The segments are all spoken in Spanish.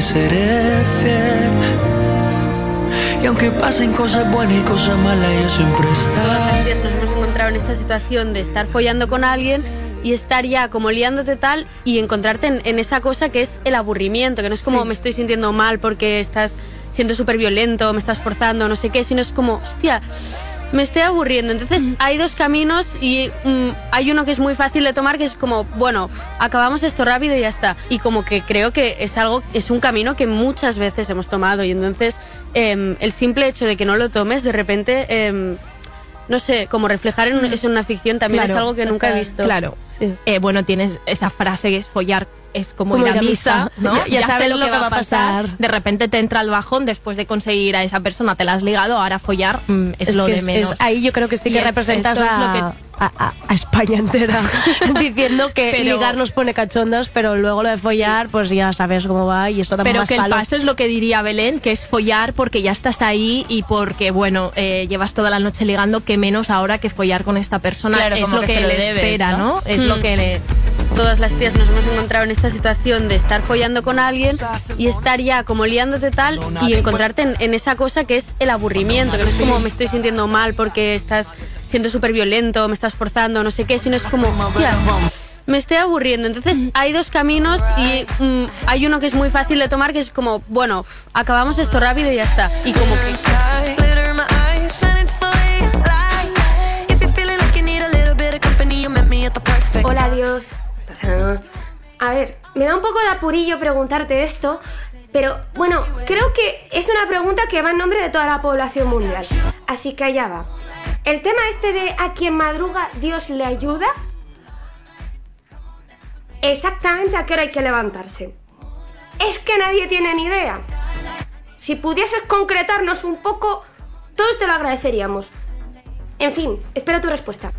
seré fiel. Y aunque pasen cosas buenas y cosas malas, yo siempre estaré. Nos hemos encontrado en esta situación de estar follando con alguien y estar ya como liándote tal y encontrarte en, en esa cosa que es el aburrimiento, que no es como Sí. me estoy sintiendo mal porque estás siendo súper violento, me estás forzando, no sé qué, sino es como, hostia, me estoy aburriendo. Entonces hay dos caminos y mm, hay uno que es muy fácil de tomar, que es como, bueno, acabamos esto rápido y ya está. Y como que creo que es algo, es un camino que muchas veces hemos tomado y entonces em, el simple hecho de que no lo tomes, de repente... em, no sé, como reflejar en, eso en una ficción también es algo que nunca he visto. Claro. Eh, bueno, tienes esa frase que es follar es como, Como ir a misa, ¿no? Ya sabes lo que va a pasar. De repente te entra el bajón después de conseguir a esa persona, te la has ligado, ahora follar mm, es, lo de menos. es- ahí yo creo que sí Y que es- representas es lo que- a- España entera diciendo que Pero- ligar nos pone cachondos, pero luego lo de follar, pues ya sabes cómo va y eso da Pero más que el palos. paso es lo que diría Belén, que es follar porque ya estás ahí y porque, bueno, eh, llevas toda la noche ligando, que menos ahora que follar con esta persona Claro, es lo que que, le debes, espera, ¿no? ¿no? Es Mm. lo que le... Todas las tías nos hemos encontrado en esta situación de estar follando con alguien y estar ya como liándote tal y encontrarte en, en esa cosa que es el aburrimiento, que no es como me estoy sintiendo mal porque estás siendo súper violento, me estás forzando, no sé qué, sino es como, hostia, me estoy aburriendo. Entonces hay dos caminos y mm, hay uno que es muy fácil de tomar, que es como, bueno, acabamos esto rápido y ya está. Y como que... Glitter in my eyes, and it's the way you lie. If you're feeling like you need a little bit of company, you met me at the perfect Hola. Dios. A ver, me da un poco de apurillo preguntarte esto, pero bueno, creo que es una pregunta que va en nombre de toda la población mundial. Así que allá va. El tema este de a quien madruga Dios le ayuda. Exactamente a qué hora hay que levantarse. Es que nadie tiene ni idea. Si pudieses concretarnos un poco, todos te lo agradeceríamos. En fin, espero tu respuesta.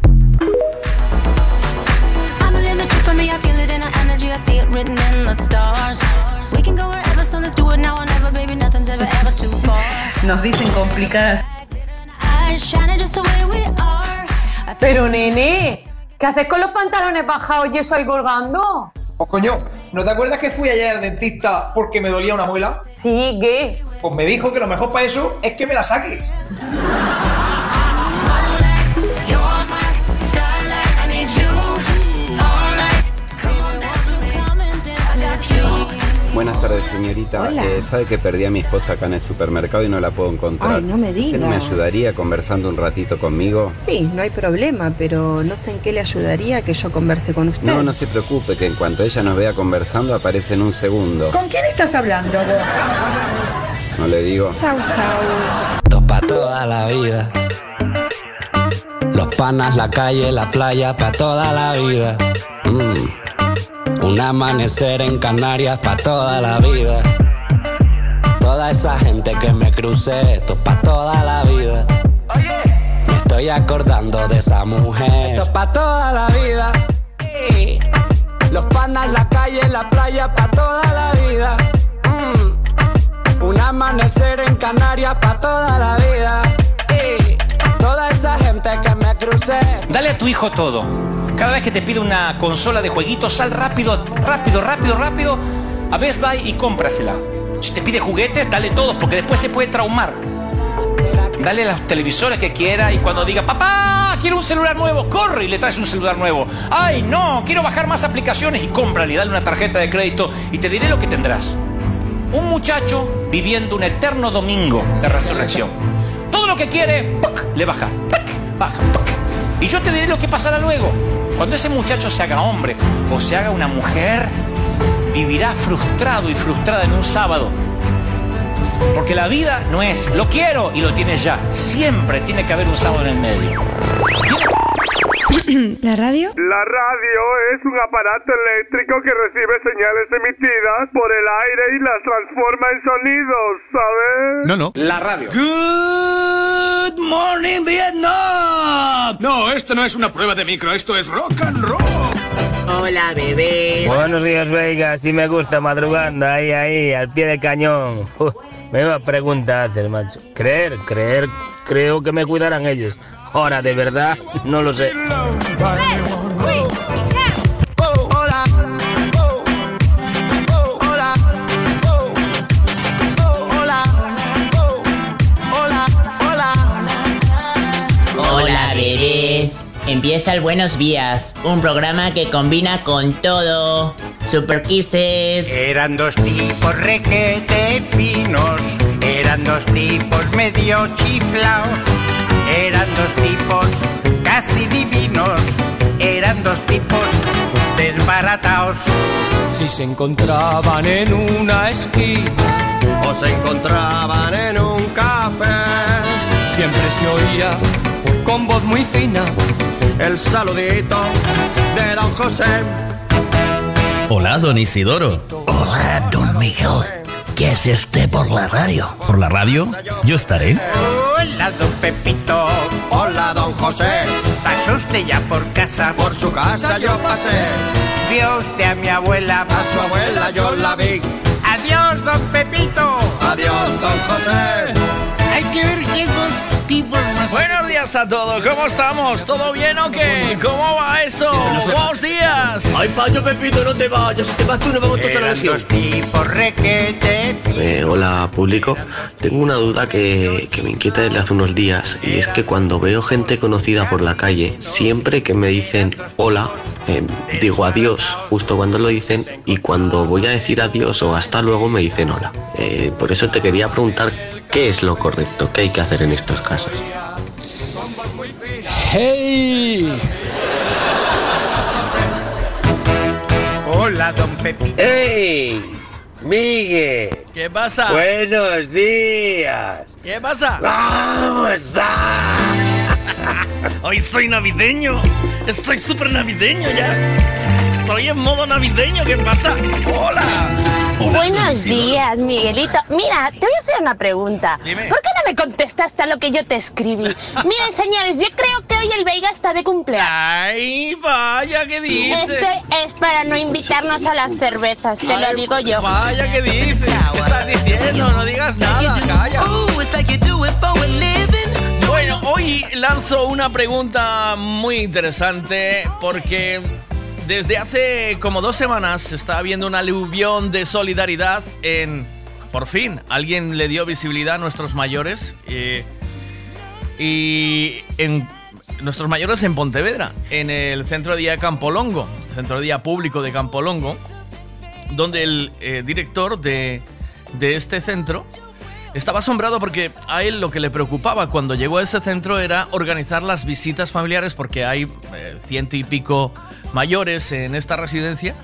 Nos dicen complicadas. Pero nene, ¿qué haces con los pantalones bajados y eso ahí colgando? Pues coño, ¿no te acuerdas que fui ayer al dentista porque me dolía una muela? Sí, ¿qué? Pues me dijo que lo mejor para eso es que me la saque. Buenas tardes, señorita. Hola. Eh, sabe que perdí a mi esposa acá en el supermercado y no la puedo encontrar. Ay, no me ¿Usted no me diga. ayudaría conversando un ratito conmigo? Sí, no hay problema, pero no sé en qué le ayudaría que yo converse con usted. No, no se preocupe, que en cuanto ella nos vea conversando aparece en un segundo. ¿Con quién estás hablando vos? No le digo. Chau, chau. Dos pa' toda la vida. Los panas, la calle, la playa, pa' toda la vida. Mm. Un amanecer en Canarias, pa' toda la vida. Toda esa gente que me crucé, esto pa' toda la vida. Me estoy acordando de esa mujer. Esto pa' toda la vida. Los panas, la calle, la playa, pa' toda la vida. Mm. Un amanecer en Canarias pa' toda la vida. Toda esa gente que me crucé. Dale a tu hijo todo. Cada vez que te pide una consola de jueguitos, sal rápido, rápido, rápido, rápido a Best Buy y cómprasela. Si te pide juguetes, dale todos, porque después se puede traumar. Dale los televisores que quiera y cuando diga, papá, quiero un celular nuevo, corre y le traes un celular nuevo. Ay, no, quiero bajar más aplicaciones y cómprale, dale una tarjeta de crédito y te diré lo que tendrás. Un muchacho viviendo un eterno domingo de resurrección. Todo lo que quiere, le baja, baja. Y yo te diré lo que pasará luego. Cuando ese muchacho se haga hombre o se haga una mujer, vivirá frustrado y frustrada en un sábado. Porque la vida no es lo quiero y lo tienes ya. Siempre tiene que haber un sábado en el medio. ¿La radio? La radio es un aparato eléctrico que recibe señales emitidas por el aire y las transforma en sonidos, ¿sabes? No, no. La radio. Good morning, Vietnam. No, esto no es una prueba de micro, esto es rock and roll. Hola, bebés. Buenos días, Veiga. Sí me gusta madrugando, ahí, ahí, al pie del cañón. Uf, menuda pregunta haces, macho. Creer, creer, creo que me cuidarán ellos. Ahora, de verdad, no lo sé. Hola bebés, empieza el Buenos Días, un programa que combina con todo. Super Kisses. Eran dos tipos requete finos, eran dos tipos medio chiflaos, eran dos tipos casi divinos, eran dos tipos desbarataos. Si se encontraban en una esquina o se encontraban en un café. Siempre se oía con voz muy fina el saludito de don José. Hola, don Isidoro. Hola, don Miguel. ¿Qué hace usted por la radio? ¿Por la radio? Yo estaré. Hola, don Pepito. Hola, don José. ¿Pasó usted ya por casa? Por su casa yo pasé. Vio usted a mi abuela. A su abuela yo la vi. Adiós, don Pepito. Adiós, don José. Hay que ver qué dos tipos más. Buenos días a todos, ¿cómo estamos? ¿Todo bien o qué? ¿Cómo va eso? ¡Buenos días! Ay, payo Pepito, no te vayas. Si te vas tú, nos vamos todos a la tipos requete Eh, hola público, tengo una duda que, que me inquieta desde hace unos días y es que cuando veo gente conocida por la calle, siempre que me dicen hola, eh, digo adiós justo cuando lo dicen y cuando voy a decir adiós o hasta luego me dicen hola. Eh, por eso te quería preguntar qué es lo correcto, qué hay que hacer en estos casos. ¡Hey! Hola, don Pepito. ¡Ey! Miguel. ¿Qué pasa? Buenos días. ¿Qué pasa? ¡Vamos, Hoy soy navideño. Estoy súper navideño ya. Estoy en modo navideño. ¿Qué pasa? ¡Hola! Buenos días, Miguelito. Mira, te voy a hacer una pregunta. Dime. ¿Por qué no me contestaste a lo que yo te escribí? Miren, señores, yo creo que hoy el Veiga está de cumpleaños. ¡Ay, vaya, qué dices! Este es para no invitarnos a las cervezas, te lo digo yo. Vaya, ¿qué dices? ¿Qué estás diciendo? No digas nada, calla. Bueno, hoy lanzo una pregunta muy interesante porque desde hace como dos semanas se está viendo una aluvión de solidaridad en... Por fin, alguien le dio visibilidad a nuestros mayores eh, y en nuestros mayores en Pontevedra, en el Centro de Día Campolongo, Centro de Día Público de Campolongo, donde el eh, director de, de este centro estaba asombrado porque a él lo que le preocupaba cuando llegó a ese centro era organizar las visitas familiares porque hay eh, ciento y pico mayores en esta residencia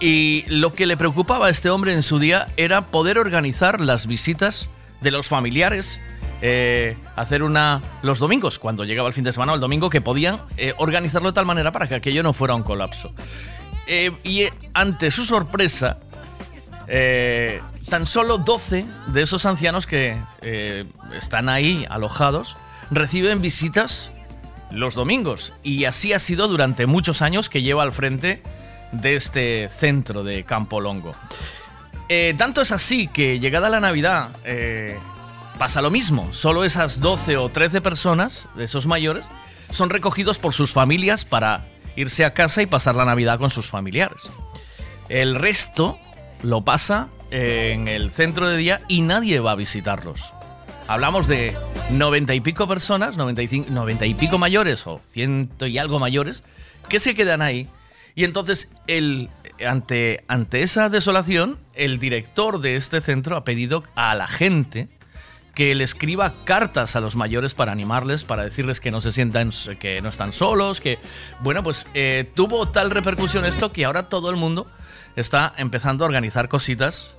y lo que le preocupaba a este hombre en su día era poder organizar las visitas de los familiares eh, hacer una los domingos, cuando llegaba el fin de semana o el domingo, que podían eh, organizarlo de tal manera para que aquello no fuera un colapso. Eh, y eh, ante su sorpresa, eh, tan solo 12 de esos ancianos que eh, están ahí alojados reciben visitas los domingos. Y así ha sido durante muchos años que lleva al frente de este centro de Campo Longo. Eh, tanto es así que llegada la Navidad eh, pasa lo mismo. Solo esas 12 o 13 personas, de esos mayores, son recogidos por sus familias para irse a casa y pasar la Navidad con sus familiares. El resto lo pasa en el centro de día y nadie va a visitarlos. Hablamos de 90 y pico personas, 95, 90 y pico mayores o ciento y algo mayores, que se quedan ahí. Y entonces, el, ante, ante esa desolación, el director de este centro ha pedido a la gente que le escriba cartas a los mayores para animarles, para decirles que no se sientan, que no están solos, que, bueno, pues eh, tuvo tal repercusión esto que ahora todo el mundo está empezando a organizar cositas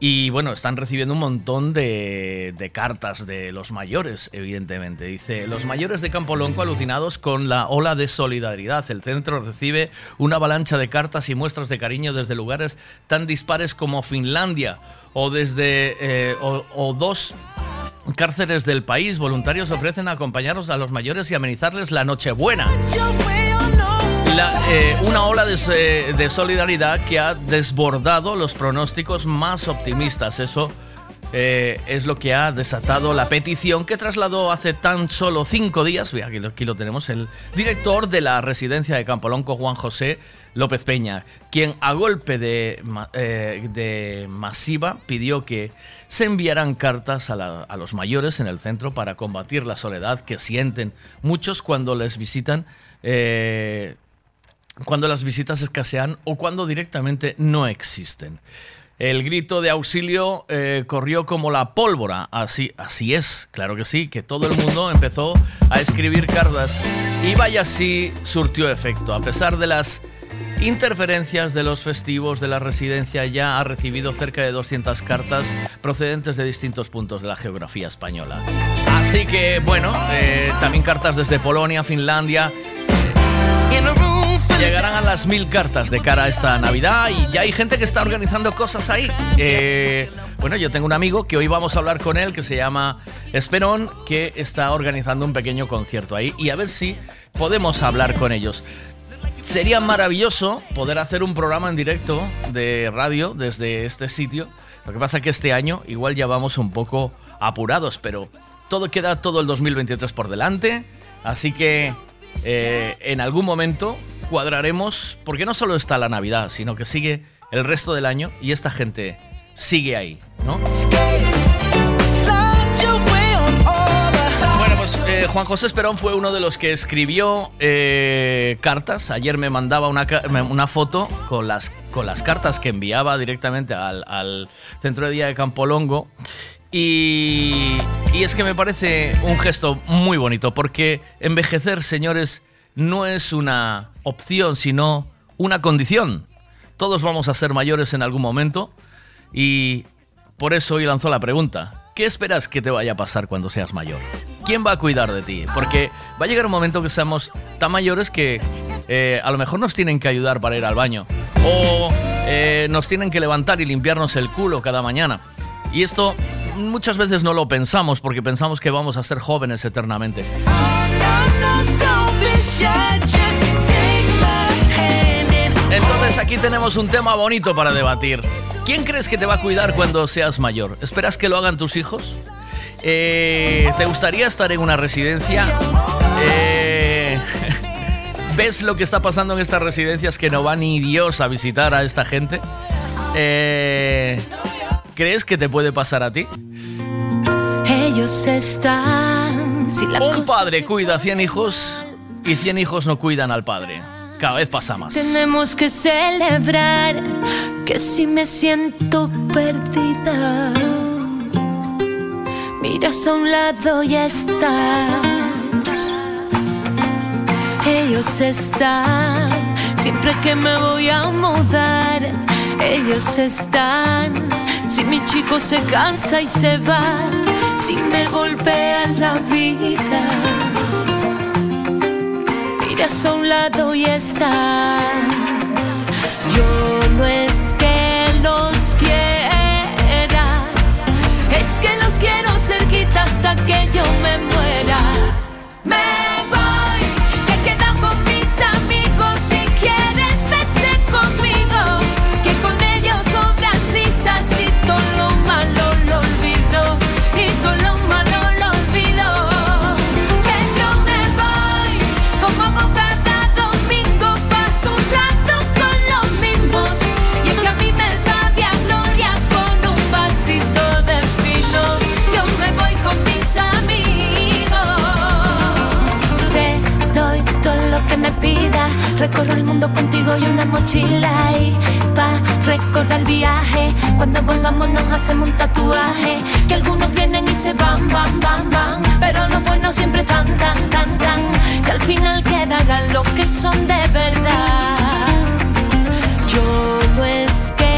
y bueno, están recibiendo un montón de, de cartas de los mayores, evidentemente. Dice, los mayores de Campolonco alucinados con la ola de solidaridad. El centro recibe una avalancha de cartas y muestras de cariño desde lugares tan dispares como Finlandia o desde eh, o, dos cárceles del país. Voluntarios ofrecen acompañarlos a los mayores y amenizarles la Nochebuena. Eh, una ola de, solidaridad que ha desbordado los pronósticos más optimistas. Eso eh, es lo que ha desatado la petición que trasladó hace tan solo cinco días, aquí, aquí lo tenemos, el director de la residencia de Campolonco, Juan José López Peña, quien a golpe de, eh, de masiva pidió que se enviaran cartas a, los mayores en el centro para combatir la soledad que sienten muchos cuando les visitan cuando las visitas escasean o cuando directamente no existen. El grito de auxilio eh, corrió como la pólvora. Así, así es, claro que sí, que todo el mundo empezó a escribir cartas. Y vaya si surtió efecto. A pesar de las interferencias de los festivos de la residencia, ya ha recibido cerca de 200 cartas procedentes de distintos puntos de la geografía española. Así que, bueno, eh, también cartas desde Polonia, Finlandia, Llegarán a las mil cartas de cara a esta Navidad y ya hay gente que está organizando cosas ahí. Eh, bueno, yo tengo un amigo que hoy vamos a hablar con él que se llama Esperón, que está organizando un pequeño concierto ahí y a ver si podemos hablar con ellos. Sería maravilloso poder hacer un programa en directo de radio desde este sitio. Lo que pasa que este año igual ya vamos un poco apurados, pero todo queda todo el 2023 por delante. Así que eh, en algún momento cuadraremos, porque no solo está la Navidad, sino que sigue el resto del año y esta gente sigue ahí, ¿no? Bueno, pues eh, Juan José Esperón fue uno de los que escribió eh, cartas. Ayer me mandaba una, una foto con las, con las cartas que enviaba directamente al, al Centro de Día de Campolongo. Y, y es que me parece un gesto muy bonito, porque envejecer, señores, no es una opción, sino una condición. Todos vamos a ser mayores en algún momento y por eso hoy lanzó la pregunta. ¿Qué esperas que te vaya a pasar cuando seas mayor? ¿Quién va a cuidar de ti? Porque va a llegar un momento que seamos tan mayores que eh, a lo mejor nos tienen que ayudar para ir al baño. O eh, nos tienen que levantar y limpiarnos el culo cada mañana. Y esto muchas veces no lo pensamos porque pensamos que vamos a ser jóvenes eternamente. Entonces aquí tenemos un tema bonito para debatir. ¿Quién crees que te va a cuidar cuando seas mayor? ¿Esperas que lo hagan tus hijos? Eh, ¿Te gustaría estar en una residencia? Eh, ¿Ves lo que está pasando en estas residencias que no va ni Dios a visitar a esta gente? Eh, ¿Crees que te puede pasar a ti? Ellos están. Si la Un padre cuida a 100 hijos y 100 hijos no cuidan al padre. Cada vez pasa más. Tenemos que celebrar que si me siento perdida, miras a un lado y está. Ellos están siempre que me voy a mudar. Ellos están si mi chico se cansa y se va, si me golpea la vida miras a un lado y está. Yo no es que los quiera, es que los quiero cerquita hasta que yo me muera. Me Recorro el mundo contigo y una mochila. Y pa' recordar el viaje. Cuando volvamos nos hacemos un tatuaje. Que algunos vienen y se van, van, van, van. Pero los buenos siempre están, tan, tan, tan. Que al final quedarán los que son de verdad. Yo no es que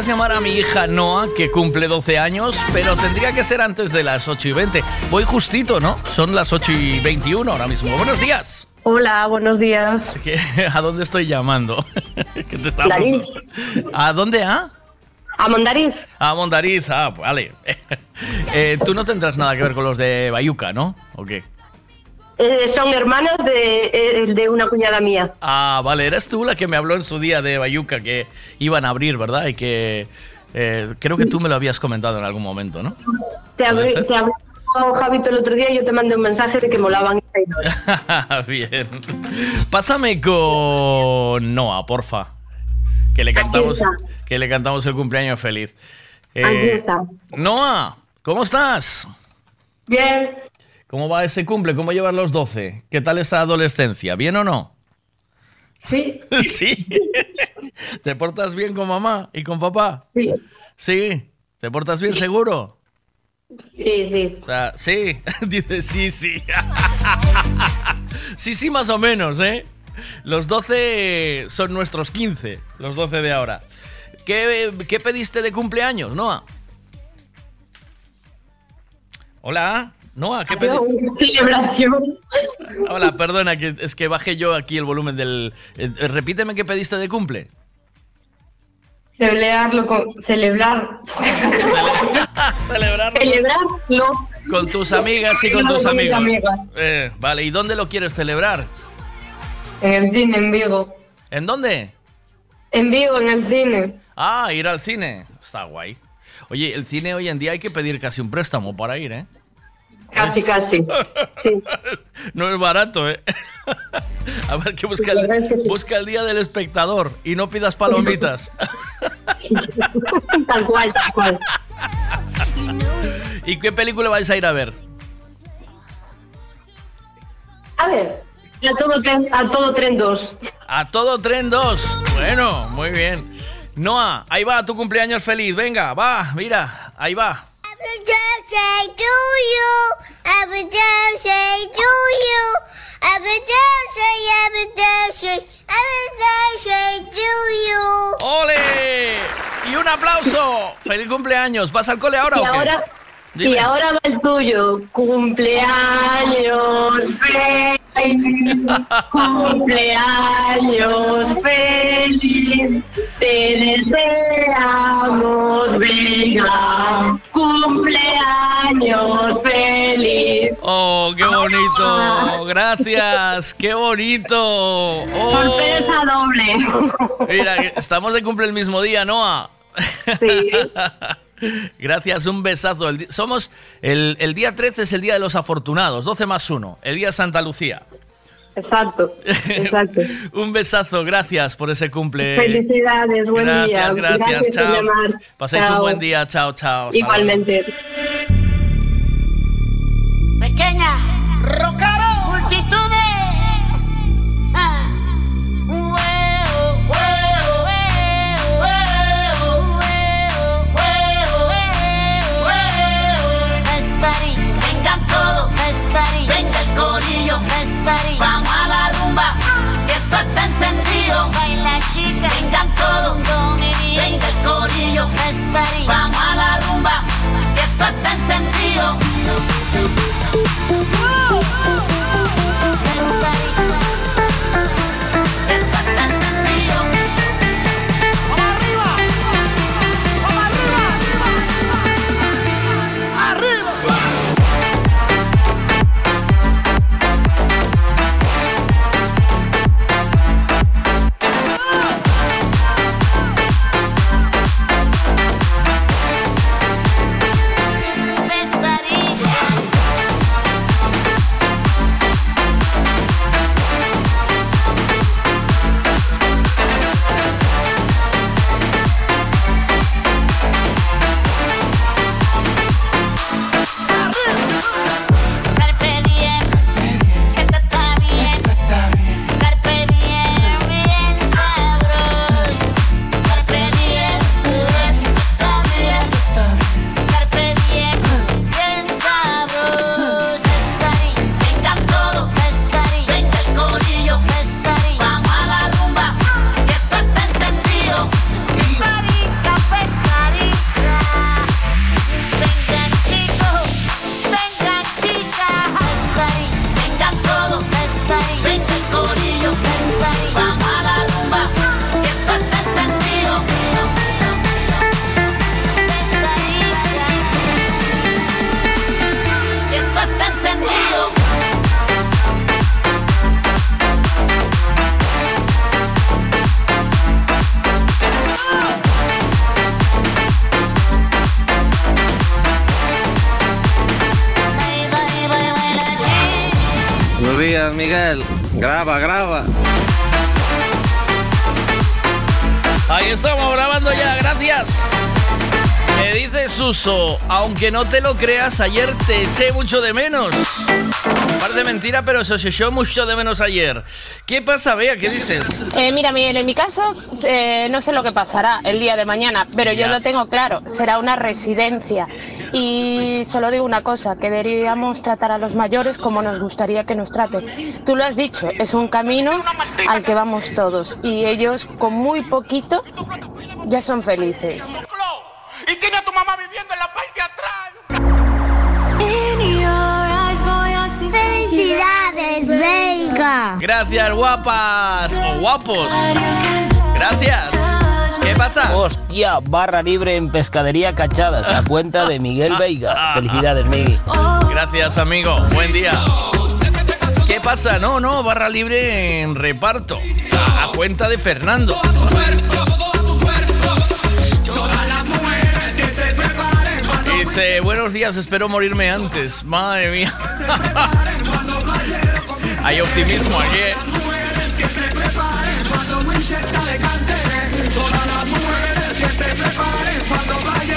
Podrías llamar a mi hija Noah, que cumple 12 años, pero tendría que ser antes de las 8 y 20. Voy justito, ¿no? Son las 8 y 21 ahora mismo. Buenos días. Hola, buenos días. ¿Qué- ¿A dónde estoy llamando? ¿Qué te está. ¿A dónde, ah? A Mondariz. A Mondariz, ah, vale. Eh, tú no tendrás nada que ver con los de Bayuca, ¿no? ¿O qué? Eh, son hermanos de, eh, de una cuñada mía. Ah, vale, eres tú la que me habló en su día de Bayuca que iban a abrir, ¿verdad? Y que eh, creo que tú me lo habías comentado en algún momento, ¿no? Te ¿Puede hablé, te hablé con Javito el otro día y yo te mandé un mensaje de que molaban. Bien. Pásame con Noah, porfa. Que le cantamos, que le cantamos el cumpleaños feliz. Eh, Aquí está. Noah, ¿cómo estás? Bien. ¿Cómo va ese cumple? ¿Cómo llevas los 12? ¿Qué tal esa adolescencia? ¿Bien o no? Sí. Sí. ¿Te portas bien con mamá y con papá? Sí. Sí. ¿Te portas bien seguro? Sí, sí. O sea, sí. Dice sí, sí. sí, sí, más o menos, ¿eh? Los 12 son nuestros 15, los 12 de ahora. ¿Qué, qué pediste de cumpleaños, Noah? Hola, Noah, ¿qué pediste? Celebración. Hola, perdona, que es que bajé yo aquí el volumen del... eh, repíteme qué pediste de cumple. Celebrarlo con. Celebrar. Celebrarlo. Celebrarlo. Con tus amigas y con tus Con amigos. amigas. Eh, vale, ¿y dónde lo quieres celebrar? En el cine, en Vigo. ¿En dónde? En Vigo, en el cine. Ah, ir al cine. Está guay. Oye, el cine hoy en día hay que pedir casi un préstamo para ir, ¿eh? Casi, casi. No es barato, ¿eh? A ver, que busca el, busca el día del espectador y no pidas palomitas. tal cual, tal cual. ¿Y qué película vais a ir a ver? A ver, a todo, tren, a todo tren 2. A todo tren 2. Bueno, muy bien. Noah, ahí va tu cumpleaños feliz. Venga, va, mira, ahí va. Birthday to you. Happy birthday to you. Happy birthday, happy birthday, happy birthday to you. ¡Ole! Y un aplauso. ¡Feliz cumpleaños! ¿Vas al cole ahora Y o qué? ahora, Dime. y ahora va el tuyo. Cumpleaños feliz. Cumpleaños feliz. Te deseamos, venga. Cumpleaños feliz. ¡Oh, qué bonito! Gracias, qué bonito. Oh. Sorpresa doble. Mira, estamos de cumple el mismo día, Noah. Sí. Gracias, un besazo. El somos el, el día 13 es el día de los afortunados, 12 más 1, el día de Santa Lucía. Exacto, exacto. un besazo, gracias por ese cumple. Felicidades, buen gracias, día. Gracias, por chao. Paséis un Chao. buen día, chao, chao. Igualmente. Todos, venga el corillo, vamos a la rumba, que esto está encendido. Aunque no te lo creas, ayer te eché mucho de menos. Parece mentira, pero se os echó mucho de menos ayer. ¿Qué pasa, Bea? ¿Qué dices? Eh, mira, Miguel, en mi caso eh, no sé lo que pasará el día de mañana, pero yo Ya. lo tengo claro, será una residencia. Y solo digo una cosa, que deberíamos tratar a los mayores como nos gustaría que nos traten. Tú lo has dicho, es un camino al que vamos todos y ellos con muy poquito ya son felices. Y tiene ¡Felicidades, Veiga! Gracias, guapas o guapos. Gracias. ¿Qué pasa? Hostia, barra libre en pescadería cachadas a cuenta de Miguel Veiga. Felicidades, Miguel. Gracias, amigo. Buen día. ¿Qué pasa? No, no, barra libre en reparto. A, a cuenta de Fernando. Dice, buenos días, espero morirme antes. Madre mía. Hay optimismo aquí. ¿eh? Buenos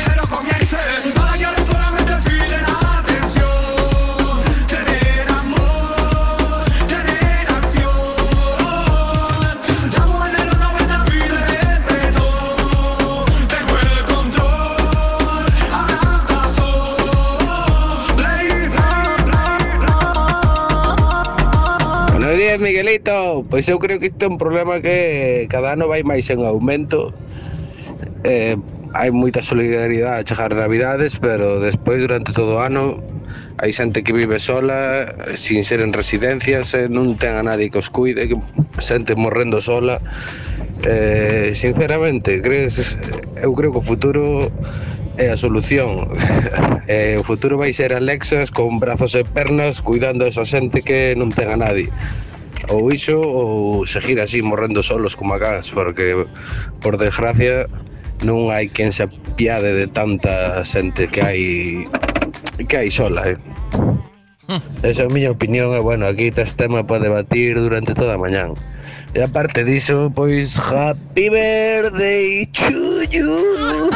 días, Miguelito. Pois eu creo que isto é un problema que cada ano vai máis en aumento. Eh, hai moita solidaridade a chegar Navidades, pero despois durante todo o ano hai xente que vive sola, sin ser en residencias, eh, non ten a nadie que os cuide, que xente morrendo sola. Eh, sinceramente, crees, eu creo que o futuro é a solución. eh, o futuro vai ser Alexas con brazos e pernas cuidando a esa xente que non ten a nadie. Ou iso ou seguir así morrendo solos como acás, porque por desgracia non hai quen se apiade de tanta xente que hai que hai sola, eh. Esa é a miña opinión e bueno, aquí tes tema para debatir durante toda a mañán. E aparte diso, pois Happy Birthday to you.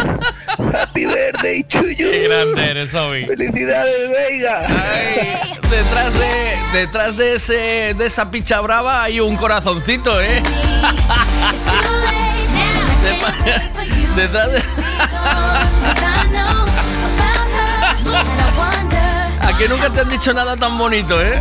Happy Birthday to you. Qué grande eres, Obi. Felicidades, Veiga. Detrás de, detrás de ese, de esa picha brava hay un corazoncito, ¿eh? De- detrás de... A que nunca te han dicho nada tan bonito, ¿eh?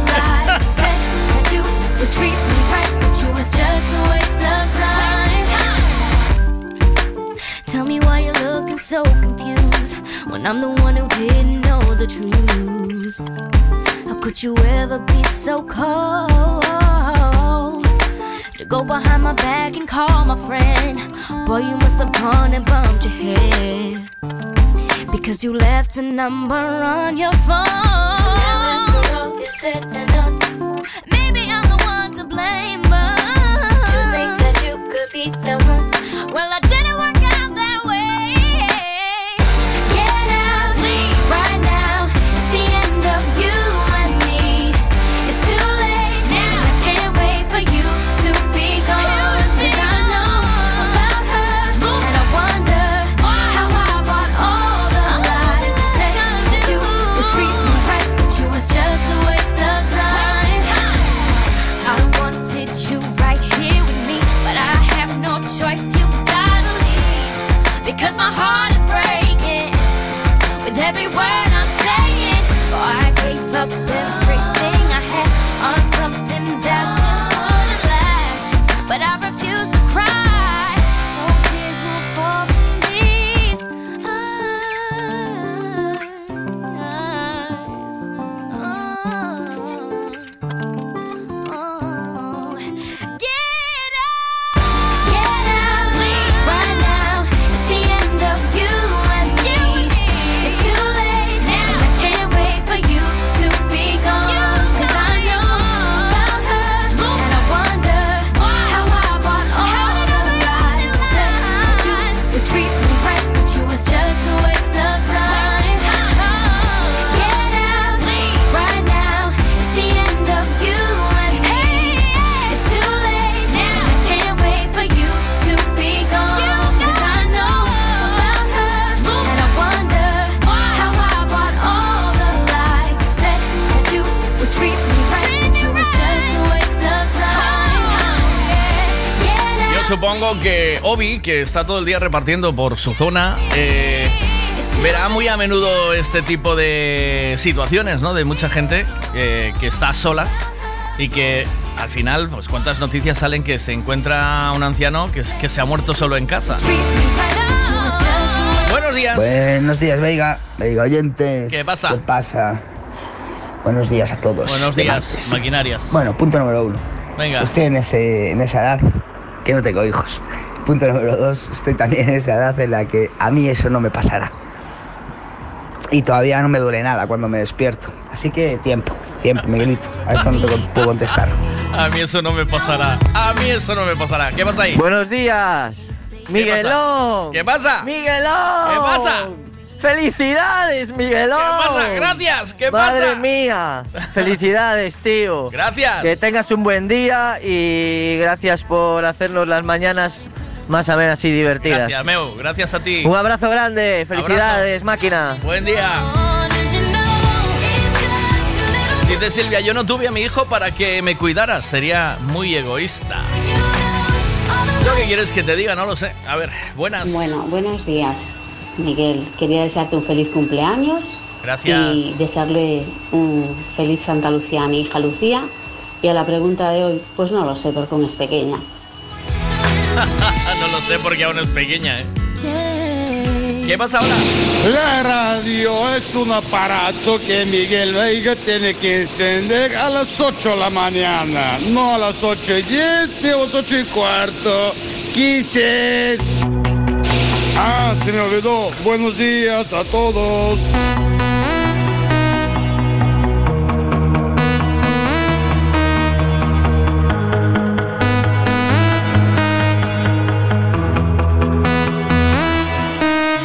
Tell me why you're looking so confused when I'm the one who didn't know the truth. How could you ever be so cold to go behind my back and call my friend? Boy, you must have gone and bumped your head because you left a number on your phone. Maybe I'm the one to blame, but to think that you could be the one. Well, I supongo que Obi, que está todo el día repartiendo por su zona, eh, verá muy a menudo este tipo de situaciones, ¿no? De mucha gente eh, que está sola y que al final, pues cuántas noticias salen que se encuentra un anciano que, se ha muerto solo en casa. Buenos días. Buenos días, Veiga. Veiga, oyentes. ¿Qué pasa? ¿Qué pasa? Buenos días a todos. Buenos días, maquinarias. Bueno, punto número uno. Venga. Estoy en, ese, en esa edad que no tengo hijos. Punto número dos. Estoy también en esa edad en la que a mí eso no me pasará. Y todavía no me duele nada cuando me despierto. Así que tiempo, tiempo, Miguelito. A esto no te puedo contestar. A mí eso no me pasará. A mí eso no me pasará. ¿Qué pasa ahí? Buenos días, Miguelón. ¿Qué pasa? Miguelón. ¿Qué pasa? ¡Felicidades, Miguelón! ¿Qué pasa? Gracias. ¿Qué Madre pasa? mía. Felicidades, tío. Gracias. Que tengas un buen día y gracias por hacernos las mañanas más amenas y divertidas. Gracias, Meu. Gracias a ti. Un abrazo grande. Felicidades, máquina. Buen día. Dice Silvia, yo no tuve a mi hijo para que me cuidara, sería muy egoísta. Lo que quieres que te diga, no lo sé. A ver, buenas. Bueno, buenos días, Miguel. Quería desearte un feliz cumpleaños. Gracias. Y desearle un feliz Santa Lucía a mi hija Lucía. Y a la pregunta de hoy, pues no lo sé, porque aún es pequeña. no lo sé porque aún es pequeña, ¿eh? ¿Qué pasa ahora? La radio es un aparato que Miguel Veiga tiene que encender a las 8 de la mañana, no a las 8 y 10 o a las 8 y cuarto. Quises. Ah, se me olvidó. Buenos días a todos.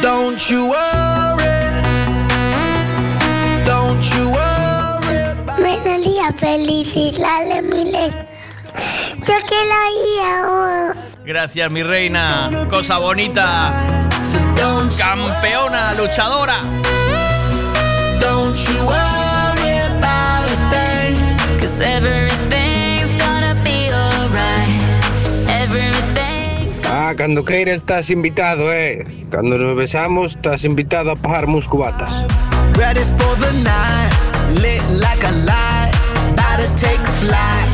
Don't you worry. Don't you worry. Buenos días, felicidades miles. Yo quiero ir ahora. Gracias, mi reina. Cosa bonita. Campeona, luchadora. Don't you worry about a thing. Cause everything's gonna be alright. Everything's Ah, cuando quieras estás invitado, eh. Cuando nos besamos estás invitado a pagar mus cubatas. Ready for the night. Lit like a light. About to take a flight.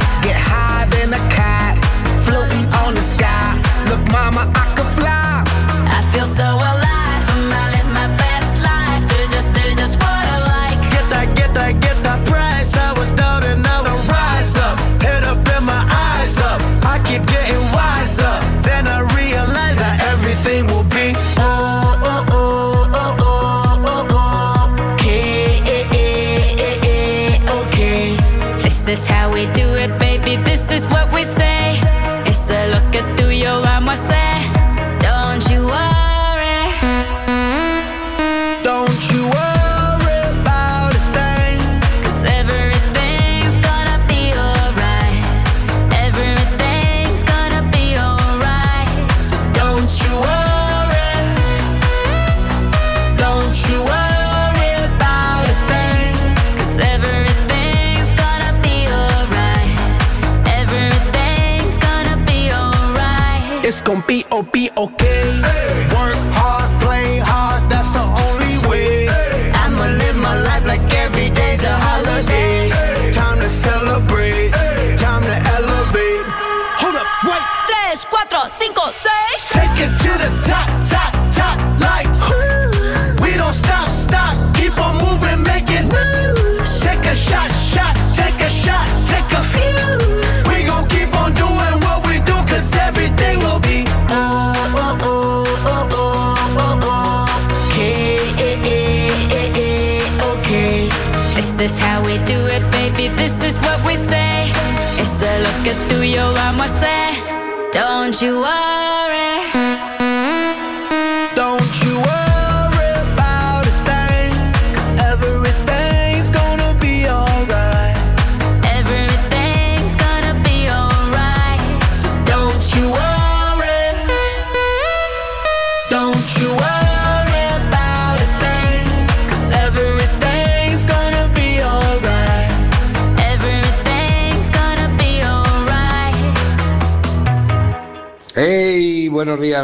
Don't you worry.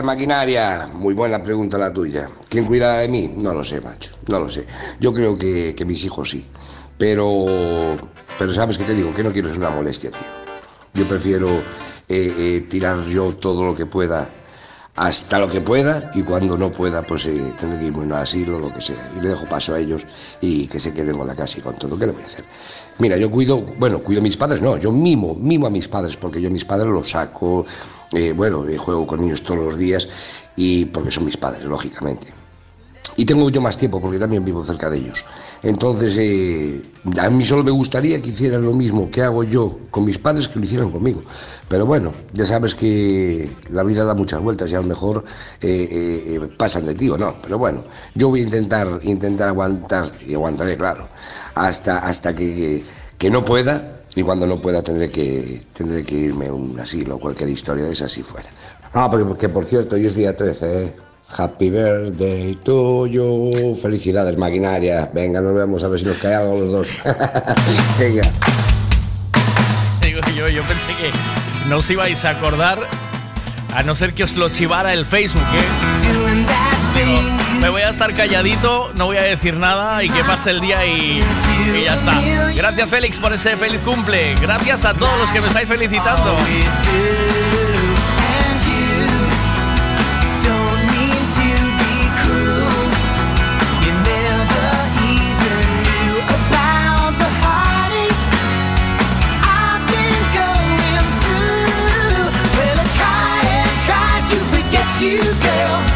Maquinaria. Muy buena pregunta la tuya. ¿Quién cuida de mí? No lo sé, macho. No lo sé. Yo creo que, que mis hijos sí. Pero, pero sabes qué te digo, que no quiero ser una molestia, tío. Yo prefiero eh, eh, tirar yo todo lo que pueda hasta lo que pueda y cuando no pueda pues eh, tendré que irme a un asilo o lo que sea y le dejo paso a ellos y que se queden con la casa y con todo ¿qué le voy a hacer? mira yo cuido bueno cuido a mis padres no yo mimo mimo a mis padres porque yo a mis padres los saco eh, bueno eh, juego con ellos todos los días y porque son mis padres lógicamente y tengo yo más tiempo porque también vivo cerca de ellos. Entonces, eh, a mí solo me gustaría que hicieran lo mismo que hago yo con mis padres que lo hicieran conmigo. Pero bueno, ya sabes que la vida da muchas vueltas y a lo mejor pasan de ti o no. Pero bueno, yo voy a intentar, intentar aguantar, y aguantaré, claro, hasta, hasta que, que no pueda. Y cuando no pueda tendré que, tendré que irme a un asilo o cualquier historia de esa si fuera. Ah, porque, que por cierto, hoy es día 13, ¿eh? Happy birthday to you. Felicidades, maquinaria. Venga, nos vemos a ver si nos cae algo los dos. Venga. Digo yo, yo pensé que no os ibais a acordar, a no ser que os lo chivara el Facebook, ¿eh? Me voy a estar calladito, no voy a decir nada y que pase el día y, ya está. Gracias Félix por ese feliz cumple. Gracias a todos los que me estáis felicitando. You never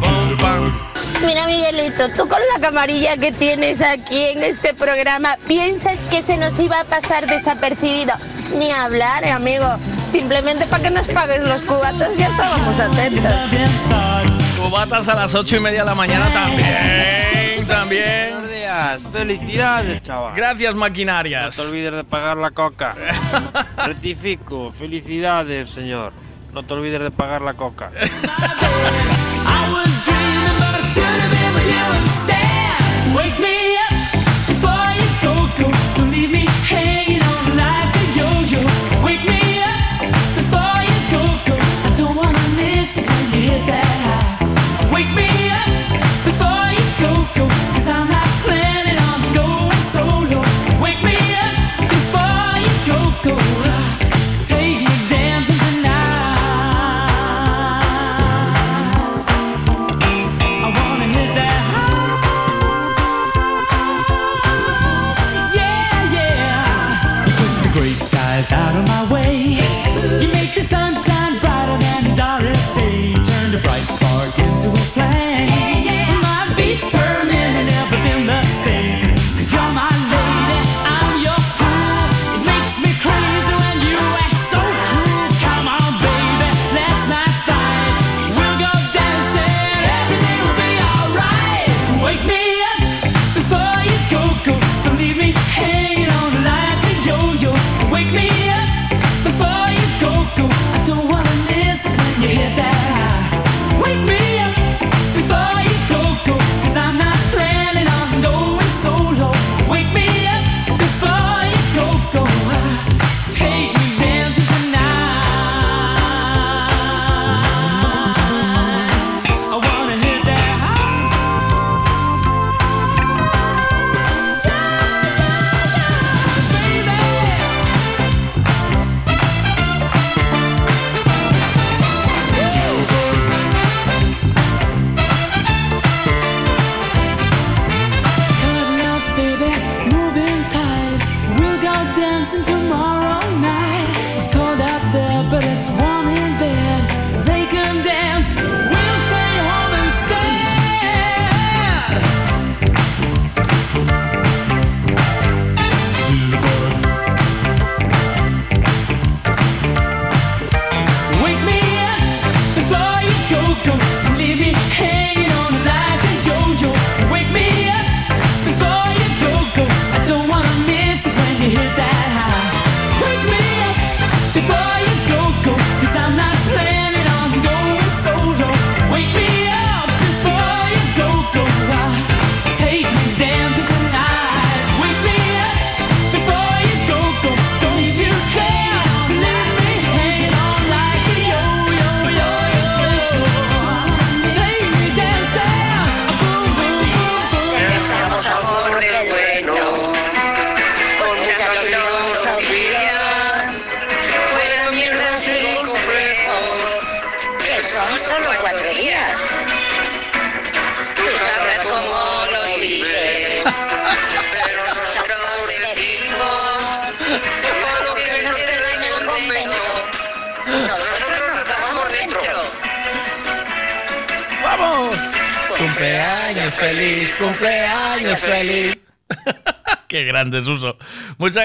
pum, pam. Mira, Miguelito, tú con la camarilla que tienes aquí en este programa, ¿piensas que se nos iba a pasar desapercibido? Ni hablar, eh, amigo. Simplemente para que nos pagues los cubatas ya estábamos atentos. Cubatas a las ocho y media de la mañana también, también. Felicidades, chaval. Gracias, No maquinarias. te olvides de pagar la coca. Rectifico, felicidades, señor. No te olvides de pagar la coca. Wake me up before you go, go. Don't leave me hanging on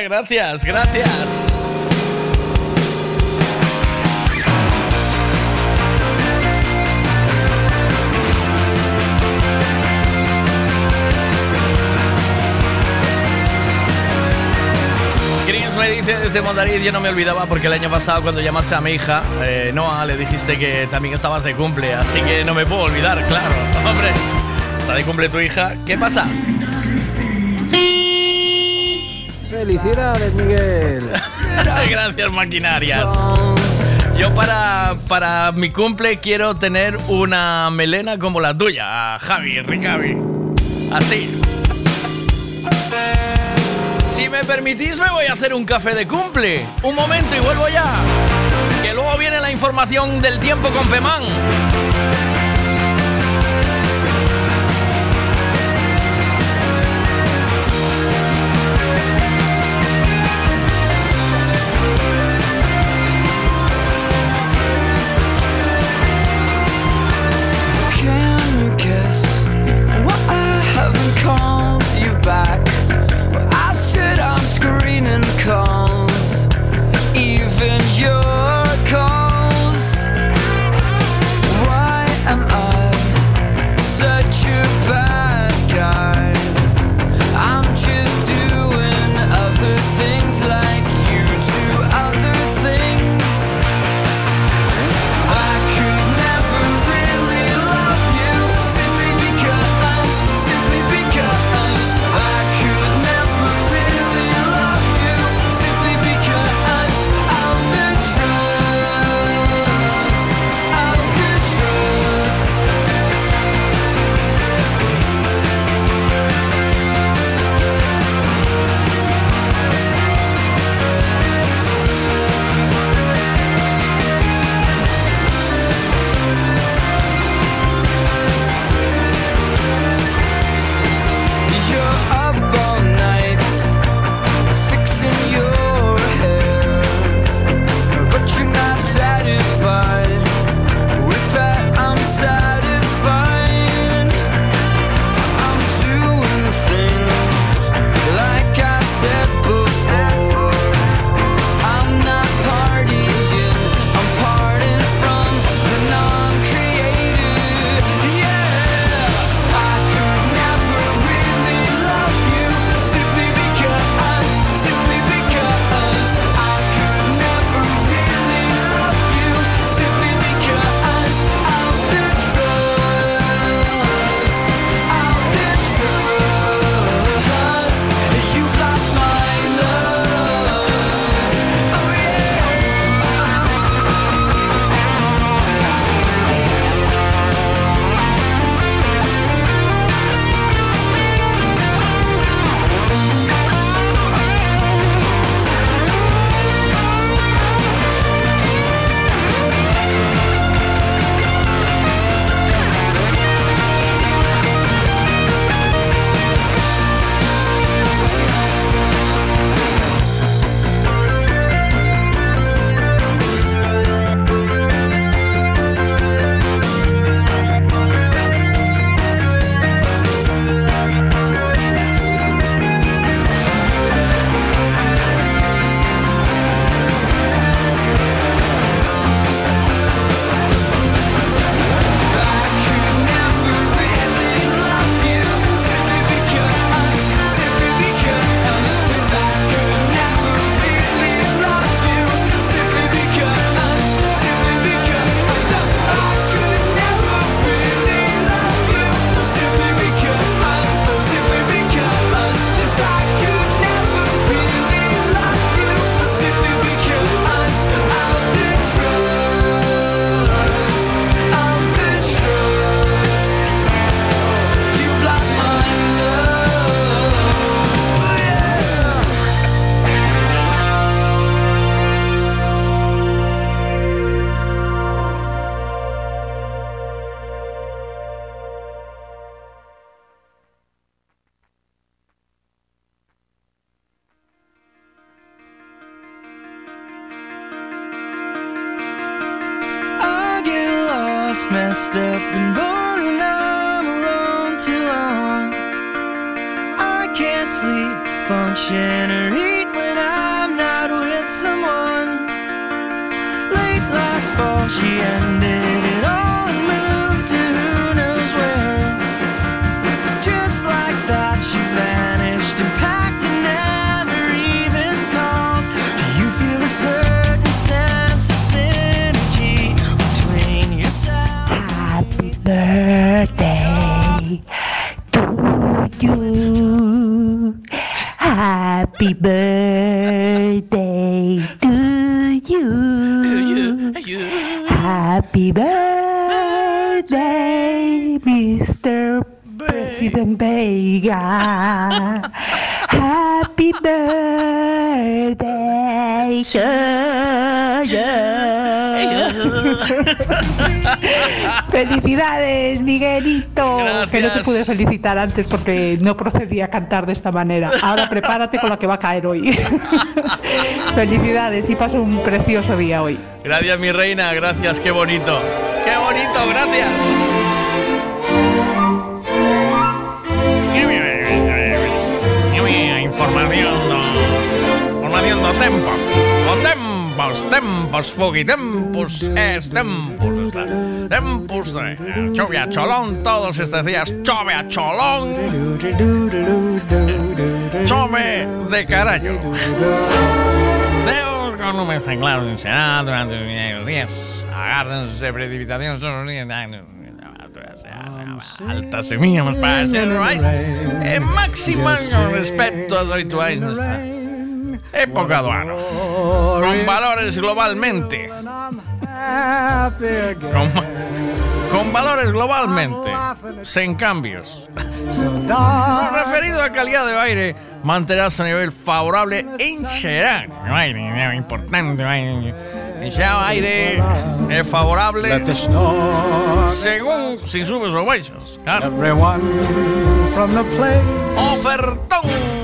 gracias, gracias. me dice desde Madrid, yo no me olvidaba porque el año pasado cuando llamaste a mi hija, eh, Noah, le dijiste que también estabas de cumple, así que no me puedo olvidar, claro. Hombre, está de cumple tu hija. ¿Qué pasa? felicidades, Miguel. Gracias, maquinarias. Yo para, para mi cumple quiero tener una melena como la tuya, Javi, Ricavi. Así. Si me permitís, me voy a hacer un café de cumple. Un momento y vuelvo ya. Que luego viene la información del tiempo con Pemán. Happy birthday, Mr. President Vega. Happy birthday to you. Felicidades, Miguelito. Que no te pude felicitar antes porque no procedía a cantar de esta manera. Ahora prepárate con la que va a caer hoy. Felicidades y pasa un precioso día hoy. Gracias, mi reina, gracias, qué bonito. Qué bonito, gracias. Información información do tempo. tempos, tempos, Fugi, tempos, es tempos. Está. Tempos de chove a cholón, todos estes días chove a cholón. Chove de carallo. Deus con un mes en claro será durante os días. Agárdense precipitacións todos os días. Altas semillas para ser máis e eh, máximas con respecto aos habituais no está. Época do ano. Con valores globalmente. Con, con valores globalmente. Sin cambios. Lo referido a calidad de aire, mantenerse a nivel favorable en xeral. No hay nada importante, no hay aire es favorable según si subes o baixas. Claro. from the play. Ofertón.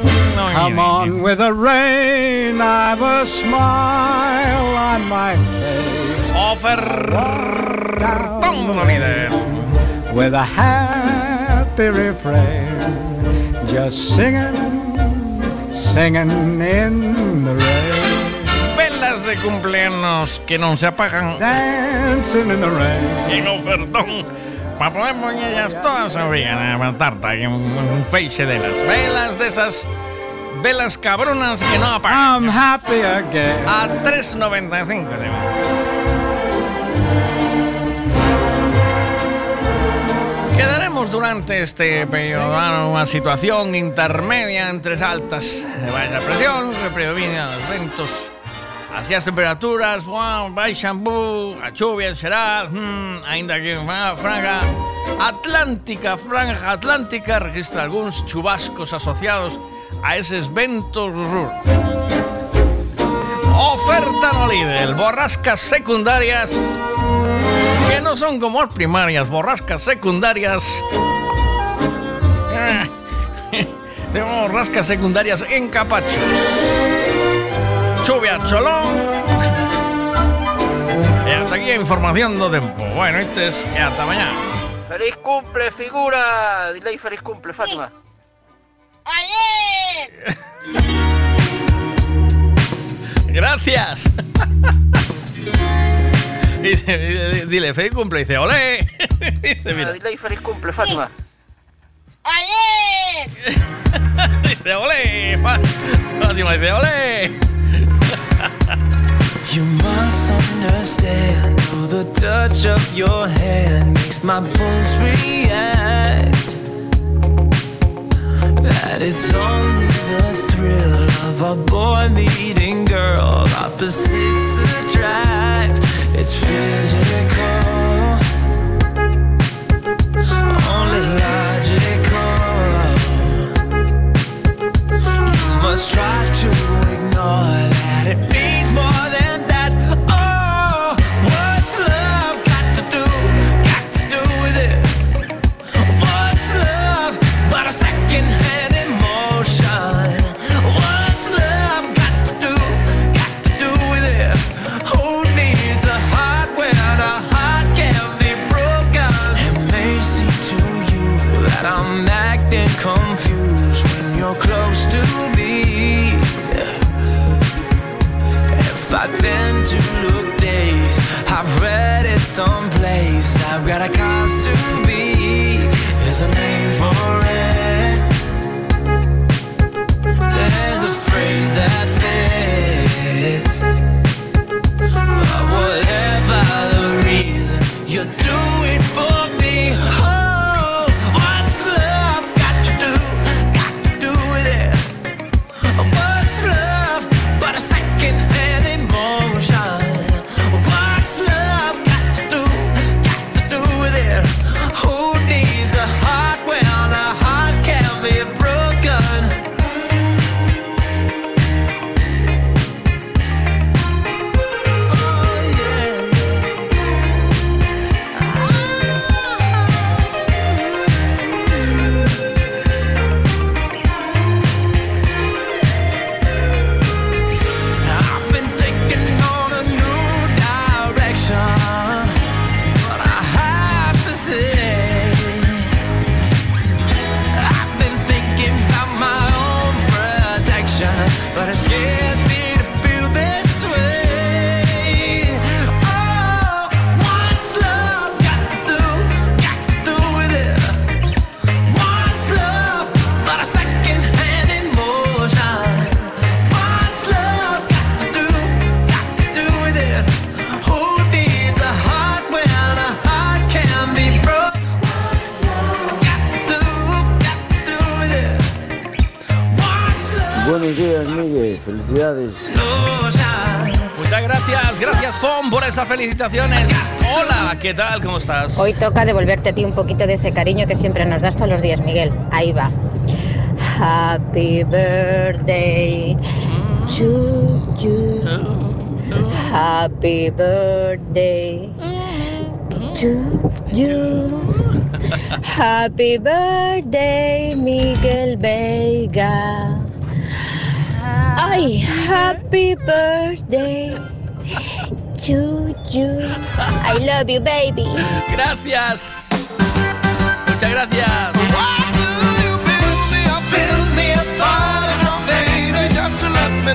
Come on with the rain, I've a smile on my face. Ofertón, líder. With a happy refrain, just singing, singing in the rain. Velas de cumpleaños que no se apagan. Dancing in the rain. En ofertón. Para poder ponerlas todas a una tarta y un, un feixe de las velas de esas velas cabronas que no apagan. I'm happy again. A 3.95 de Quedaremos durante este periodo en una situación intermedia entre altas de baixa presión que predominan los ventos así as temperaturas wow, baixan bu, a chuvia xeral hmm, ainda que unha franja atlántica franja atlántica registra algúns chubascos asociados a eses ventos sur Oferta no líder, borrascas secundarias que no son como las primarias, borrascas secundarias. Ah, Tenemos borrascas secundarias en capachos. Chuvia cholón. Y hasta aquí información do tempo. Bueno, este es hasta mañana. ¡Feliz cumple, figura! Dile feliz cumple, Fátima. Gracias. Dice, dile, dile, feliz cumple. Dice, olé. Dice, mira. Dile feliz cumple, Fátima. Dice, olé. Fa- Fátima dice, olé. You must understand, the touch of your hand makes my pulse react. That it's only the thrill of a boy meeting girl, opposites attract. It's physical, only logical. You must try to ignore to look days. I've read it someplace. I've got a cause to be. There's a name for felicidades. Muchas gracias, gracias Fon por esas felicitaciones. Hola, ¿qué tal? ¿Cómo estás? Hoy toca devolverte a ti un poquito de ese cariño que siempre nos das todos los días, Miguel. Ahí va. Happy birthday to you. Happy birthday to you. Happy birthday, Miguel Vega. Ay, happy birthday to. I love you, baby. Gracias. Muchas gracias. Why do you build me up, build me up,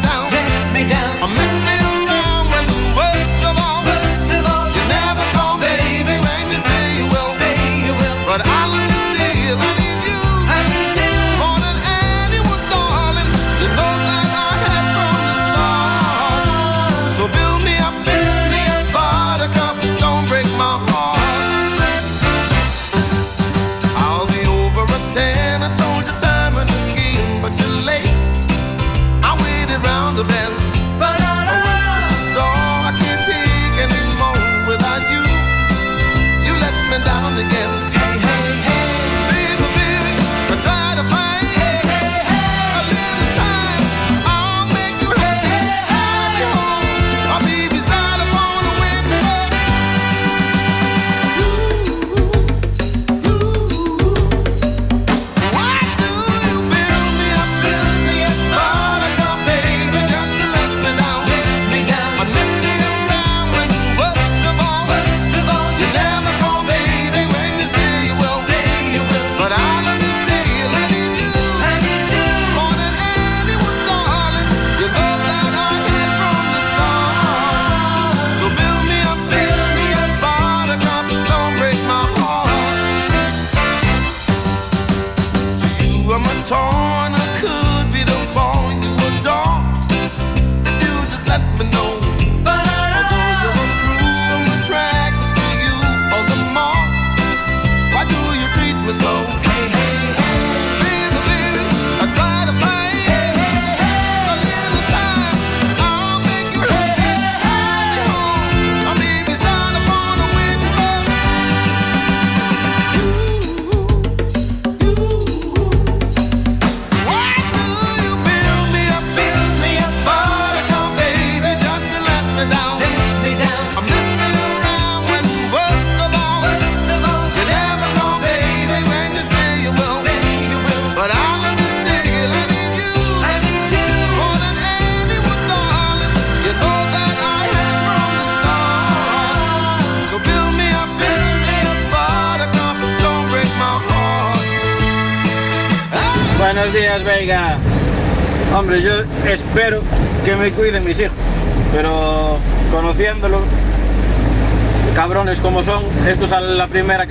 down?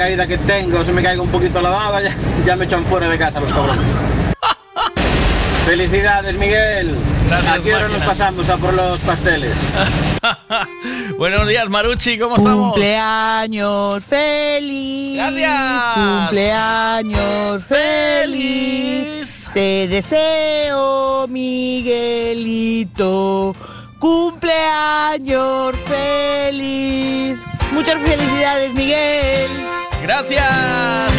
Caída que tengo, se me caiga un poquito la baba, ya, ya me echan fuera de casa los cabrones. Felicidades, Miguel. ¿A qué hora nos pasamos a por los pasteles? Buenos días, Maruchi, ¿cómo estamos? Cumpleaños feliz. Gracias. Cumpleaños feliz. Te deseo, Miguelito. Cumpleaños feliz. Muchas felicidades, Miguel. Gracias,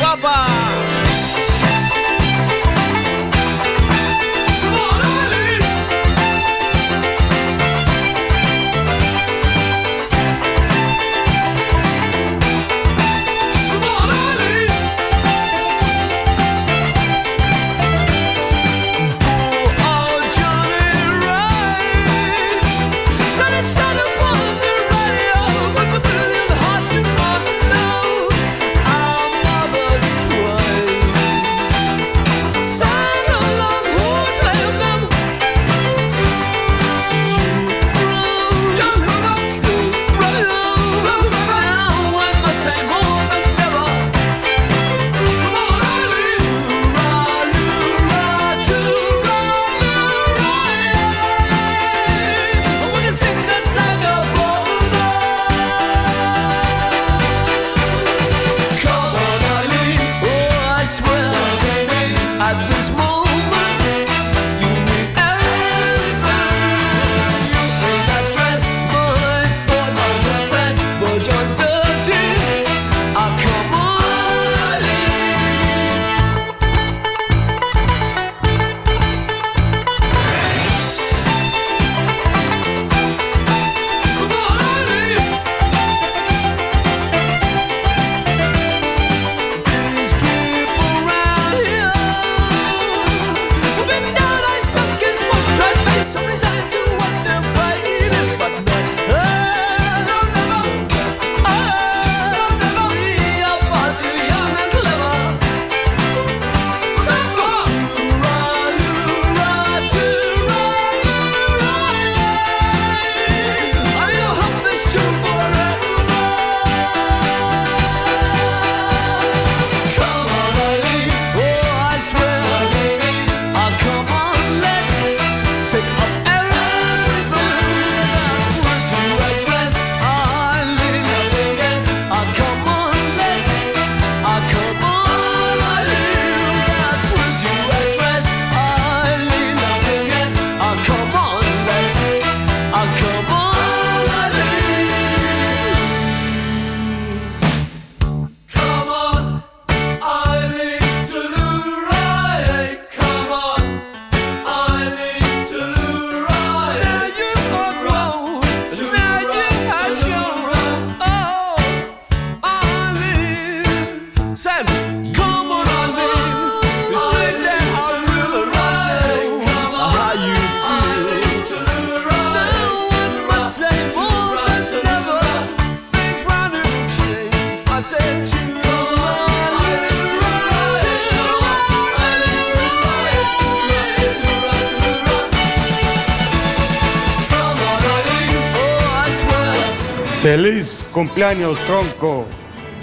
cumpleaños, tronco.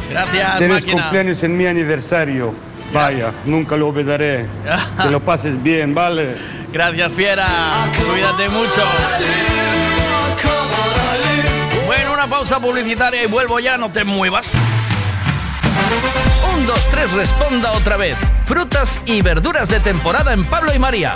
Gracias, Tienes máquina. cumpleaños en mi aniversario. Vaya, nunca lo olvidaré. Que lo pases bien, ¿vale? Gracias, fiera. Cuídate mucho. Bueno, una pausa publicitaria y vuelvo ya, no te muevas. Un, dos, tres, responda otra vez. Frutas y verduras de temporada en Pablo y María.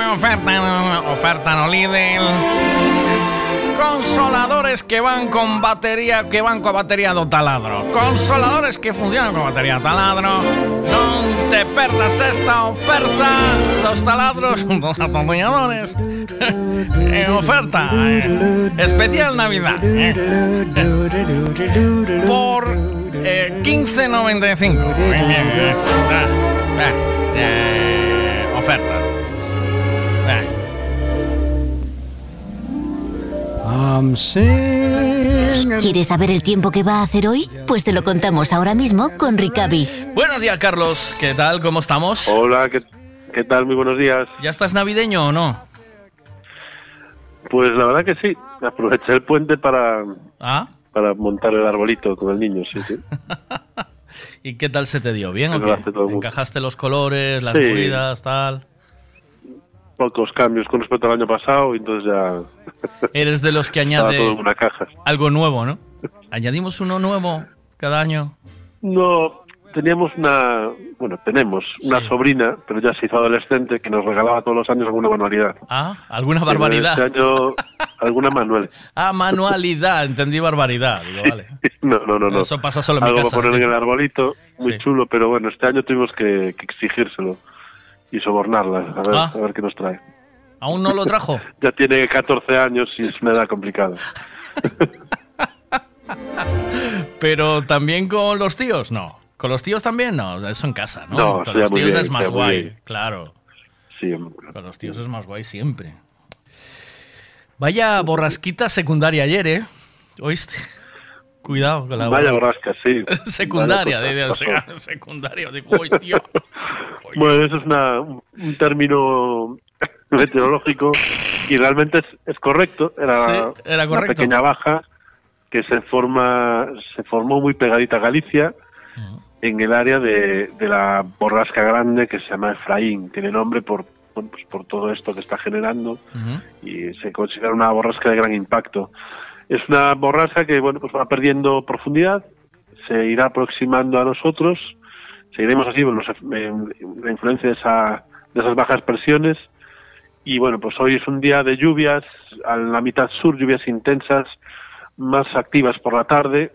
oferta, oferta no Lidl. Consoladores que van con batería, que van con batería do taladro. Consoladores que funcionan con batería taladro. Non te perdas esta oferta dos taladros, dos atornilladores. en oferta eh, especial Navidad. eh. Por eh, 15.95. Eh, eh, eh, eh, oferta. ¿Quieres saber el tiempo que va a hacer hoy? Pues te lo contamos ahora mismo con Ricavi. Buenos días, Carlos. ¿Qué tal? ¿Cómo estamos? Hola, ¿qué, qué tal? Muy buenos días. ¿Ya estás navideño o no? Pues la verdad que sí. Aproveché el puente para, ¿Ah? para montar el arbolito con el niño, sí, sí. ¿Y qué tal se te dio? ¿Bien o qué? lo hace todo el mundo. ¿Encajaste los colores, las Sí. movidas, tal? Pocos cambios con respecto al año pasado y entonces ya Eres de los que añade una caja. algo nuevo, ¿no? ¿Añadimos uno nuevo cada año? No, teníamos una, bueno, tenemos una sobrina, pero ya se hizo adolescente, que nos regalaba todos los años alguna manualidad. Ah, alguna Pero barbaridad. Este año alguna manual. Ah, manualidad, entendí barbaridad. Digo, vale. No, no, no, no. Eso pasa solo en mi Algo casa. para poner en el arbolito, muy Sí. chulo, pero bueno, este año tuvimos que, que exigírselo y sobornarla, a ver, Ah. a ver qué nos trae. ¿Aún no lo trajo? Ya tiene 14 años y es una edad complicada. Pero también con los tíos, no. ¿Con los tíos también? No, eso en casa, ¿no? No, con los tíos bien, es más guay, bien. claro. Sí. Con los tíos es más guay siempre. Vaya borrasquita secundaria ayer, ¿eh? ¿Oíste? Cuidado con la Vaya borrasca. sí. Secundaria, de, de- secundaria. Digo, tío. Bueno, eso es una- un término meteorológico y realmente es, es correcto. Era, Sí, era una correcto. pequeña baja que se forma se formó muy pegadita a Galicia en el área de, de la borrasca grande que se llama Efraín. Tiene nombre por, bueno, pues por todo esto que está generando y se considera una borrasca de gran impacto. Es una borrasca que bueno pues va perdiendo profundidad, se irá aproximando a nosotros, seguiremos así bueno, los en- la influencia de, esa, de esas bajas presiones y bueno pues hoy es un día de lluvias a la mitad sur, lluvias intensas más activas por la tarde,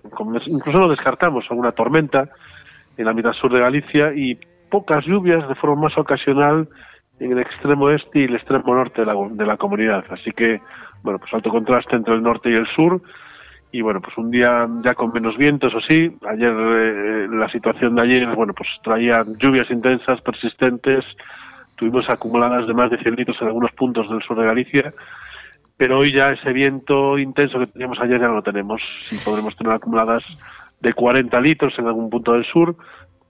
incluso no descartamos alguna tormenta en la mitad sur de Galicia y pocas lluvias de forma más ocasional en el extremo este y el extremo norte de la, de la comunidad. Así que, bueno, pues alto contraste entre el norte y el sur. Y bueno, pues un día ya con menos viento, eso sí. Ayer, eh, la situación de ayer, bueno, pues traía lluvias intensas, persistentes. Tuvimos acumuladas de más de 100 litros en algunos puntos del sur de Galicia. Pero hoy ya ese viento intenso que teníamos ayer ya no lo tenemos. Sí podremos tener acumuladas de 40 litros en algún punto del sur.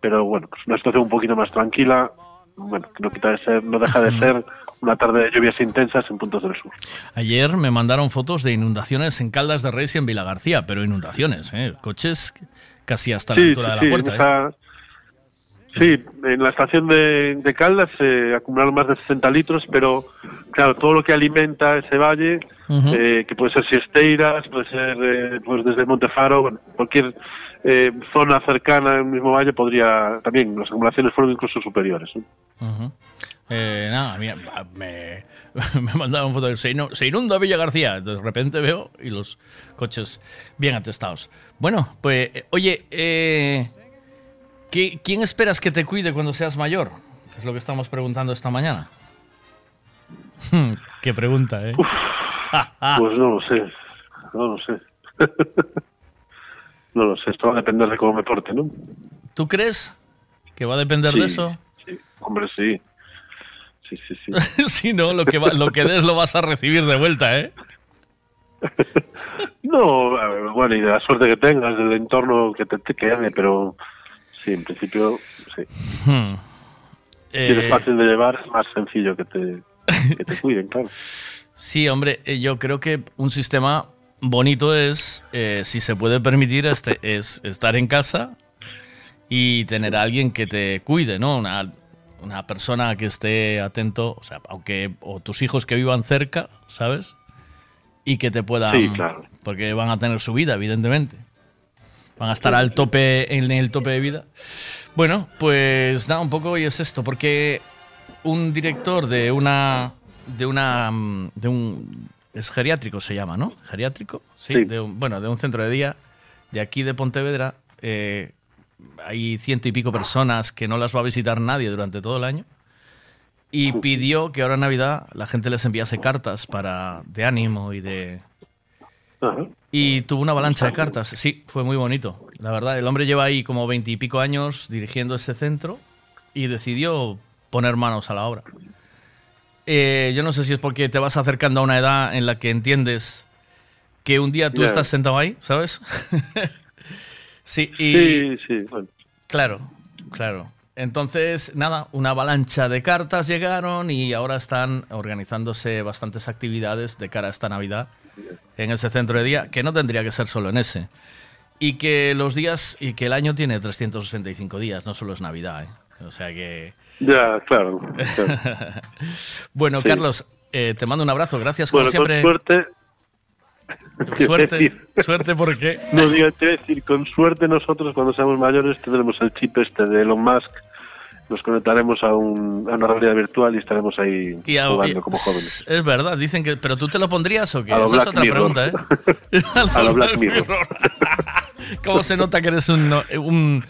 Pero bueno, pues una situación un poquito más tranquila. Bueno, que no, quita de ser, no deja de ser una tarde de lluvias intensas en puntos del sur. Ayer me mandaron fotos de inundaciones en Caldas de Reis y en Vilagarcía, pero inundaciones, ¿eh? Coches casi hasta la altura de sí, la puerta. ¿eh? Sí, en la estación de, de Caldas se acumularon más de 60 litros, pero claro, todo lo que alimenta ese valle, eh, que puede ser Siesteiras, puede ser eh, pues desde Montefaro, bueno, cualquier eh, zona cercana al mismo valle podría también, las acumulaciones fueron incluso superiores. ¿eh? Eh, nada, mira, me, me mandaron foto de se, inu- se inunda Villa García. De repente veo y los coches bien atestados. Bueno, pues, eh, oye, eh, ¿qué- ¿quién esperas que te cuide cuando seas mayor? Es lo que estamos preguntando esta mañana. Hmm, Qué pregunta, ¿eh? Pues no lo sé, no lo sé. no lo sé, esto va a depender de cómo me porte, ¿no? ¿Tú crees que va a depender de Sí. eso? Hombre, sí. Sí, sí, sí. si no, lo que, va- lo que des lo vas a recibir de vuelta, ¿eh? No, bueno, y de la suerte que tengas, del entorno que te, te quede, pero sí, en principio, sí. Hmm. Si eres Eh, fácil de llevar, es más sencillo que te, que te cuiden, claro. Sí, hombre, eh, yo creo que un sistema bonito es, eh, si se puede permitir, este, es estar en casa y tener a alguien que te cuide, ¿no? Una, una persona que esté atento, o sea, aunque o tus hijos que vivan cerca, ¿sabes? Y que te puedan, Sí, claro. porque van a tener su vida, evidentemente. Van a estar al tope en el tope de vida. Bueno, pues nada, un poco hoy es esto, porque un director de una de una mm, de un es geriátrico se llama, ¿no? Geriátrico, sí, Sí. de un- bueno, de un centro de día de aquí de Pontevedra. eh, hay ciento y pico personas que no las va a visitar nadie durante todo el año y pidió que ahora en Navidad la gente les enviase cartas para de ánimo y de y tuvo una avalancha de cartas. Sí, fue muy bonito. La verdad, el hombre lleva ahí como veintipico años dirigiendo ese centro y decidió poner manos a la obra. Eh, yo no sé si es porque te vas acercando a una edad en la que entiendes que un día tú estás sentado ahí, ¿sabes? sí, y Sí, sí, bueno. claro, claro. Entonces, nada, una avalancha de cartas llegaron y ahora están organizándose bastantes actividades de cara a esta Navidad en ese centro de día, que no tendría que ser solo en ese. Y que los días, y que el año tiene 365 días, no solo es Navidad, ¿eh? O sea que... Ya, claro. claro. bueno, Sí. Carlos, eh, te mando un abrazo, gracias como siempre. con suerte. Suerte, suerte porque... No digo, te decir, con suerte nosotros cuando seamos mayores tendremos el chip este de Elon Musk, nos conectaremos a, un, a una realidad virtual y estaremos ahí Y a- jugando y- como jóvenes. Es verdad, dicen que... ¿Pero tú te lo pondrías o qué? Esa es otra Mirror. pregunta, ¿eh? A lo Black Mirror. ¿Cómo se nota que eres un, un,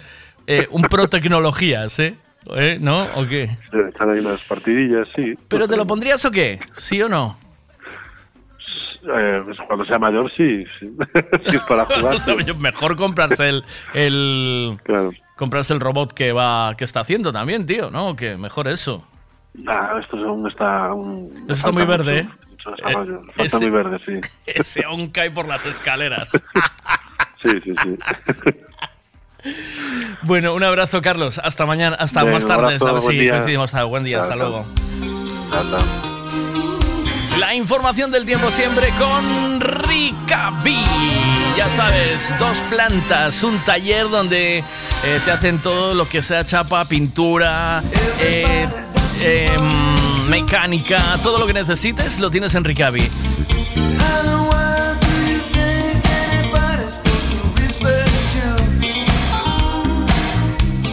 eh, un pro tecnologías, eh? ¿Eh? ¿No? ¿O qué? Están ahí unas partidillas, sí. ¿Pero te lo pondrías o qué? ¿Sí o no? Eh, pues cuando sea mayor, sí. sí. Si es para jugar. Sí. Mejor comprarse el, el Claro. comprarse el robot que va que está haciendo también, tío, ¿no? Que mejor eso. Esto aún está. Eso está muy verde, mucho- ¿eh? mucho desarrollo. Eh, Falta ese- muy verde, sí. Ese aún cae por las escaleras. Sí, sí, sí. Bueno, un abrazo, Carlos. Hasta mañana, hasta Venga, más un tarde. A ver buen si día. coincidimos. Buen día, hasta chao. luego. Chao, chao. La información del tiempo siempre con Ricavi. Ya sabes, dos plantas, un taller donde eh, te hacen todo lo que sea chapa, pintura, eh, em, mecánica, todo lo que necesites lo tienes en Ricavi.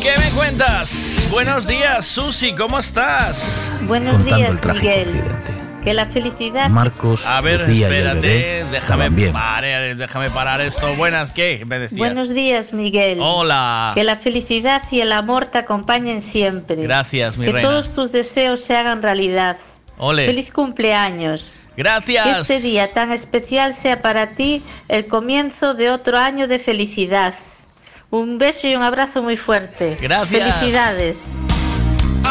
¿Qué me cuentas? Buenos días, Susi, ¿cómo estás? Buenos Contando días, Miguel. Que la felicidad. Marcos, a ver, Lucía y el espérate, bebé déjame bien. parar, déjame parar esto. Buenas, ¿qué? Me decías. Buenos días, Miguel. Hola. Que la felicidad y el amor te acompañen siempre. Gracias, mi que reina. todos tus deseos se hagan realidad. Ole. Feliz cumpleaños. Gracias. Que este día tan especial sea para ti el comienzo de otro año de felicidad. Un beso y un abrazo muy fuerte. Gracias. Felicidades.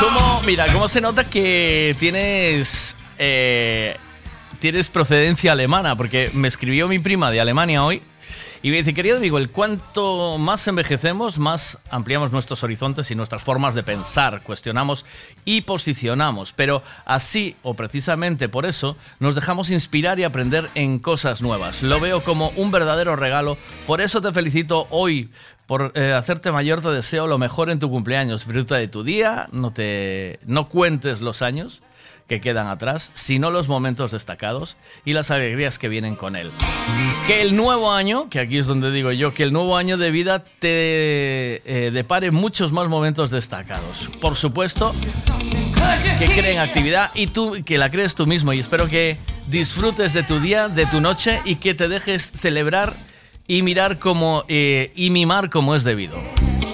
¿Cómo, mira, cómo se nota que tienes eh, tienes procedencia alemana? Porque me escribió mi prima de Alemania hoy y me dice, querido Miguel, cuanto más envejecemos, más ampliamos nuestros horizontes y nuestras formas de pensar, cuestionamos y posicionamos. Pero así, o precisamente por eso, nos dejamos inspirar y aprender en cosas nuevas. Lo veo como un verdadero regalo. Por eso te felicito hoy por eh, hacerte mayor, te deseo lo mejor en tu cumpleaños. Disfruta de tu día, no, te, no cuentes los años que quedan atrás, sino los momentos destacados y las alegrías que vienen con él. Que el nuevo año, que aquí es donde digo yo, que el nuevo año de vida te eh, depare muchos más momentos destacados. Por supuesto, que creen actividad y tú que la crees tú mismo. Y espero que disfrutes de tu día, de tu noche y que te dejes celebrar y mirar como eh, y mimar como es debido.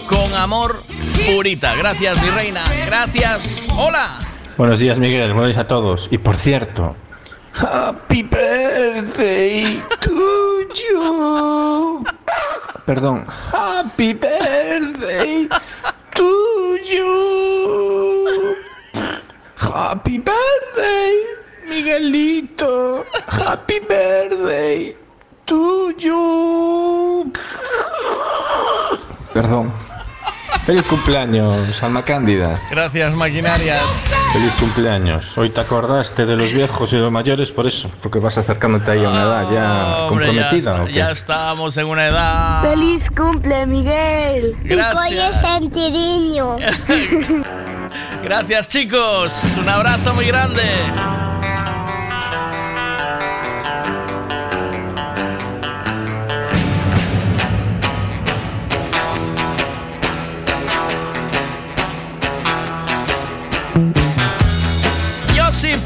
Con amor, Purita. Gracias, mi reina. Gracias. Hola. Buenos días, Miguel. Buenos días a todos. Y por cierto, Happy birthday to you. Perdón. Happy birthday to you. Happy birthday, Miguelito. Happy birthday to you. Perdón. Feliz cumpleaños, Alma Cándida. Gracias, maquinarias. Feliz cumpleaños. Hoy te acordaste de los viejos y los mayores por eso, porque vas acercándote ahí a una edad ya Hombre, comprometida. ya, estamos en una edad. Feliz cumple, Miguel. Gracias. Gracias, chicos. Un abrazo muy grande.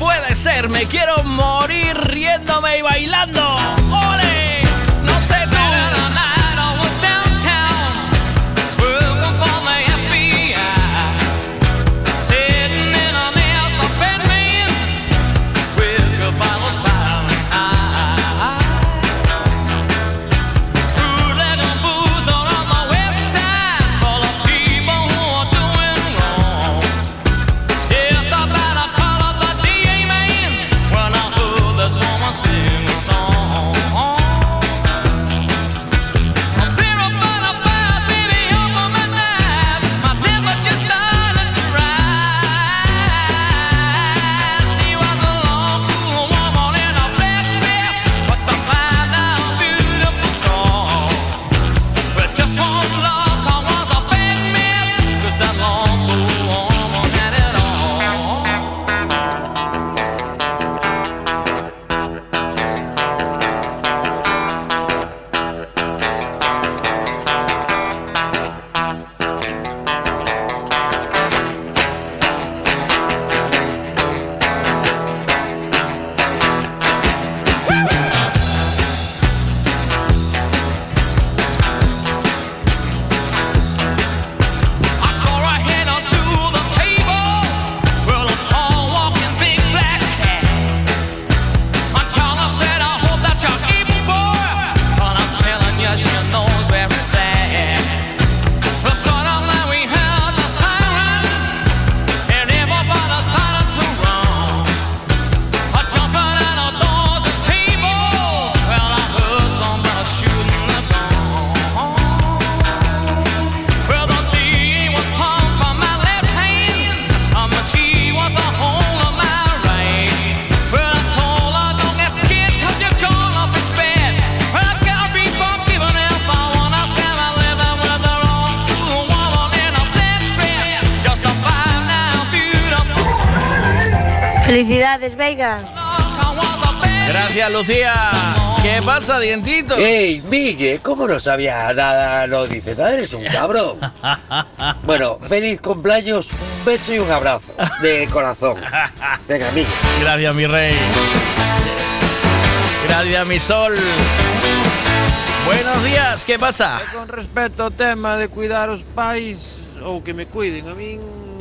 Puede ser, me quiero morir riéndome y bailando. Felicidades, Veiga. Gracias, Lucía. ¿Qué pasa, dientito? ¡Ey, Miguel! ¿Cómo no sabía nada? Lo dices, ¿no? eres un cabrón. Bueno, feliz cumpleaños, un beso y un abrazo de corazón. Venga, Miguel. Gracias, mi rey. Gracias, mi sol. Buenos días, ¿qué pasa? Con respecto ao tema de cuidar os pais ou que me cuiden, a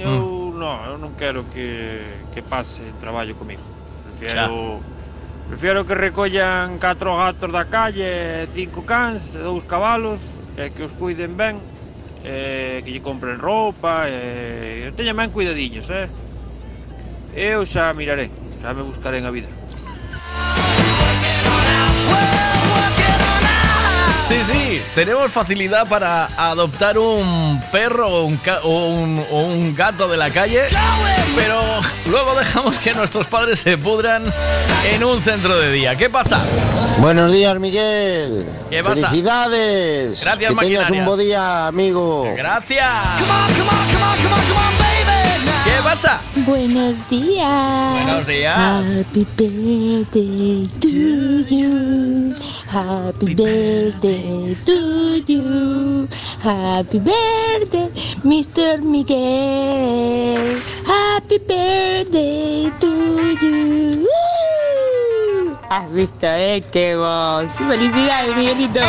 eu non, eu non quero que, que pase en traballo comigo. Prefiero... Xa. Prefiero que recollan catro gatos da calle, cinco cans, dous cabalos, e que os cuiden ben, e que lle compren roupa, e, e teñan ben cuidadiños, eh? Eu xa miraré, xa me buscaré en a vida. Sí, sí, tenemos facilidad para adoptar un perro o un, ca- o un- o un gato de la calle, pero luego dejamos que nuestros padres se pudran en un centro de día. ¿Qué pasa? Buenos días, Miguel. ¿Qué pasa? Felicidades. Gracias, que tengas un buen día, amigo. Gracias. ¿Qué pasa? Buenos días. Buenos días. Happy birthday to you. Happy birthday to you. Happy birthday, Mr. Miguel. Happy birthday to you. Has visto, eh, qué voz. Felicidades, Miguelito.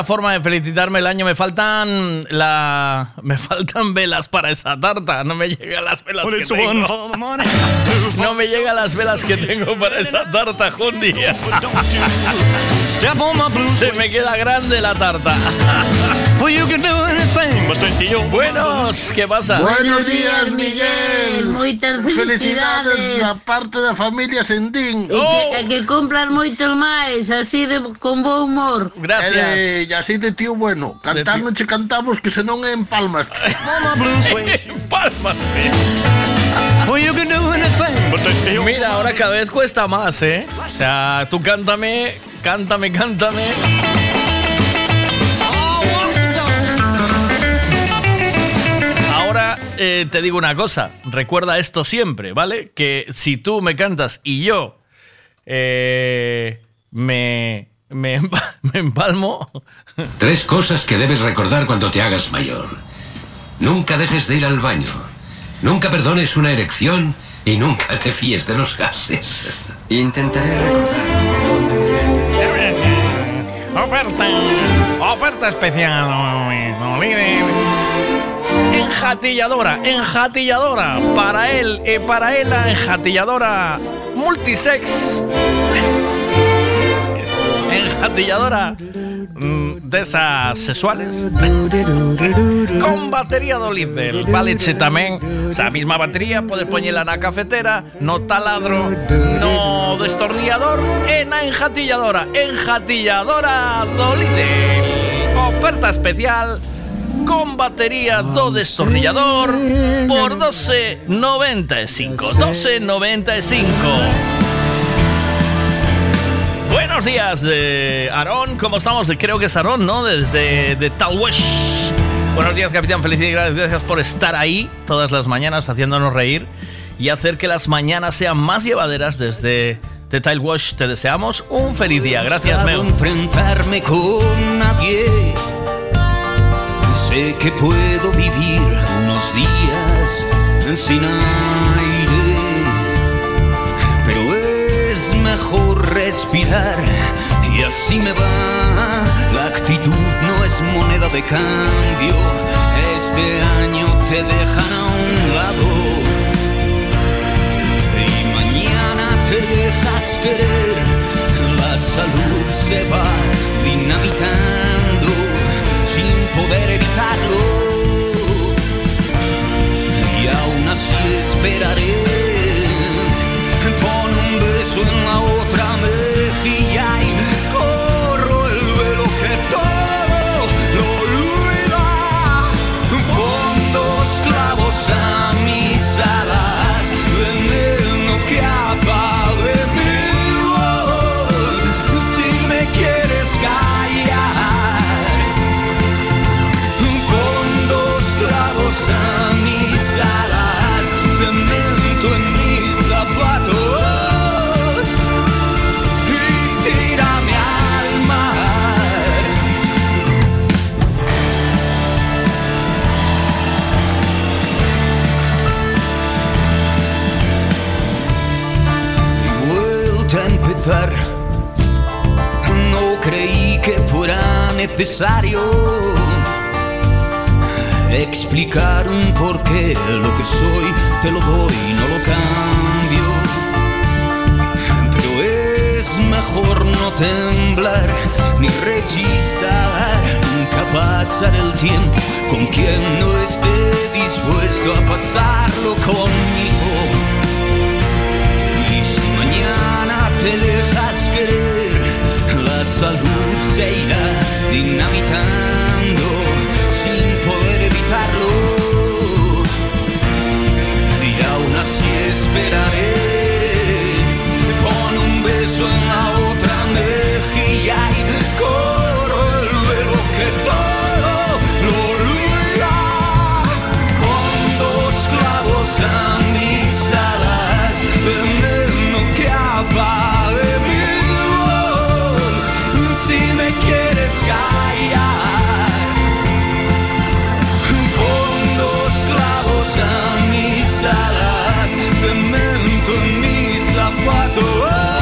Vaya forma de felicitarme el año. Me faltan la, me faltan velas para esa tarta. No me llegan las velas que tengo. No me llegan las velas que tengo para esa tarta, Jundi. Se me queda grande la tarta. Buenos, ¿qué pasa? Buenos días, Miguel. Muchas Felicidades da parte da familia Sendín. E que, que cumplan moito máis, así de, con bo humor. Gracias. E, e así de tío bueno. Cantar non che cantamos que senón en palmas. Palmas, Mira, ahora cada vez cuesta más, ¿eh? O sea, tú cántame, cántame, cántame. Eh, te digo una cosa, recuerda esto siempre, ¿vale? Que si tú me cantas y yo eh, me, me, empa- me empalmo, Tres cosas que debes recordar cuando te hagas mayor. Nunca dejes de ir al baño. Nunca perdones una erección y nunca te fíes de los gases. Intentaré recordar. Oferta, oferta especial, no líder. Enjatilladora, enjatilladora, para él, eh, para él la enjatilladora multisex. Enjatilladora mm, de esas sexuales. Con batería do Lidl vale che tamén esa misma batería podes poñela na cafetera no taladro no destornillador. E na enjatilladora enjatilladora do Lidl oferta especial con batería do destornillador por 12.95 12.95 Buenos días, eh, Aarón. ¿Cómo estamos? Creo que es Aarón, ¿no? Desde de Talwesh. Buenos días, capitán. Felicidades. Gracias por estar ahí todas las mañanas haciéndonos reír y hacer que las mañanas sean más llevaderas desde The Tile Wash. Te deseamos un feliz día. Gracias, Meo. enfrentarme con nadie. Sé que puedo vivir unos días sin aire. mejor respirar y así me va. La actitud no es moneda de cambio. Este año te dejan a un lado y mañana te dejas querer. La salud se va dinamitando sin poder evitarlo. Y aún así esperaré Pon un beso en la otra mejilla No creí que fuera necesario explicar un porqué. Lo que soy te lo doy, no lo cambio. Pero es mejor no temblar ni rechistar. Nunca pasar el tiempo con quien no esté dispuesto a pasarlo conmigo. Te dejas querer, la salud se irá dinamitando sin poder evitarlo. Y aún así esperaré. Pon un beso en la otra mejilla y corro el velo que todo lo olvida. Con dos clavos a mis alas, veneno que apague alas, cemento en mis zapatos.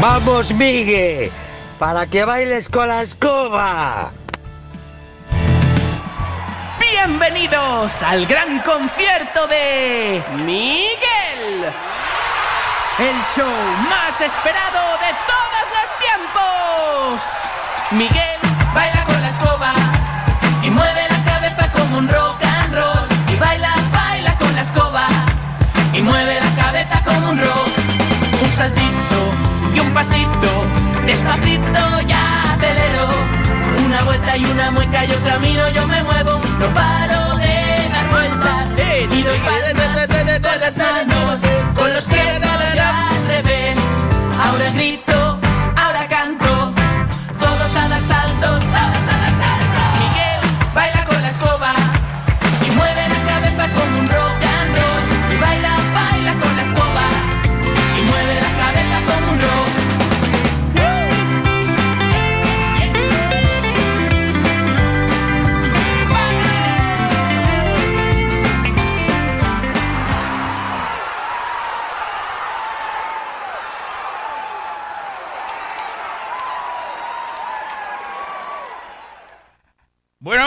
Vamos, Migue, para que bailes con la escoba. Bienvenidos al gran concierto de Miguel. El show más esperado de todos los tiempos. Miguel baila con la escoba y mueve la cabeza como un rock and roll. Y baila, baila con la escoba y mueve la cabeza como un rock. Un saltito y un pasito, despacito ya acelero. Una vuelta y una mueca yo camino, yo me muevo, no paro de dar vueltas. Y doy palmas con las manos, con los pies voy al revés. Ahora grito,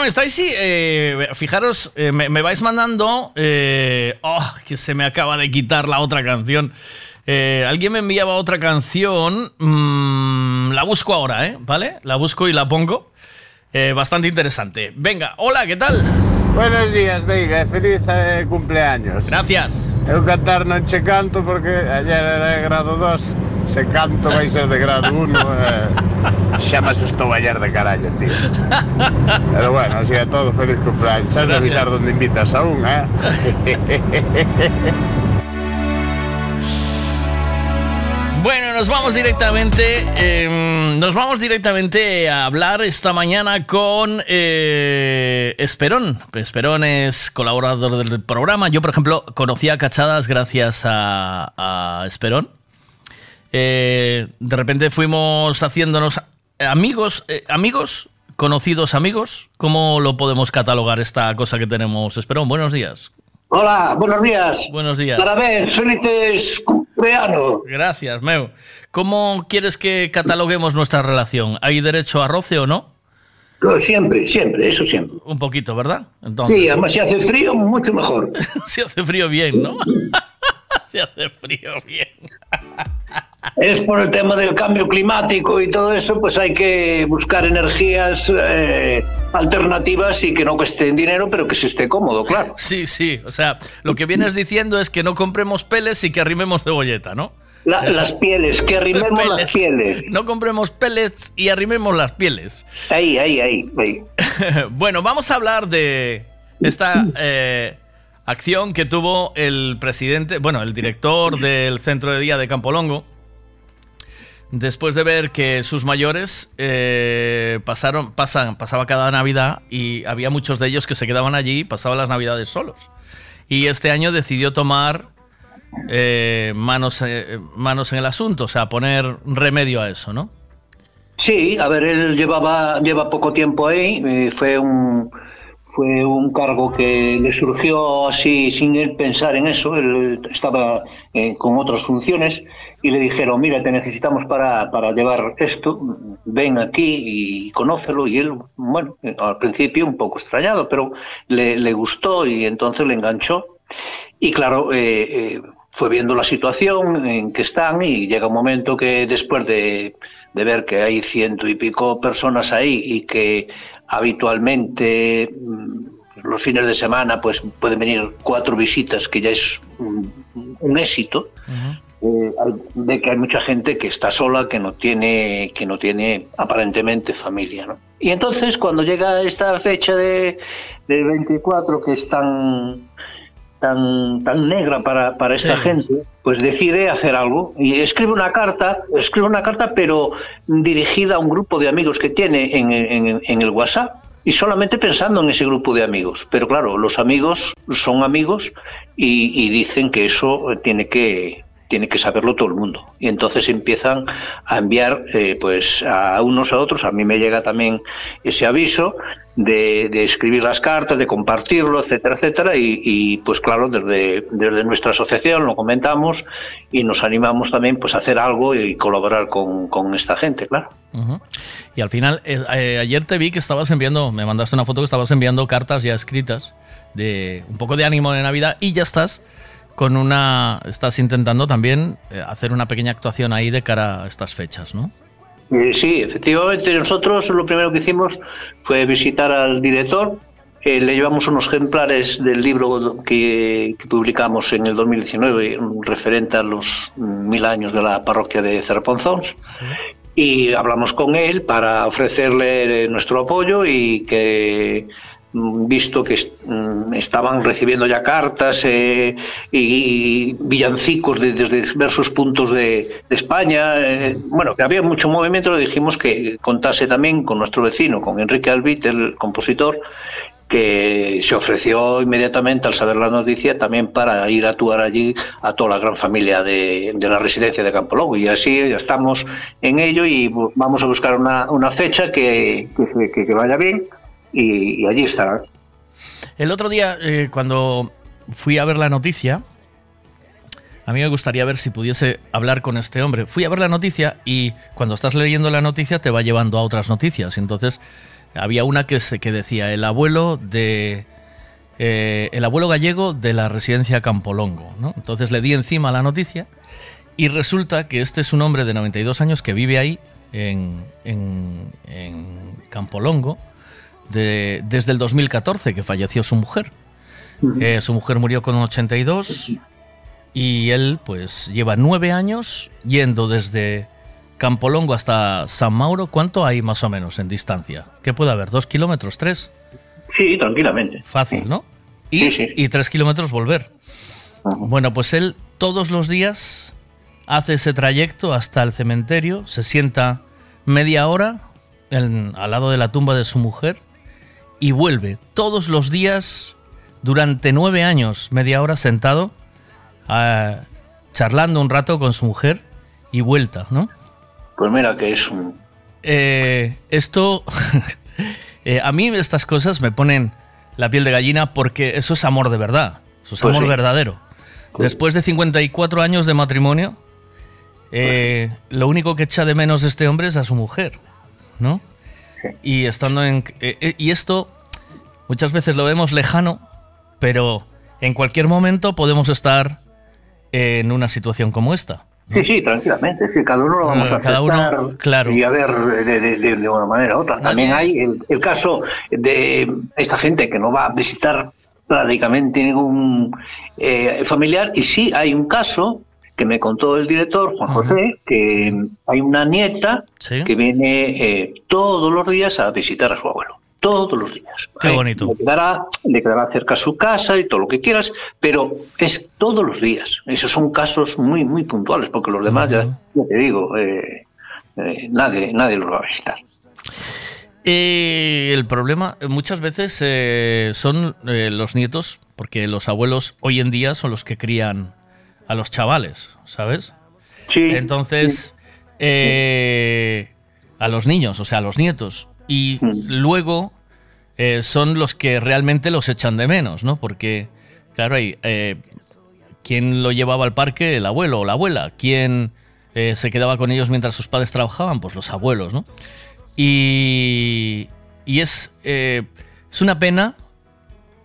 Estáis, sí, eh, fijaros, eh, me, vais mandando... eh, oh, que se me acaba de quitar la otra canción. Eh, alguien me enviaba otra canción. mm, la busco ahora, ¿eh? ¿Vale? La busco y la pongo. Bastante interesante. Venga, hola, ¿qué tal? Buenos días, Veiga, feliz eh, cumpleaños. Gracias. Eu cantar non che canto porque ayer era de grado 2, se canto vai ser de grado 1. Eh, xa me asustou ayer de carallo, tío. Pero bueno, así a todo, feliz cumpleaños. Sabes avisar onde invitas a un, eh? Bueno, nos vamos directamente, eh, nos vamos directamente a hablar esta mañana con eh, Esperón. Esperón es colaborador del programa. Yo, por ejemplo, conocí a Cachadas gracias a, a Esperón. Eh, de repente fuimos haciéndonos amigos, eh, amigos, conocidos amigos. ¿Cómo lo podemos catalogar esta cosa que tenemos, Esperón? Buenos días. Hola, buenos días. Buenos días. Parabéns, felices cumpleaños. Gracias, Meu. ¿Cómo quieres que cataloguemos nuestra relación? ¿Hay derecho a roce o no? No, Siempre, siempre, eso siempre. Un poquito, ¿verdad? Entonces, Sí, además si hace frío, mucho mejor. si hace frío bien, ¿no? si hace frío bien. Es por el tema del cambio climático y todo eso, pues hay que buscar energías eh, alternativas y que no cuesten dinero, pero que se esté cómodo, claro. Sí, sí. O sea, lo que vienes diciendo es que no compremos peles y que arrimemos cebolleta, ¿no? La- las pieles, que arrimemos las pieles. No compremos pellets y arrimemos las pieles. Ahí, ahí, ahí. ahí. bueno, vamos a hablar de esta eh, acción que tuvo el presidente, bueno, el director del centro de día de Campolongo, después de ver que sus mayores eh, pasaron, pasan, pasaba cada Navidad y había muchos de ellos que se quedaban allí y pasaban las Navidades solos. Y este año decidió tomar eh, manos, eh, manos en el asunto, o sea, poner remedio a eso, ¿no? Sí, a ver, él llevaba lleva poco tiempo ahí, eh, fue un fue un cargo que le surgió así sin él pensar en eso, él estaba eh, con otras funciones y le dijeron, mira, te necesitamos para, para llevar esto, ven aquí y conócelo y él, bueno, al principio un poco extrañado, pero le, le gustó y entonces le enganchó. Y claro, eh, eh, fue viendo la situación en que están y llega un momento que después de, de ver que hay ciento y pico personas ahí y que habitualmente mm, los fines de semana pues pueden venir cuatro visitas, que ya es un éxito, eh, de que hay mucha gente que está sola, que no tiene, que no tiene aparentemente familia. ¿no? Y entonces cuando llega esta fecha de, del 24 que es tan, tan, tan negra para, para esta Sí. gente, pues decide hacer algo y escribe una carta, escribe una carta pero dirigida a un grupo de amigos que tiene en, en- en el WhatsApp y solamente pensando en ese grupo de amigos. Pero claro, los amigos son amigos y, y dicen que eso tiene que tiene que saberlo todo el mundo. Y entonces empiezan a enviar eh, pues a unos a otros. A mí me llega también ese aviso de, de escribir las cartas, de compartirlo, etcétera, etcétera. Y, pues claro, desde, nuestra asociación lo comentamos y nos animamos también pues a hacer algo y colaborar con, esta gente, claro. Y al final, eh, eh, ayer te vi que estabas enviando, me mandaste una foto que estabas enviando cartas ya escritas de un poco de ánimo de Navidad y ya estás con una, estás intentando también eh, hacer una pequeña actuación ahí de cara a estas fechas, ¿no? Eh, sí, efectivamente nosotros lo primero que hicimos fue visitar al director. Eh, le llevamos unos ejemplares del libro que, que publicamos en el 2019, un referente a los mil años de la parroquia de Cerponzons. Y hablamos con él para ofrecerle eh, nuestro apoyo y que visto que mm, estaban recibiendo ya cartas eh, y villancicos de- desde diversos puntos de, España, eh, bueno, que había mucho movimiento, le dijimos que contase también con nuestro vecino, con Enrique Albit, el compositor, que se ofreció inmediatamente al saber la noticia también para ir a actuar allí a toda la gran familia de, la residencia de Campolongo. Y así ya estamos en ello y vamos a buscar una, fecha que- que vaya bien y, y allí estarán. El otro día, eh, cuando fui a ver la noticia, a mí me gustaría ver si pudiese hablar con este hombre. Fui a ver la noticia y cuando estás leyendo la noticia te va llevando a otras noticias. Entonces había una que, se, que decía el abuelo de eh, el abuelo gallego de la residencia Campolongo. ¿no? Entonces le di encima la noticia y resulta que este es un hombre de 92 años que vive ahí en, en, en Campolongo de, desde el 2014 que falleció su mujer. Eh, su mujer murió con 82 y él pues lleva nueve años yendo desde Campolongo hasta San Mauro. ¿Cuánto hay más o menos en distancia? ¿Qué puede haber? ¿Dos kilómetros? ¿Tres? Sí, tranquilamente. Fácil, ¿no? Y, y tres kilómetros volver. Bueno, pues él todos los días hace ese trayecto hasta el cementerio, se sienta media hora al lado de la tumba de su mujer y vuelve todos los días durante nueve años, media hora sentado, charlando un rato con su mujer y vuelta, ¿no? Pues mira que es un... Eh, esto, eh, a mí estas cosas me ponen la piel de gallina porque eso es amor de verdad, eso es Pues amor sí. verdadero. Después de 54 años de matrimonio, eh, lo único que echa de menos este hombre es a su mujer, ¿no? Y estando en eh, eh, y esto muchas veces lo vemos lejano, pero en cualquier momento podemos estar en una situación como esta. Sí, sí, tranquilamente. Es que cada uno lo vamos a Eh, cada uno, aceptar claro. y a ver de, de- de- de una manera u otra. También hay el, el caso de esta gente que no va a visitar prácticamente ningún eh, familiar y sí hay un caso que me contó el director, Juan José, que hay una nieta que viene eh, todos los días a visitar a su abuelo. Todos los días. Qué Eh, bonito. Le quedará, le quedará cerca su casa y todo lo que quieras, pero es todos los días. Esos son casos muy, muy puntuales, porque los demás, ya, ya te digo, eh, eh, nadie, nadie los va a visitar. Eh, el problema muchas veces eh, son eh, los nietos, porque los abuelos hoy en día son los que crían a los chavales, ¿sabes? Sí. Entonces, eh, a los niños, o sea, a los nietos. Y luego eh, son los que realmente los echan de menos, ¿no? Porque, claro, hay, eh, ¿quién lo llevaba al parque? El abuelo o la abuela. ¿Quién eh, se quedaba con ellos mientras sus padres trabajaban? Pues los abuelos, ¿no? Y, y es, es una pena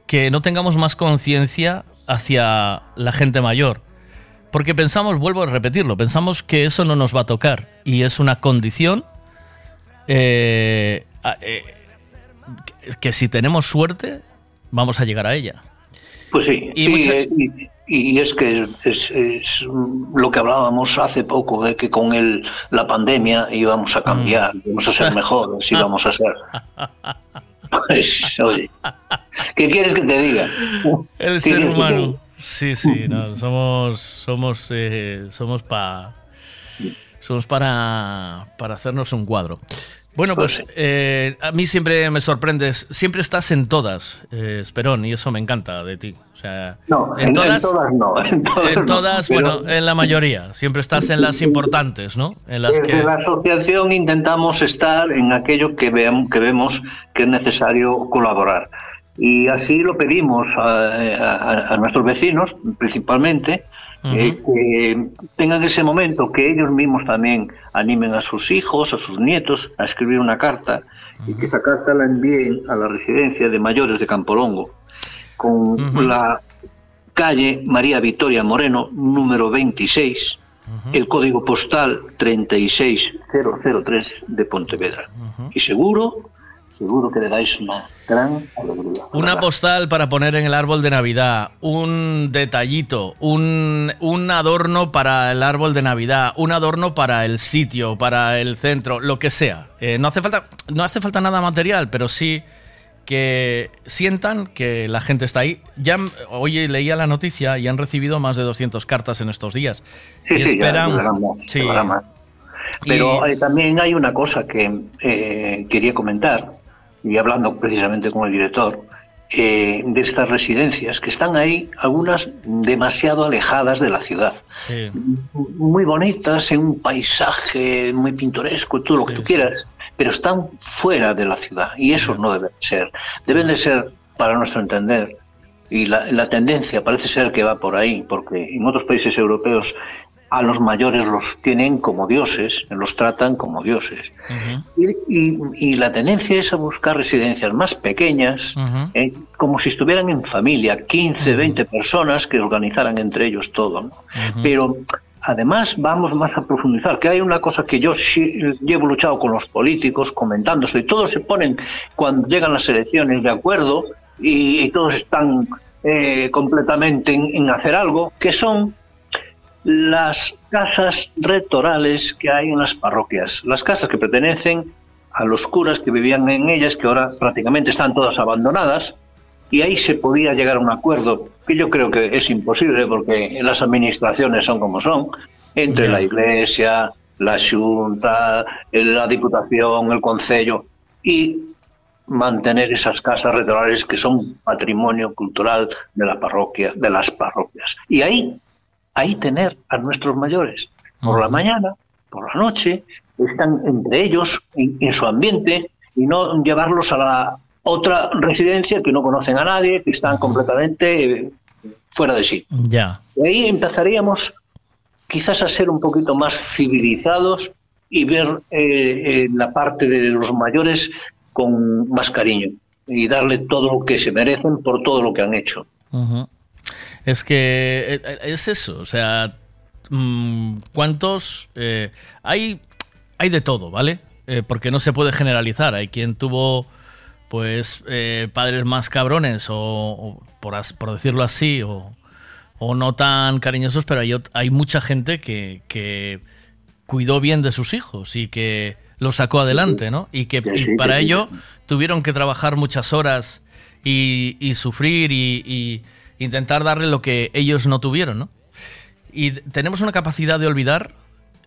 que no tengamos más conciencia hacia la gente mayor. Porque pensamos, vuelvo a repetirlo, pensamos que eso no nos va a tocar. Y es una condición eh, eh, que- si tenemos suerte, vamos a llegar a ella. Pues sí, Y eh, y, y es que es, es lo que hablábamos hace poco, de que con el, la pandemia íbamos a cambiar, Mm. íbamos a ser mejores, íbamos a ser... Pues, oye, ¿qué quieres que te diga? El ¿Qué ser humano. Sí, sí, no, somos somos eh, somos pa somos para para hacernos un cuadro. Bueno, pues eh, a mí siempre me sorprendes, siempre estás en todas, eh, Esperón, y eso me encanta de ti. O sea, No, en, en todas, no. En todas, en no, todas, pero bueno, en la mayoría, siempre estás en las importantes, ¿no? En las Desde que la asociación intentamos estar en aquello que, veamos, que vemos que es necesario colaborar. Y así lo pedimos a, a- a nuestros vecinos, principalmente, eh, que tengan ese momento, que ellos mismos también animen a sus hijos, a sus nietos, a escribir una carta y que esa carta la envíen a la residencia de mayores de Campolongo con la calle María Victoria Moreno, número 26, el código postal 36003 de Pontevedra. Y seguro, seguro que le dais una gran alegría. Una postal para poner en el árbol de Navidad, un detallito, un, un adorno para el árbol de Navidad, un adorno para el sitio, para el centro, lo que sea. Eh, no, hace falta, no hace falta nada material, pero sí que sientan que la gente está ahí. Ya hoy leía la noticia y han recibido más de 200 cartas en estos días. Sí, y sí, esperan, más, sí. Pero eh, también hay una cosa que eh, quería comentar, y hablando precisamente con el director, eh, de estas residencias, que están ahí, algunas demasiado alejadas de la ciudad. Sí. Muy bonitas, en un paisaje muy pintoresco, todo lo que tú quieras, pero están fuera de la ciudad, y eso no debe ser. Deben de ser, para nuestro entender, y la, la tendencia parece ser que va por ahí, porque en otros países europeos a los mayores los tienen como dioses, los tratan como dioses. Y, y- y la tendencia es a buscar residencias más pequeñas, eh, como si estuvieran en familia, 15, 20 personas que organizaran entre ellos todo. ¿no? Pero además vamos más a profundizar, que hay una cosa que yo sí llevo luchado con los políticos, comentándose, y todos se ponen cuando llegan las elecciones de acuerdo y, y todos están eh, completamente en, en hacer algo, que son las casas rectorales que hay en las parroquias, las casas que pertenecen a los curas que vivían en ellas, que ahora prácticamente están todas abandonadas, y ahí se podía llegar a un acuerdo, que yo creo que es imposible porque las administraciones son como son, entre la Iglesia, la Junta, la Diputación, el Concello, y mantener esas casas rectorales que son patrimonio cultural de la parroquia, de las parroquias. Y ahí, ahí tener a nuestros mayores por la mañana, por la noche, están entre ellos, en, en su ambiente, y no llevarlos a la otra residencia que no conocen a nadie, que están completamente eh, fuera de sí. Ya. Ahí empezaríamos quizás a ser un poquito más civilizados y ver eh, eh, la parte de los mayores con más cariño y darle todo lo que se merecen por todo lo que han hecho. Ujú. Es que eh, es eso, o sea, mm, ¿cuántos? eh, hay, hay de todo, ¿vale? Eh, porque no se puede generalizar. Hay quien tuvo, pues, eh, padres más cabrones, o, o por, as- por decirlo así, o, o no tan cariñosos, pero hay, mucha gente que, que cuidó bien de sus hijos y que los sacó adelante, ¿no? Y que y para ello tuvieron que trabajar muchas horas y, y sufrir y, y intentar darle lo que ellos no tuvieron, ¿no? Y tenemos una capacidad de olvidar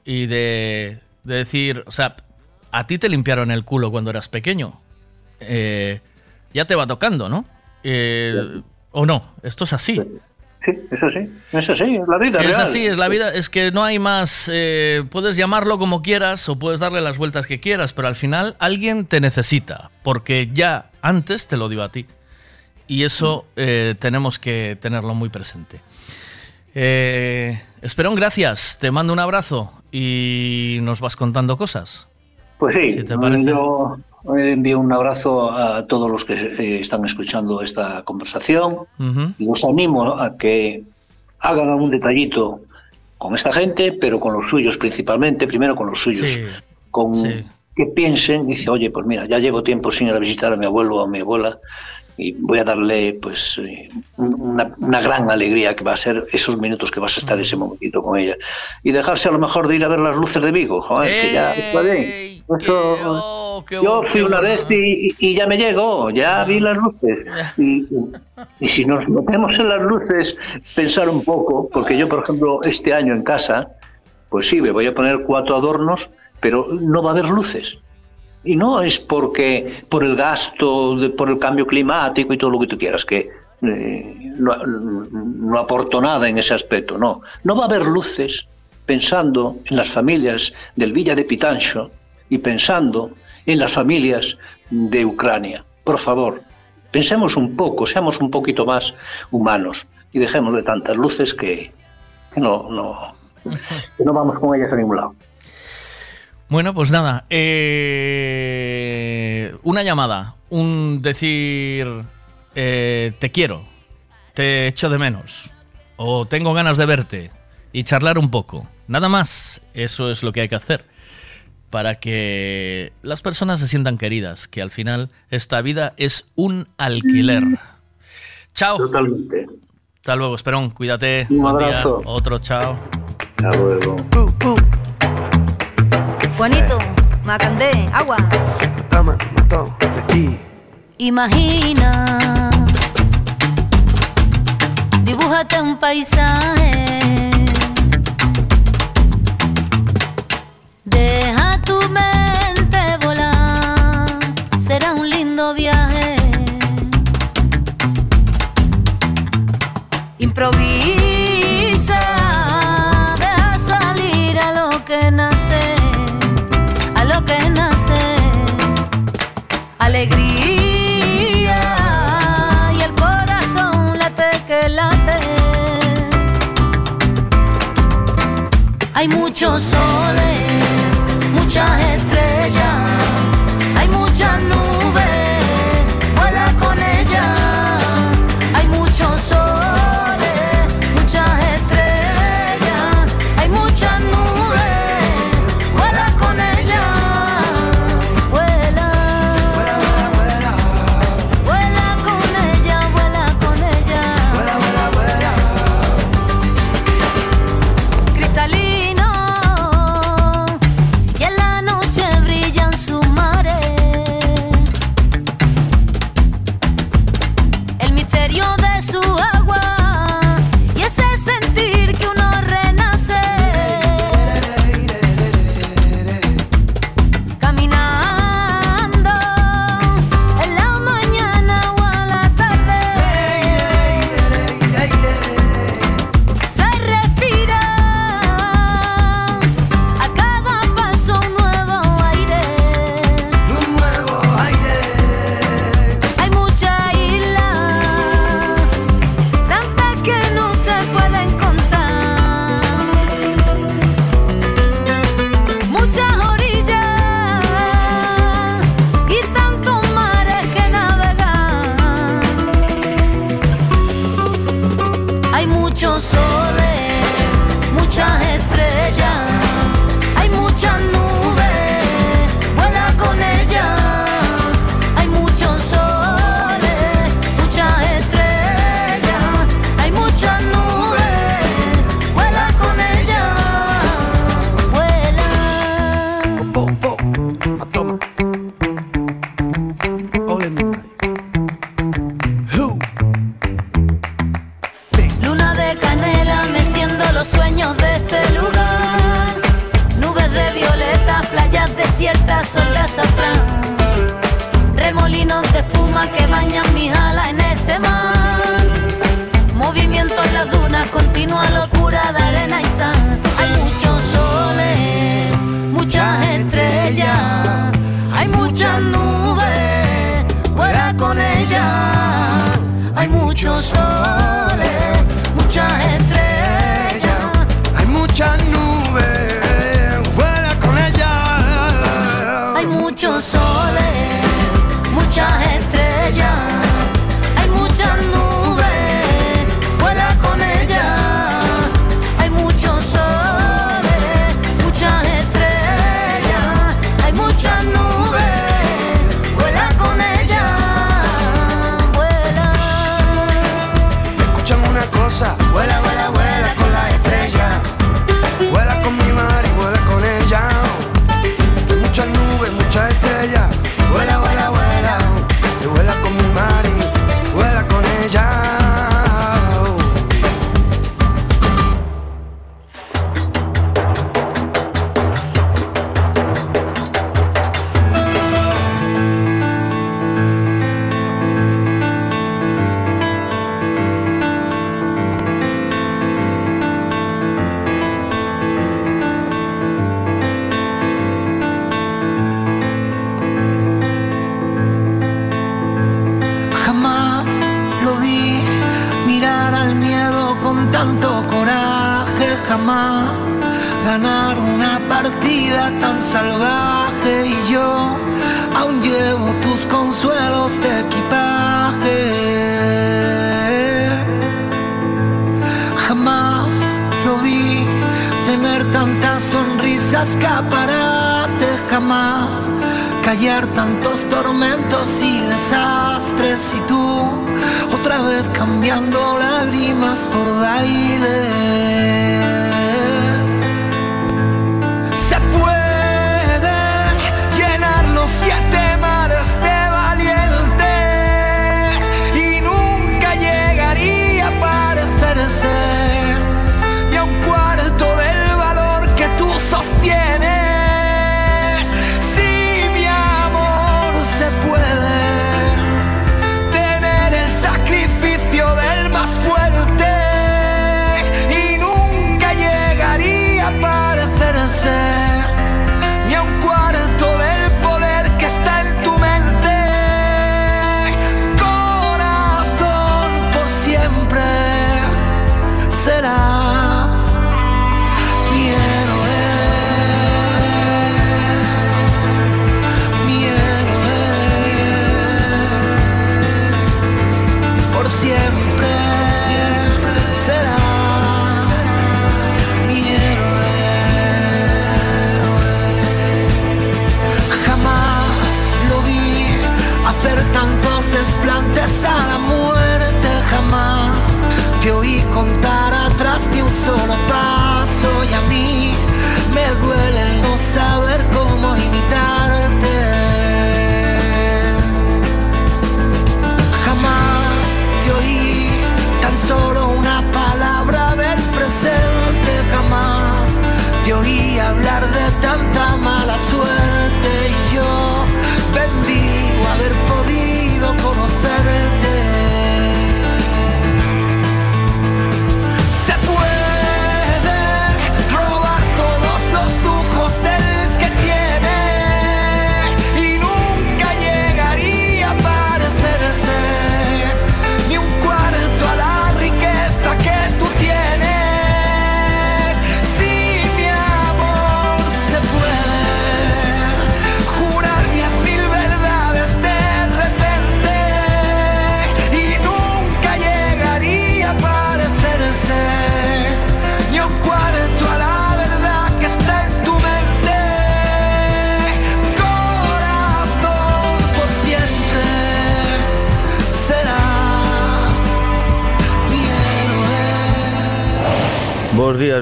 y de, de decir, o sea, a ti te limpiaron el culo cuando eras pequeño. Eh, ya te va tocando, ¿no? Eh, o no, esto es así. Sí, eso sí, eso sí, es la vida Es real. así, es la vida, es que no hay más, eh, puedes llamarlo como quieras o puedes darle las vueltas que quieras, pero al final alguien te necesita, porque ya antes te lo dio a ti. Y eso eh, tenemos que tenerlo muy presente. Eh, Esperón, gracias, te mando un abrazo y nos vas contando cosas. Pues sí, Si te parece. yo envío un abrazo a todos los que eh, están escuchando esta conversación Ujú. y los animo a que hagan algún detallito con esta gente, pero con los suyos principalmente, primero con los suyos, Sí, con sí. que piensen, dice, oye, pues mira, ya llevo tiempo sin ir a visitar a mi abuelo o a mi abuela y voy a darle pues eh, una, una gran alegría que va a ser esos minutos que vas a estar ese momentito con ella y dejarse a lo mejor de ir a ver las luces de Vigo, joder, que ya está bien. Eso- yo fui una vez y, y ya me llegó, ya vi las luces. Y, y si nos metemos en las luces, pensar un poco, porque yo, por ejemplo, este año en casa, pues sí, me voy a poner cuatro adornos, pero no va a haber luces. Y no es porque por el gasto, de- por el cambio climático y todo lo que tú quieras, que eh, no, no aporto nada en ese aspecto, no. No va a haber luces pensando en las familias del Villa de Pitancho y pensando en las familias de Ucrania. Por favor, pensemos un poco, seamos un poquito más humanos y dejemos de tantas luces que, que no, no, que no vamos con ellas a ningún lado. Bueno, pues nada, eh, una llamada, un decir eh, te quiero, te echo de menos, o tengo ganas de verte y charlar un poco. Nada más, eso es lo que hay que hacer para que las personas se sientan queridas, que al final esta vida es un alquiler. Chao. Totalmente. Hasta luego, Esperón, cuídate. Un Buen día. abrazo. Otro, chao. Hasta luego. Juanito, Macandé, agua. Imagina, dibújate un paisaje. Deja tu mente volar, será un lindo viaje. Improvisa, Hay muchos soles, muchas estrellas, hay muchas nubes, una continua locura de arena y sal. Hay muchos soles, muchas estrellas, hay muchas nubes, vuela con ella Hay muchos soles, muchas estrellas.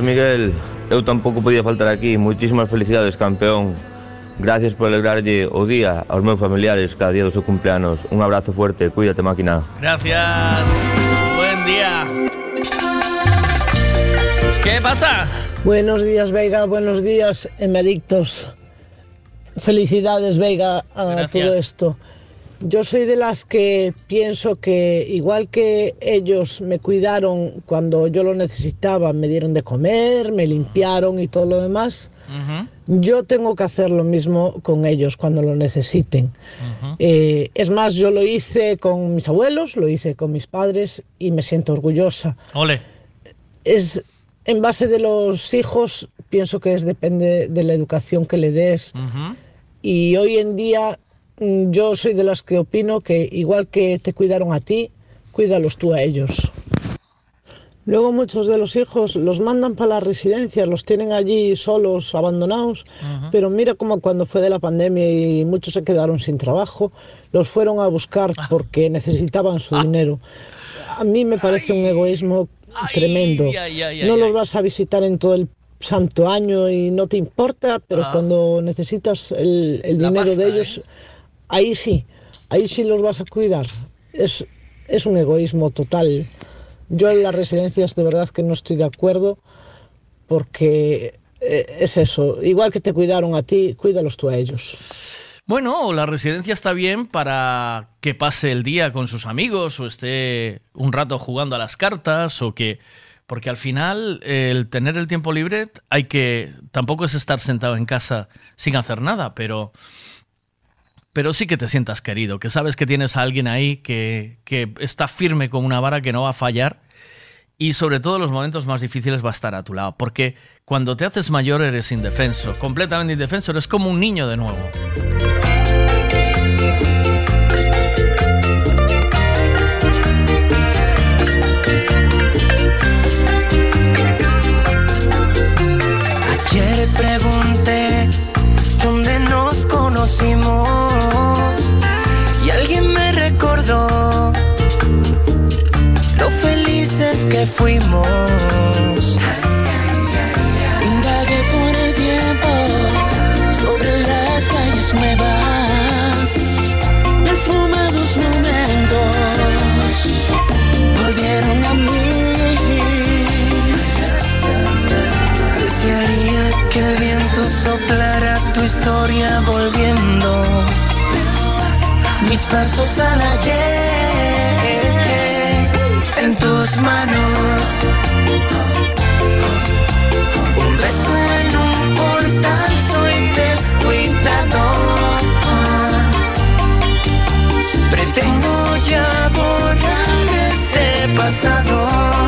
Miguel, eu tampouco podía faltar aquí. Muitísimas felicidades, campeón. Gracias por alegrarlle o día aos meus familiares cada día do seu cumpleanos. Un abrazo fuerte, cuídate máquina. Gracias. Buen día. ¿Qué pasa? Buenos días, Veiga. Buenos días, Emerictos. Felicidades, Veiga, a todo esto. Yo soy de las que pienso que igual que ellos me cuidaron cuando yo lo necesitaba, me dieron de comer, me limpiaron y todo lo demás, yo tengo que hacer lo mismo con ellos cuando lo necesiten. Eh, es más, yo lo hice con mis abuelos, lo hice con mis padres y me siento orgullosa. Ole. Es en base de los hijos, pienso que es depende de la educación que le des. Y hoy en día yo soy de las que opino que igual que te cuidaron a ti, cuídalos tú a ellos. Luego muchos de los hijos los mandan para las residencias, los tienen allí solos, abandonados, pero mira como cuando fue de la pandemia y muchos se quedaron sin trabajo, los fueron a buscar porque necesitaban su dinero. A mí me parece un egoísmo tremendo. no los vas a visitar en todo el santo año y no te importa, pero Ah. cuando necesitas el, dinero pasta, de ellos, ahí sí, ahí sí los vas a cuidar. Es, es un egoísmo total. Yo en las residencias de verdad que no estoy de acuerdo porque eh, es eso, igual que te cuidaron a ti, cuídalos tú a ellos. Bueno, la residencia está bien para que pase el día con sus amigos o esté un rato jugando a las cartas o que... Porque al final el tener el tiempo libre hay que... Tampoco es estar sentado en casa sin hacer nada, pero... Pero sí que te sientas querido, que sabes que tienes a alguien ahí que, que está firme con una vara que no va a fallar y sobre todo en los momentos más difíciles va a estar a tu lado. Porque cuando te haces mayor eres indefenso, completamente indefenso, eres como un niño de nuevo. Ayer pregunté dónde nos conocimos que fuimos. Indagué por el tiempo sobre las calles nuevas, perfumados momentos volvieron a mí. Desearía que el viento soplara tu historia volviendo mis pasos al ayer en tus manos. Un beso en un portal, soy descuidado. Pretendo ya borrar ese pasado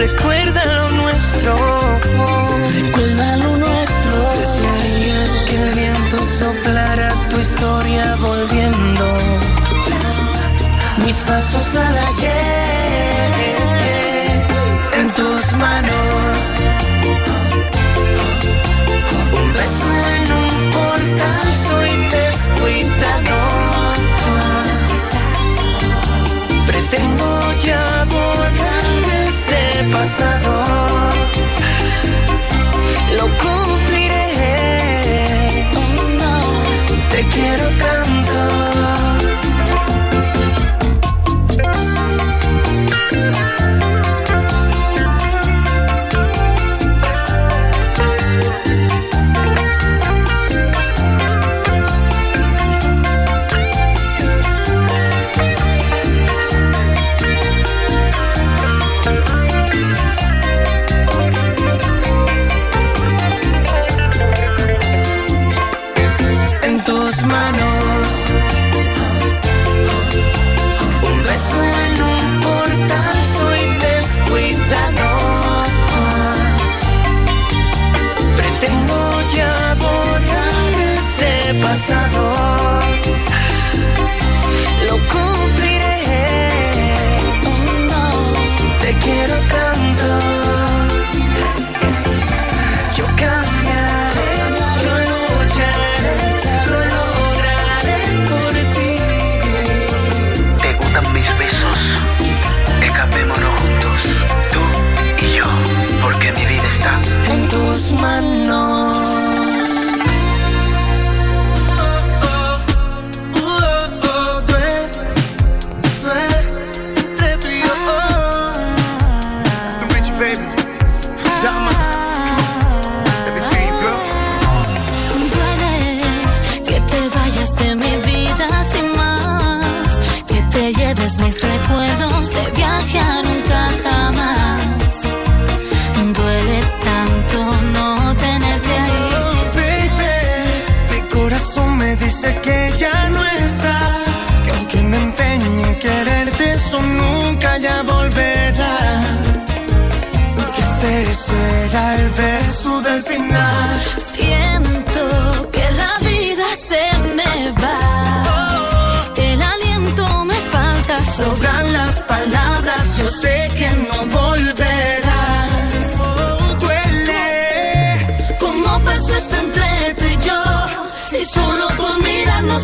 Recuerda lo nuestro. Recuerda lo nuestro. Desearía que el viento soplara tu historia volviendo mis pasos al ayer pasado. Lo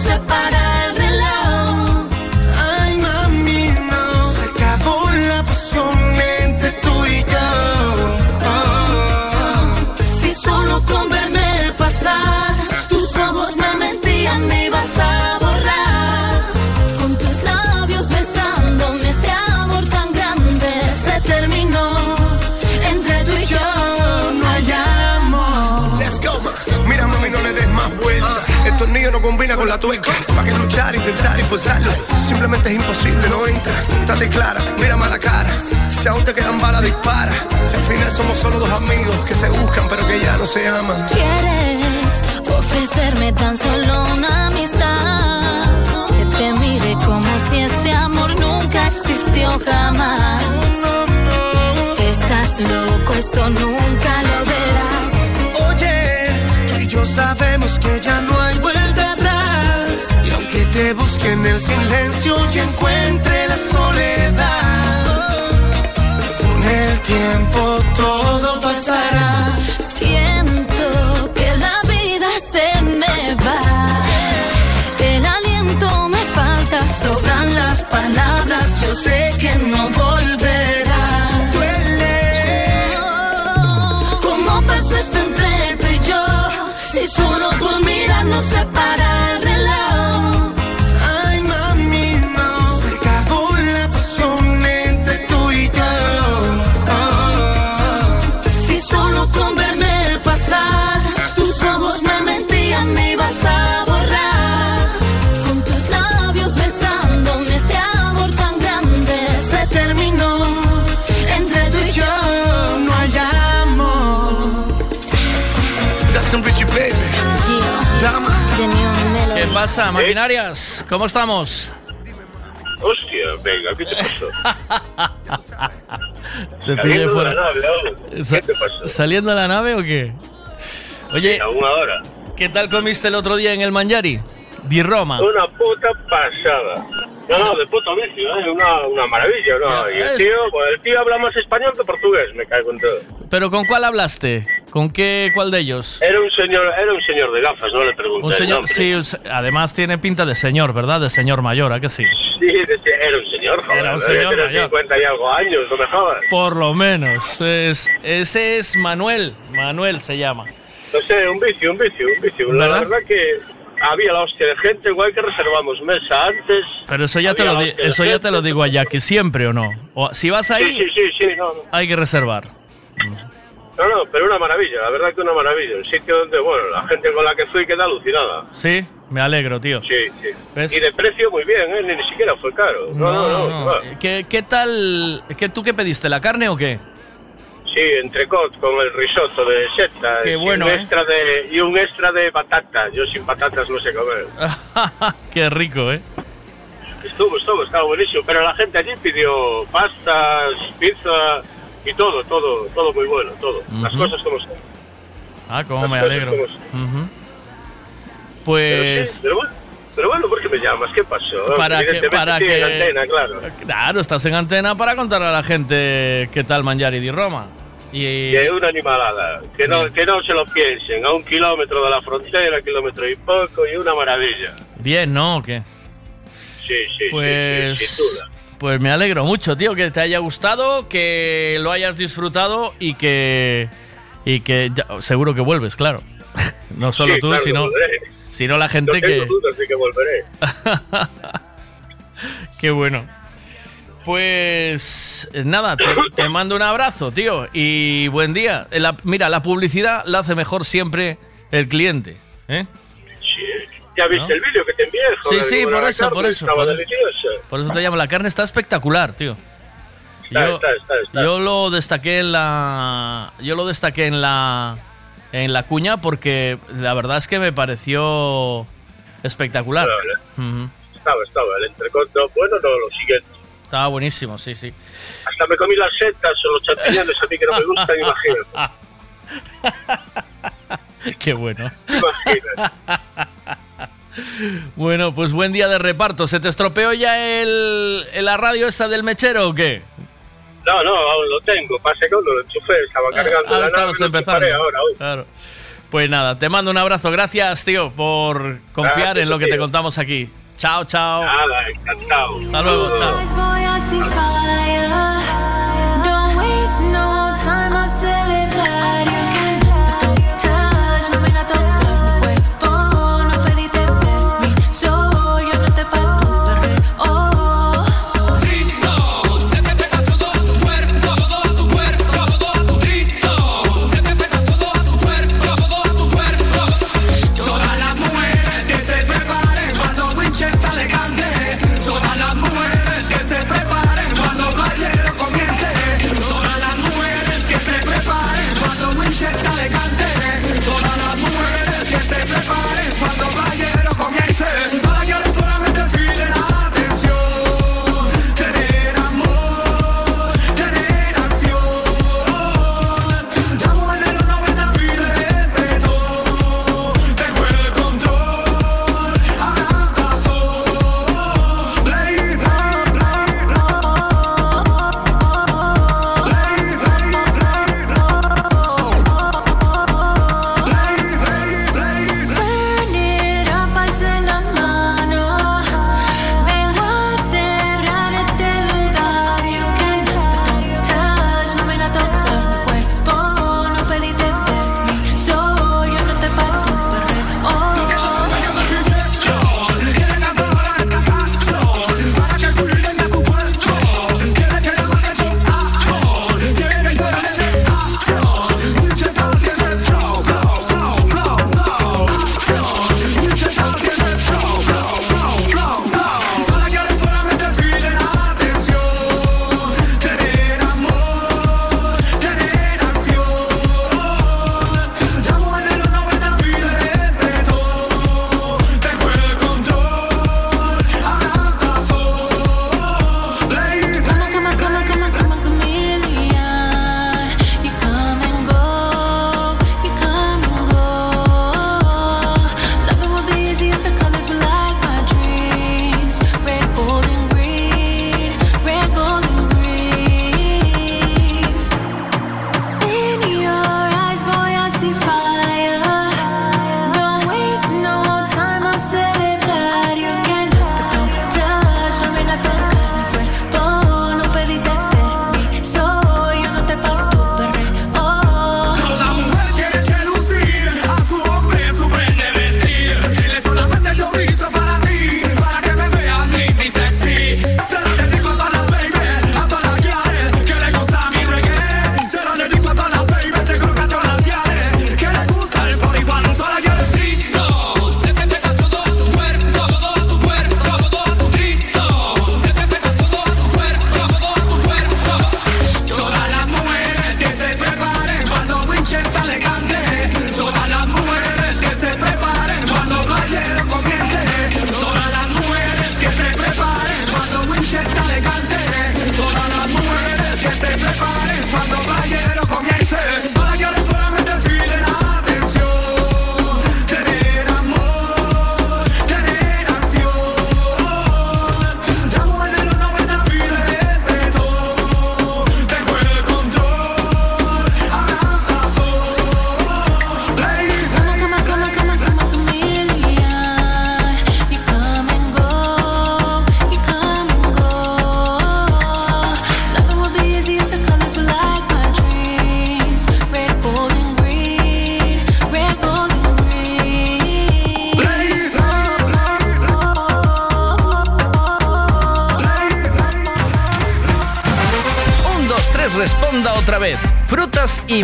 mirar con la tuerca. ¿Para qué luchar, intentar y forzarlo? Simplemente es imposible, no entra. Date clara, mira a la cara. Si aún te quedan balas, dispara. Si al final somos solo dos amigos que se buscan, pero que ya no se aman. ¿Quieres ofrecerme tan solo una amistad? Que te mire como si este amor nunca existió jamás. Estás loco, eso nunca lo verás. Oye, tú y yo sabemos que ya no hay vuelta te busque en el silencio y encuentre la soledad, con el tiempo todo pasará. Siento que la vida se me va. El aliento me falta, sobran las palabras. Yo sé que no volverá. Duele. ¿Cómo pasó esto entre tú y yo? Si solo con mirar nos separa el reloj. Pasa, maquinarias? ¿Cómo estamos? Hostia, venga, ¿qué te pasó? Te Saliendo pillé de fuera. la nave, ¿qué te pasó? ¿Saliendo a la nave o qué? Oye, A una hora. ¿qué tal comiste el otro día en el Manjari? Di Roma. Una puta pasada. No, no, de puto vicio, ¿eh? Una, una maravilla, ¿no? Y el tío, pues el tío habla más español que portugués, me cago en todo. ¿Pero con cuál hablaste? ¿Con qué, cuál de ellos? Era un señor, era un señor de gafas, no le pregunté Un señor, sí, además tiene pinta de señor, ¿verdad? De señor mayor, ¿a que sí? Sí, era un señor, joder. Era un debía señor mayor. 50 y algo años, no me jodas. Por lo menos. Es, ese es Manuel. Manuel se llama. No sé, un vicio, un vicio, un vicio. La verdad que había la hostia de gente, igual que reservamos mesa antes. Pero eso ya te lo, eso ya te lo digo a Jackie, siempre o no. O, si vas ahí, Sí, sí, sí, sí, no, no. hay que reservar. No, no, pero una maravilla, la verdad que una maravilla. Un sitio donde, bueno, la gente con la que fui queda alucinada. Sí, me alegro, tío. Sí, sí. ¿Ves? Y de precio muy bien, ¿eh? Ni, ni siquiera fue caro. No, no, no. va. ¿Qué, qué tal? ¿Qué, ¿Tú qué pediste? ¿La carne o qué? Sí, entrecot con el risotto de seta. Qué y bueno, un ¿eh? extra de Y un extra de patata. Yo sin patatas no sé comer. qué rico, ¿eh? Estuvo, estuvo, estaba buenísimo. Pero la gente allí pidió pastas, pizza y todo, todo, todo muy bueno, todo. Las cosas como son. Ah, cómo Las me alegro. como. Pues... Sí, pero, bueno, pero bueno, ¿por qué me llamas? ¿Qué pasó? Para que- para estoy en que- antena, claro. Claro, estás en antena para contar a la gente qué tal Mangiari di Roma. Y, Que es una animalada. Que no, que no se lo piensen. A un kilómetro de la frontera, kilómetro y poco, y una maravilla. bien, ¿no? ¿O qué? Sí, sí, sí, Pues, sí, sin duda. pues me alegro mucho, tío, que te haya gustado, que lo hayas disfrutado y que y que ya- seguro que vuelves, claro. No solo Sí, tú, claro sino, sino la No gente tengo que... dudas de que volveré. Qué bueno. Pues nada, te, te mando un abrazo, tío, y buen día. La- mira, la publicidad la hace mejor siempre el cliente. ¿eh? ¿Ya viste ¿No? el vídeo que te envié? Sí, Joder, sí, por eso, por eso. Por, eso te llamo. La carne está espectacular, tío. Está, Yo, está, está, está. yo lo destaqué en la. Yo lo destaqué en la. En la cuña porque la verdad es que me pareció espectacular. Estaba, estaba. El entrecoto, bueno, no, lo siguiente. Estaba buenísimo, sí, sí. Hasta me comí las setas o los champiñones a mí que no me gustan, imagínate. Qué bueno. Imagínate. Bueno, pues buen día de reparto. ¿Se te estropeó ya el, la radio esa del mechero o qué? No, no, aún lo tengo. Pase cuando lo enchufé, estaba cargando Ah, la estabas nave, empezando. ahora, hoy. Claro. Pues nada, te mando un abrazo. Gracias, tío, por confiar Gracias, en lo que te contamos aquí. Chao, chao. Nada, encantado. Hasta luego, chao.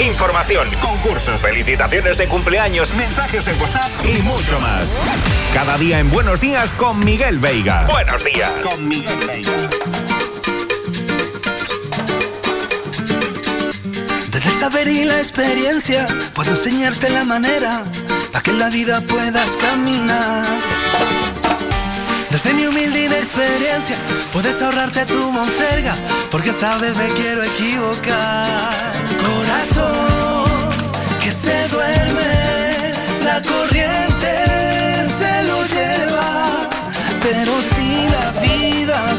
Información, concursos, felicitaciones de cumpleaños, mensajes de WhatsApp y mucho más. Cada día en Buenos Días con Miguel Veiga. Buenos días. Con Miguel Veiga. Desde el saber y la experiencia puedo enseñarte la manera para que en la vida puedas caminar. Desde mi humilde inexperiencia puedes ahorrarte tu monserga porque esta vez me quiero equivocar. Que se duerme, la corriente se lo lleva, pero si la vida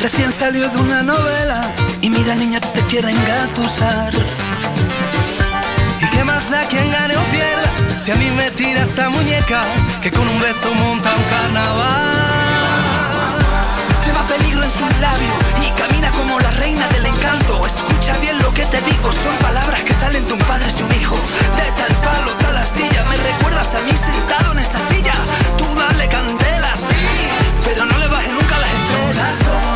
recién salió de una novela. Y mira, niña, te quiere engatusar. ¿Y qué más da quien gane o pierda? Si a mí me tira esta muñeca, que con un beso monta un carnaval. Lleva peligro en sus labios y camina como la reina del encanto. Escucha bien lo que te digo, son palabras que salen de un padre y un hijo. De tal palo, tal astilla, me recuerdas a mí sentado en esa silla. Tú dale candela, sí, pero no le bajes nunca las estrellas.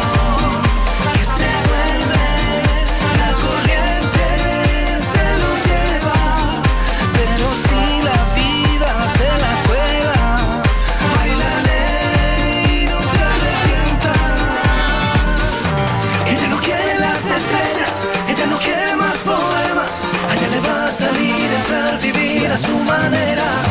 su manera.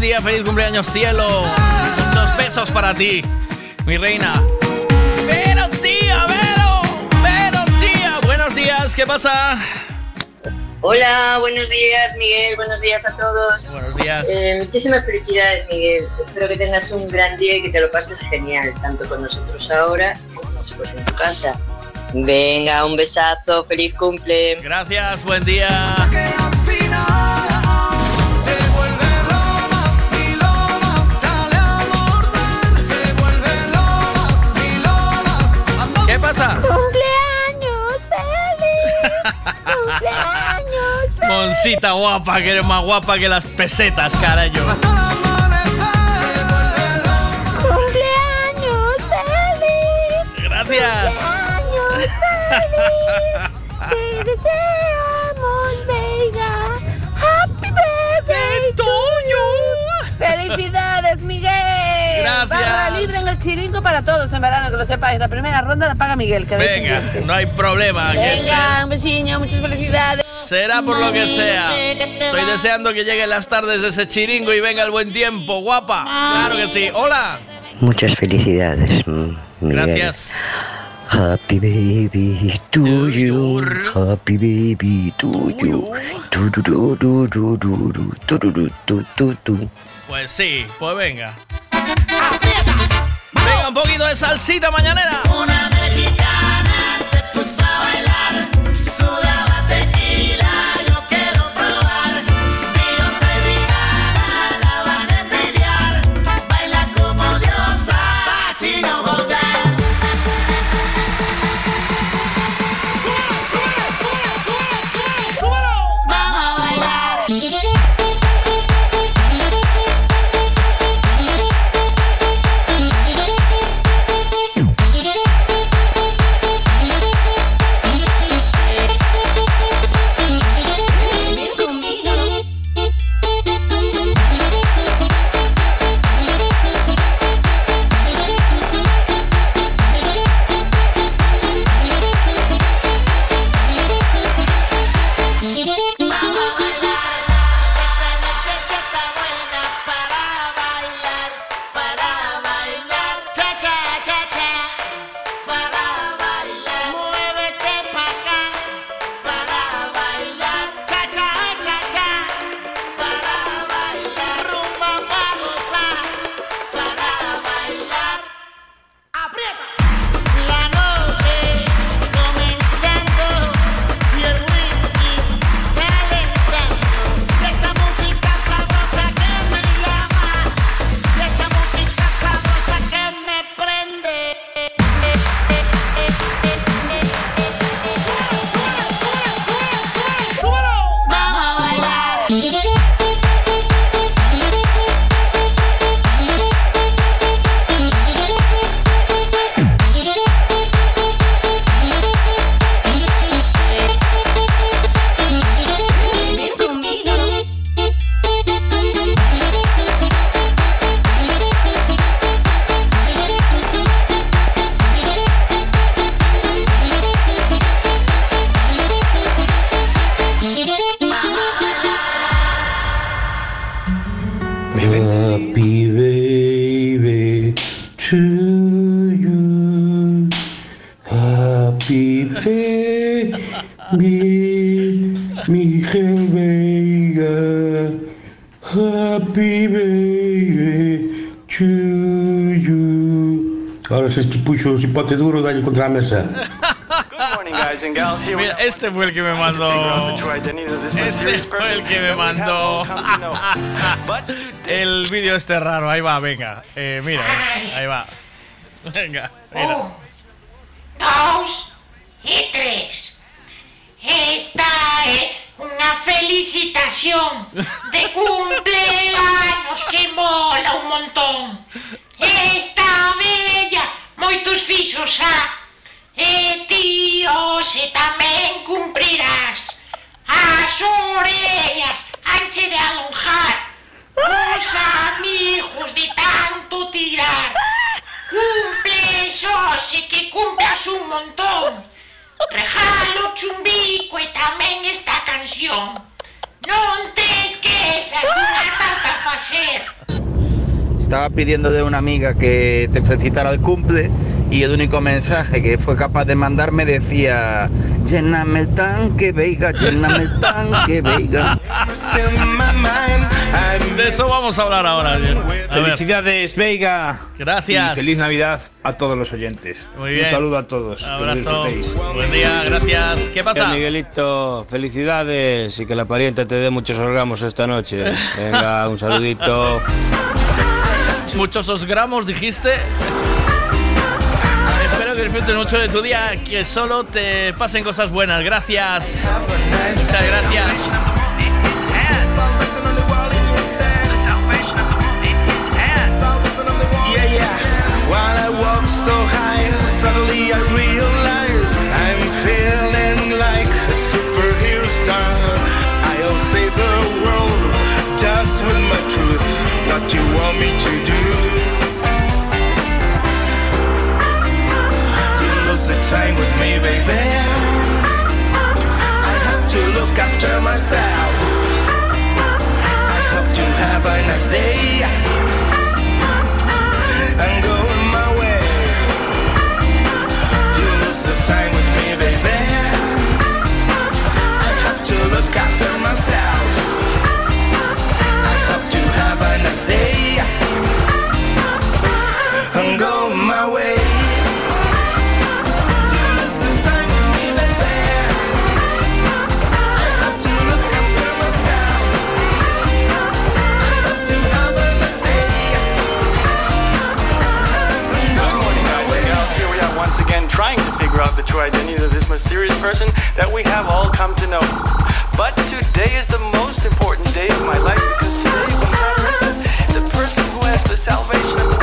Buen día, feliz cumpleaños cielo. Muchos besos para ti, mi reina. Vero, tía, Vero, Vero, tía. Buenos días, ¿qué pasa? Hola, buenos días Miguel, buenos días a todos. Buenos días. Eh, muchísimas felicidades Miguel, espero que tengas un gran día y que te lo pases genial, tanto con nosotros ahora como en tu casa. Venga, un besazo, feliz cumple. Gracias, buen día. Moncita guapa, que eres más guapa que las pesetas, carayo. ¡Cumpleaños feliz! Gracias. ¡Cumpleaños feliz! ¡Te deseamos, Veiga! ¡Happy birthday to you! ¡Felicidades, Miguel! Gracias. Barra libre en el chiringo para todos en verano, que lo sepáis. La primera ronda la paga Miguel, que Venga, no hay problema. Venga, un muchas felicidades. Será por lo que sea. Estoy deseando que lleguen las tardes de ese chiringo y venga el buen tiempo, guapa. Claro que sí. Hola. Muchas felicidades. Gracias. Happy baby to you, happy baby to you. Pues sí, pues venga. Venga un poquito de salsita mañanera. Una cipote duro, dalle contra la mesa. Mira, este fue el que me mandó. Este fue el que me mandó. El vídeo este raro. Ahí va, venga. Eh, mira, ahí va. Venga, mira. dos y tres. Esta es una felicitación de cumpleaños que mola un montón. Esta bella, moitos fixos a e ti hoxe tamén cumprirás. As orellas anche de alonjar, os amigos de tanto tirar. Cumples hoxe que cumplas un montón. Regalo chumbico e tamén esta canción. Non te esquezas Estaba pidiendo de una amiga que te felicitara el cumple y el único mensaje que fue capaz de mandarme decía lléname el tanque, Veiga, lléname el tanque, Veiga. De eso vamos a hablar ahora. A ver. Felicidades, Veiga. Gracias. Y feliz Navidad a todos los oyentes. Muy bien. Un saludo a todos. lo Abrazo. Buen día, gracias. ¿Qué pasa? Eh, Miguelito, felicidades y que la parienta te dé muchos orgamos esta noche. Venga, un saludito. Muchos os gramos, dijiste. Espero que disfrutes mucho de tu día, que solo te pasen cosas buenas. Gracias. Muchas gracias. Just with my truth. What you want me to do? Lose the time with me, baby. I have to look after myself. I hope you have a nice day. I'm going the true identity of this mysterious person that we have all come to know. But today is the most important day of my life because today we have the person who has the salvation of the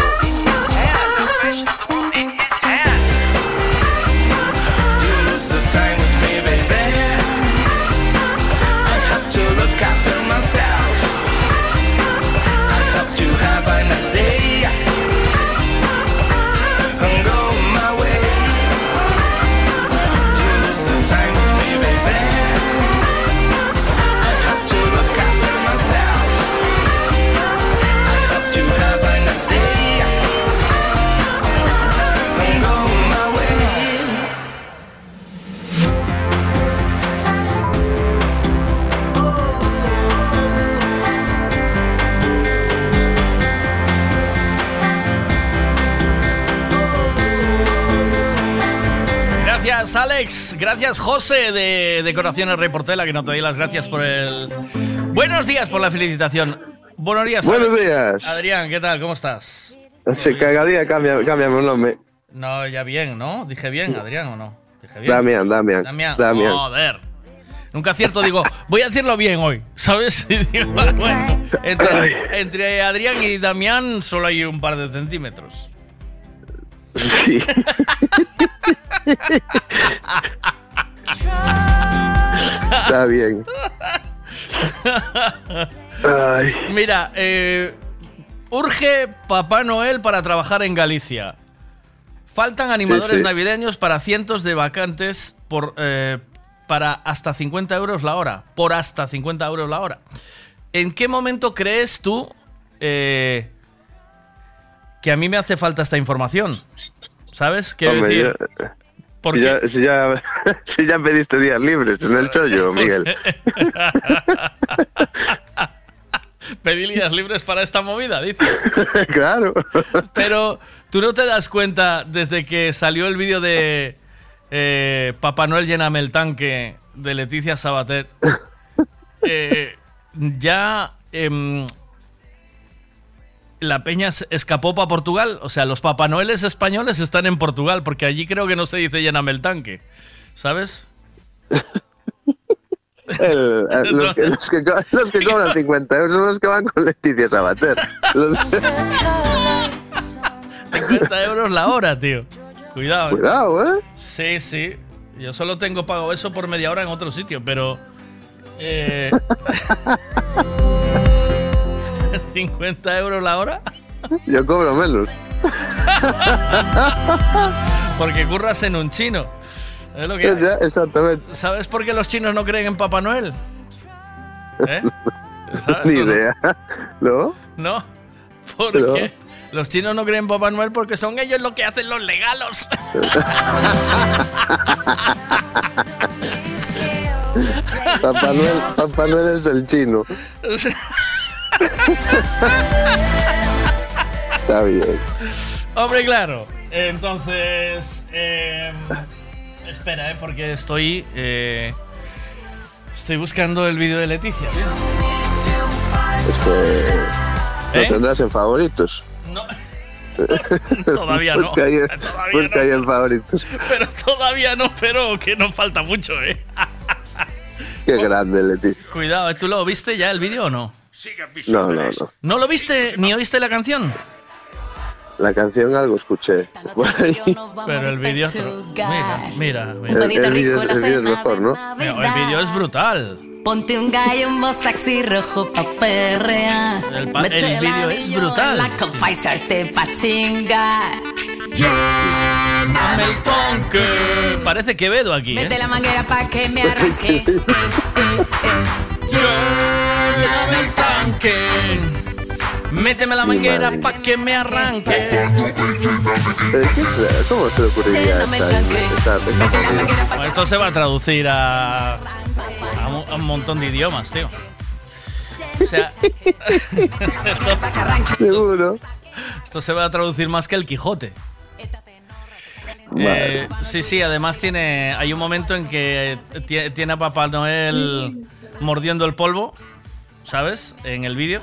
Gracias, Alex. Gracias, José de Decoraciones Rey Portela, que no te doy las gracias por el. Buenos días por la felicitación. Buenos días. Buenos Alex. días. Adrián, ¿qué tal? ¿Cómo estás? Sí, cada día cambia, cámbiame un nombre. No, ya bien, ¿no? Dije bien, Adrián, ¿o no? Dije bien. Damián, Damián. Damián. Damián. Joder. Nunca acierto, digo, voy a decirlo bien hoy, ¿sabes? Y digo, bueno, entre, entre Adrián y Damián solo hay un par de centímetros. Sí. Está bien. Ay. Mira, eh, urge Papá Noel para trabajar en Galicia. Faltan animadores sí. navideños para cientos de vacantes por, eh, para hasta 50 euros la hora. Por hasta 50 euros la hora. ¿En qué momento crees tú eh, que a mí me hace falta esta información? ¿Sabes? Quiero Hombre, decir... porque- si, ya, si, ya, si ya pediste días libres en el chollo, Miguel. Pedí días libres para esta movida, dices. claro. Pero tú no te das cuenta desde que salió el vídeo de eh, Papá Noel lléname el tanque de Leticia Sabater. eh, ya em, la peña escapó para Portugal. O sea, los Papá Noeles españoles están en Portugal porque allí creo que no se dice lléname el tanque. ¿Sabes? El- eh, los, que, los, que, co- los que cobran 50 euros son los que van con Leticia Sabater. Los- 50 euros la hora, tío. Cuidado. ¿eh? Cuidado, ¿eh? Sí, sí. Yo solo tengo pago eso por media hora en otro sitio, pero. eh, 50 euros la hora. Yo cobro menos. Porque curras en un chino. Es lo que hay. Ya, exactamente. ¿Sabes por qué los chinos no creen en Papá Noel? ¿Eh? ¿Sabes Ni idea. ¿No? ¿No? ¿Por No. qué? Los chinos no creen en Papá Noel porque son ellos los que hacen los legalos. Papá Noel, Papá Noel es el chino. Está bien. Hombre, claro. Entonces, eh, espera, eh, porque estoy, eh, estoy buscando el vídeo de Leticia. Es que lo ¿Eh? tendrás en favoritos. No. Todavía no. Busca ahí, Todavía busca ahí en favoritos. Pero todavía no, pero que nos falta mucho, eh. Qué grande, Leticia. Cuidado. ¿tú lo viste ya el vídeo o no? No, no, no. ¿No lo viste ni oíste la canción? La canción algo escuché. Pero el vídeo. otro- Mira, mira, El, mira. el vídeo el vídeo es mejor, ¿no? Mira, El vídeo es brutal. Ponte un gallo, un sexy rojo pa' perrear. El pa- Mete el vídeo es brutal. La copa y salte pa' chingar. Dame el tonque. Parece Quevedo aquí, Mete ¿eh? la manguera pa' que me arranque. Lléname el tanque. Méteme la manguera pa' que me arranque. Eh, ¿qué es? ¿Cómo se le ocurriría esta, esta, esta Bueno, esto se va a traducir a, a, mu- a un montón de idiomas, tío. O sea, esto, Seguro. esto se va a traducir más que el Quijote. Eh, sí, sí, además tiene. Hay un momento en que tie- tiene a Papá Noel mordiendo el polvo, ¿sabes? En el vídeo.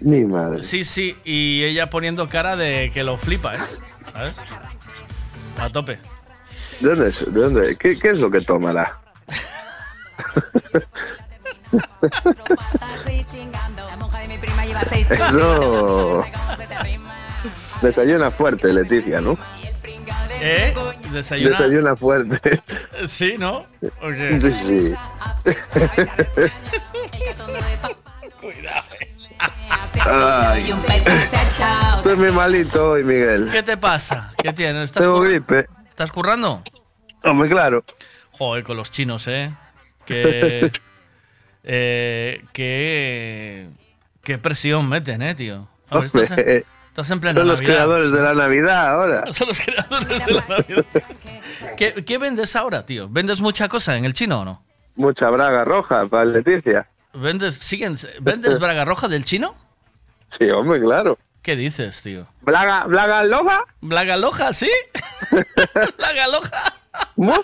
Mi madre. Sí, sí, y ella poniendo cara de que lo flipa, ¿eh? ¿Sabes? A tope. ¿De dónde es? ¿De dónde? ¿Qué, qué es lo que tomará? Eso. Desayuna fuerte, Leticia, ¿no? ¿Eh? Desayuna. Desayuna fuerte. Sí, ¿no? ¿O qué? Sí, sí. Cuidado. Ay. Estoy muy malito hoy, Miguel. ¿Qué te pasa? ¿Qué tienes? ¿Estás, Tengo gripe. ¿Estás currando? Hombre, claro. Joder, con los chinos, ¿eh? Que. eh, que. Qué presión meten, ¿eh, tío? Hombre, estás, en, estás en plena Son los Navidad. creadores de la Navidad ahora. Son los creadores de la Navidad. ¿Qué, qué vendes ahora, tío? ¿Vendes mucha cosa en el chino o no? Mucha braga roja para Leticia. ¿Vendes, siguen, ¿vendes braga roja del chino? Sí, hombre, claro. ¿Qué dices, tío? ¿Blaga, blaga loja? ¿Blaga loja, sí? ¿Blaga loja? Mu-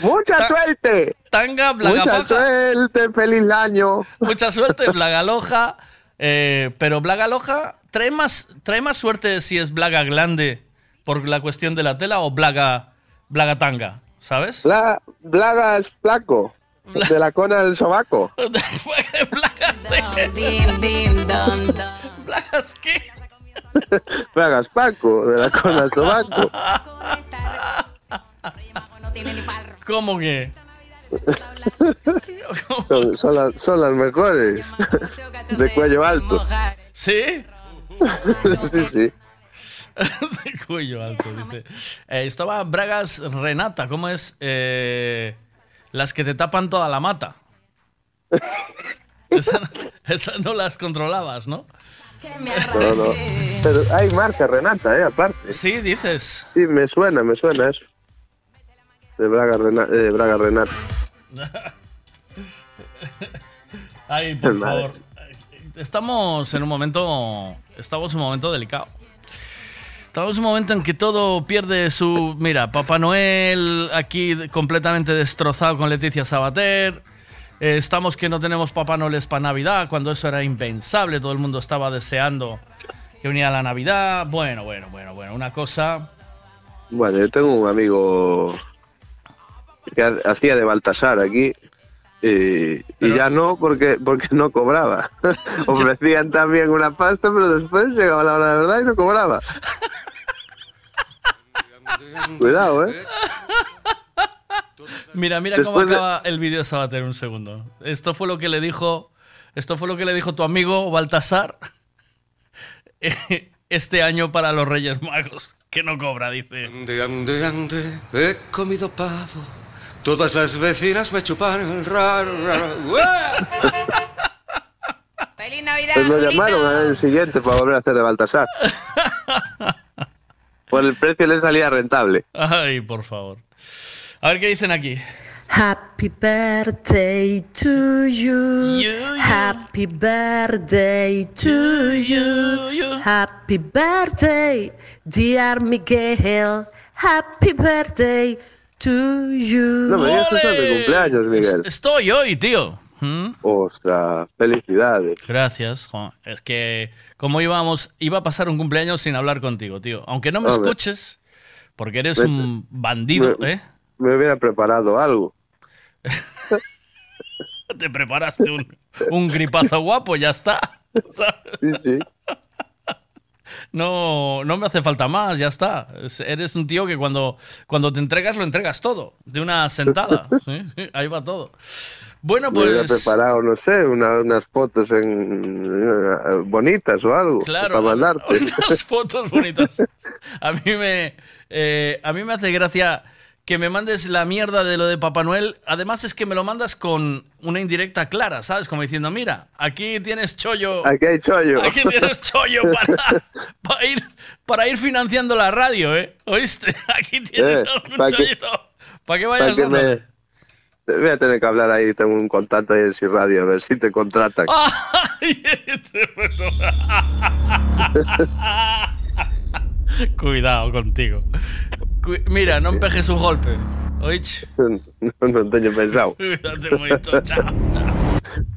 mucha suerte. Tanga, blaga Mucha faja. suerte, feliz año. Mucha suerte, Blaga Loja. Eh, pero Blaga Loja trae más, trae más suerte si es Blaga Glande por la cuestión de la tela o Blaga, Blaga Tanga, ¿sabes? Bla- blaga es flaco. De la cona del sobaco. ¿Blagas qué? Blaga es Paco, de la cona del sobaco. ¿Cómo que? Son, son las, son las mejores. De cuello alto. ¿Sí? Sí, sí. de cuello alto, dice. Eh, estaba Bragas Renata, ¿cómo es? Eh, las que te tapan toda la mata. Esa, esa no las controlabas, ¿no? No, no. Pero hay marca Renata, ¿eh? Aparte. Sí, dices. Sí, me suena, me suena eso. De Braga, Rena- de Braga Renata. Ay, por Madre. favor. Estamos en un momento. Estamos en un momento delicado. Estamos en un momento en que todo pierde su. Mira, Papá Noel aquí completamente destrozado con Leticia Sabater. Eh, estamos que no tenemos Papá Noel para Navidad, cuando eso era impensable. Todo el mundo estaba deseando que viniera la Navidad. Bueno, bueno, bueno, bueno. Una cosa. Bueno, yo tengo un amigo que ha- hacía de Baltasar aquí y, y ya no porque porque no cobraba. Ofrecían también una pasta, pero después llegaba la hora de verdad y no cobraba. Cuidado, ¿eh? Mira, mira cómo Después de- acaba el vídeo de Sabater, un segundo. Esto fue lo que le dijo. Esto fue lo que le dijo tu amigo Baltasar este año para los Reyes Magos. Que no cobra, dice. Ande, ande, ande, he comido pavo. Todas las vecinas me chupan el raro, raro. ¡Ué! Navidad, Pues me Julito. llamaron al año siguiente para volver a hacer de Baltasar. Por el precio le salía rentable. Ay, por favor. A ver qué dicen aquí. Happy birthday to you. Happy birthday to you. Happy birthday, dear Miguel. Happy birthday to you. No me digas que estás de cumpleaños, Miguel. Estoy hoy, tío. ¿Mm? Ostras, felicidades. Gracias. jo. Es que como íbamos, iba a pasar un cumpleaños sin hablar contigo, tío. Aunque no me Hombre. escuches, porque eres Vete. un bandido, Me- ¿eh? Me hubiera preparado algo. Te preparaste un, un gripazo guapo, ya está. ¿sabes? Sí, sí. No, no me hace falta más, ya está. Es- Eres un tío que cuando, cuando te entregas, lo entregas todo, de una sentada. Sí, ahí va todo. Bueno, Me pues. preparado, no sé, una- unas fotos en, eh, bonitas o algo. Claro, Para mandarte. unas fotos bonitas. A mí me, eh, a mí me hace gracia que me mandes la mierda de lo de Papá Noel. Además es que me lo mandas con una indirecta clara, ¿sabes? Como diciendo, mira, aquí tienes chollo. Aquí hay chollo. Aquí tienes chollo para, para ir, para ir financiando la radio, ¿eh? ¿Oíste? Aquí tienes Eh, un pa' que- chollito. Para que Para vayas que dándole. me... Voy a tener que hablar ahí, tengo un contacto ahí en Si Radio, a ver si te contratan. Este Cuidado contigo. Mira, no empejes un golpe. Oich. No, no tengo pensado. Cuídate mucho. Chao, chao.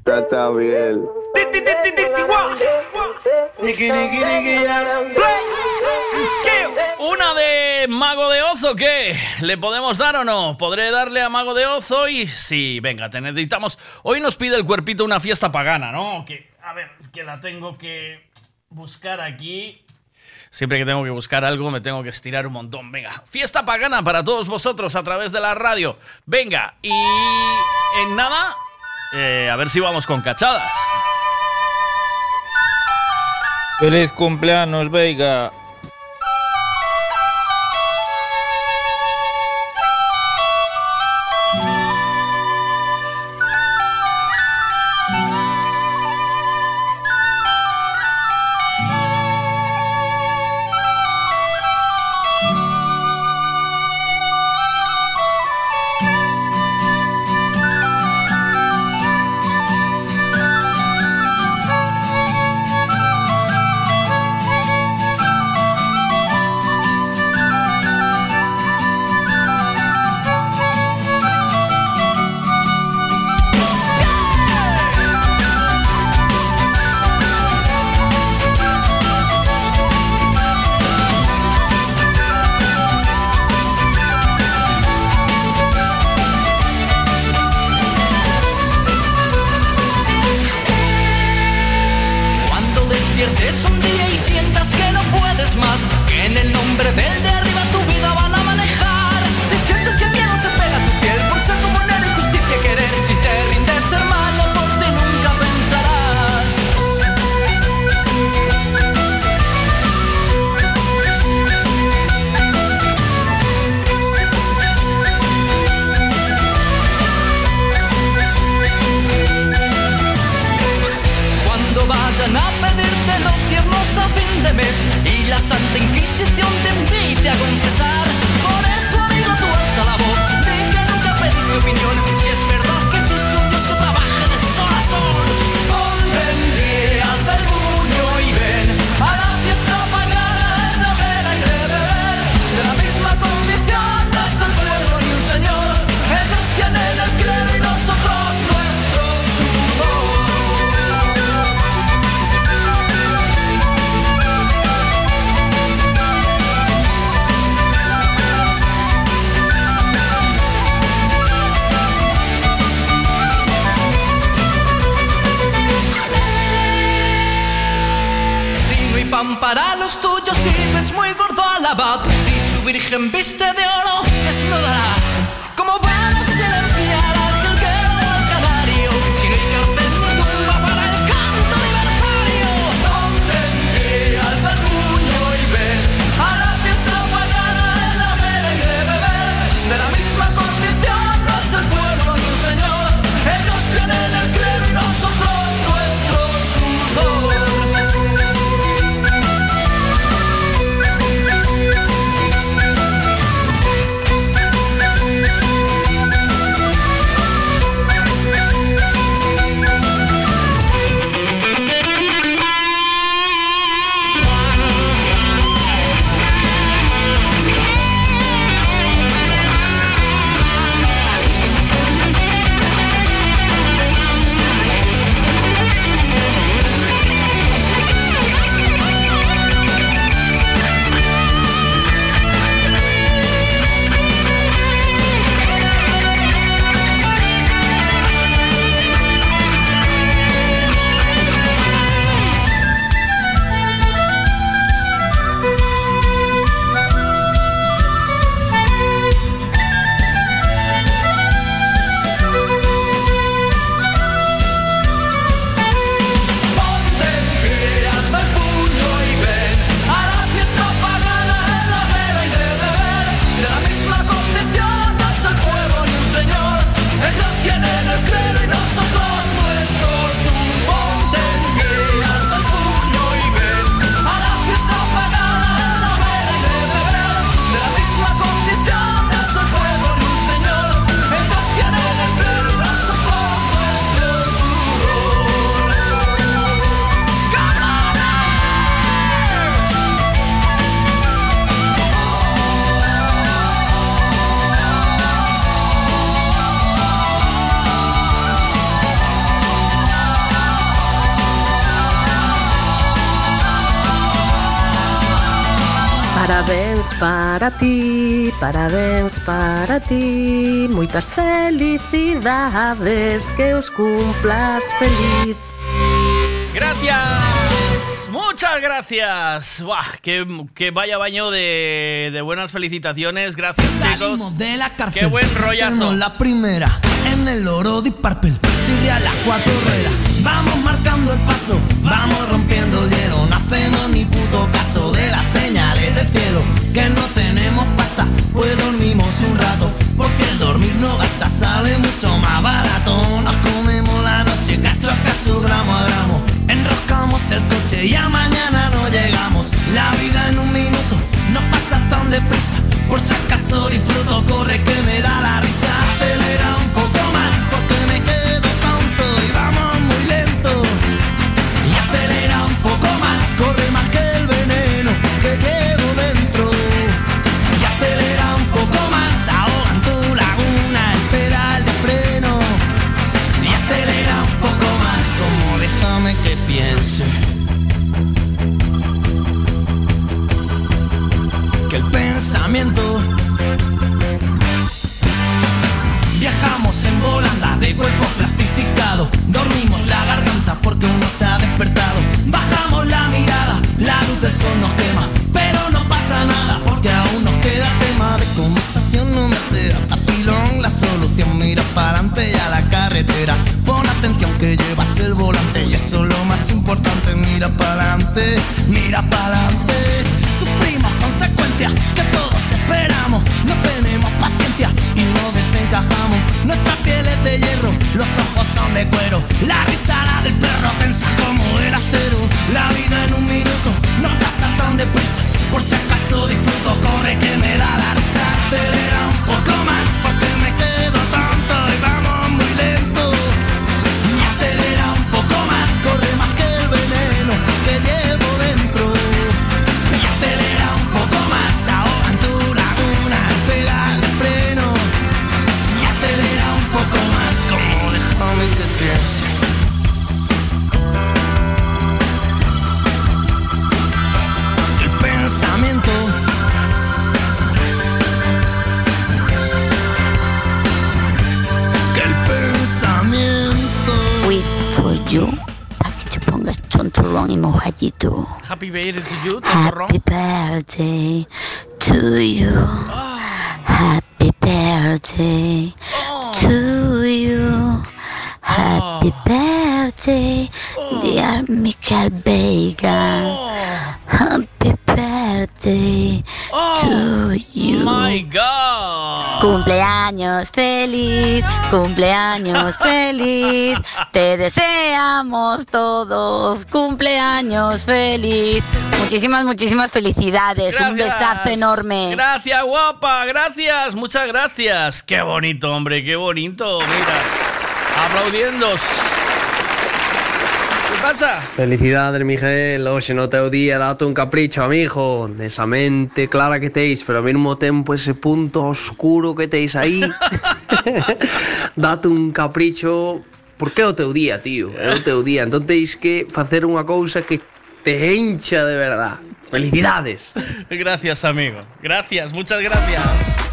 Chao, chao, Miguel. Una de Mago de Oz, ¿o qué? ¿Le podemos dar o no? ¿Podré darle a Mago de Oz hoy? Sí, venga, te necesitamos. Hoy nos pide el cuerpito una fiesta pagana, ¿no? Que, a ver, que la tengo que buscar aquí. Siempre que tengo que buscar algo me tengo que estirar un montón. Venga, fiesta pagana para todos vosotros a través de la radio. Venga, y en nada, eh, a ver si vamos con cachadas. Feliz cumpleaños, Veiga. Para ti, parabéns para ti Moitas felicidades, que os cumplas feliz Gracias, muchas gracias. Buah, que, que vaya baño de, de buenas felicitaciones. Gracias, chicos. Salimos de la cárcel. Qué buen rollazo. La primera en el oro de Parpel. Chirria las cuatro ruedas. Vamos el paso, vamos rompiendo el hielo. No hacemos ni puto caso de las señales del cielo. Que no tenemos pasta, pues dormimos un rato. Porque el dormir no gasta, sale mucho más barato. Nos comemos la noche, cacho a cacho, gramo a gramo. Enroscamos el coche y a mañana no llegamos. La vida en un minuto no pasa tan deprisa. Por si acaso disfruto, corre que me da la risa. Acelera Viajamos en volanda de cuerpo plastificado. Dormimos la garganta porque uno se ha despertado. Bajamos la mirada, la luz del sol nos quema. Pero no pasa nada porque aún nos queda tema de conversación. No me sea vacilón la solución. Mira para adelante y a la carretera. Pon atención que llevas el volante y eso es lo más importante. Mira para adelante, mira para adelante. Sufrimos consecuencias que todos esperamos. No tenemos paciencia y no desencajamos. Nuestra piel es de hierro, los ojos son de cuero. La risa la del perro tensa como el acero. La vida en un minuto no pasa tan deprisa. Por si acaso disfruto, corre que me da la risa. Acelera un poco más porque me chonchurrón y mojadito. Happy birthday to you, Tocorrón. Happy birthday to you. Happy birthday to you. Happy birthday, dear Michael Vega. Happy birthday to you. My God. Cumpleaños feliz, cumpleaños feliz, te deseamos todos cumpleaños feliz. Muchísimas, muchísimas felicidades, un besazo enorme. Gracias, guapa, gracias, muchas gracias. Qué bonito, hombre, qué bonito. Mira, aplaudiendo. ¿Qué pasa? Felicidades, Miguel. Hoxe no teu día date un capricho, amigo. Desa mente clara que teis, pero ao mesmo tempo ese punto oscuro que teis aí. date un capricho porque é o teu día, tío. É o teu día. Entón teis que facer unha cousa que te encha de verdad. Felicidades. Gracias, amigo. Gracias, muchas gracias.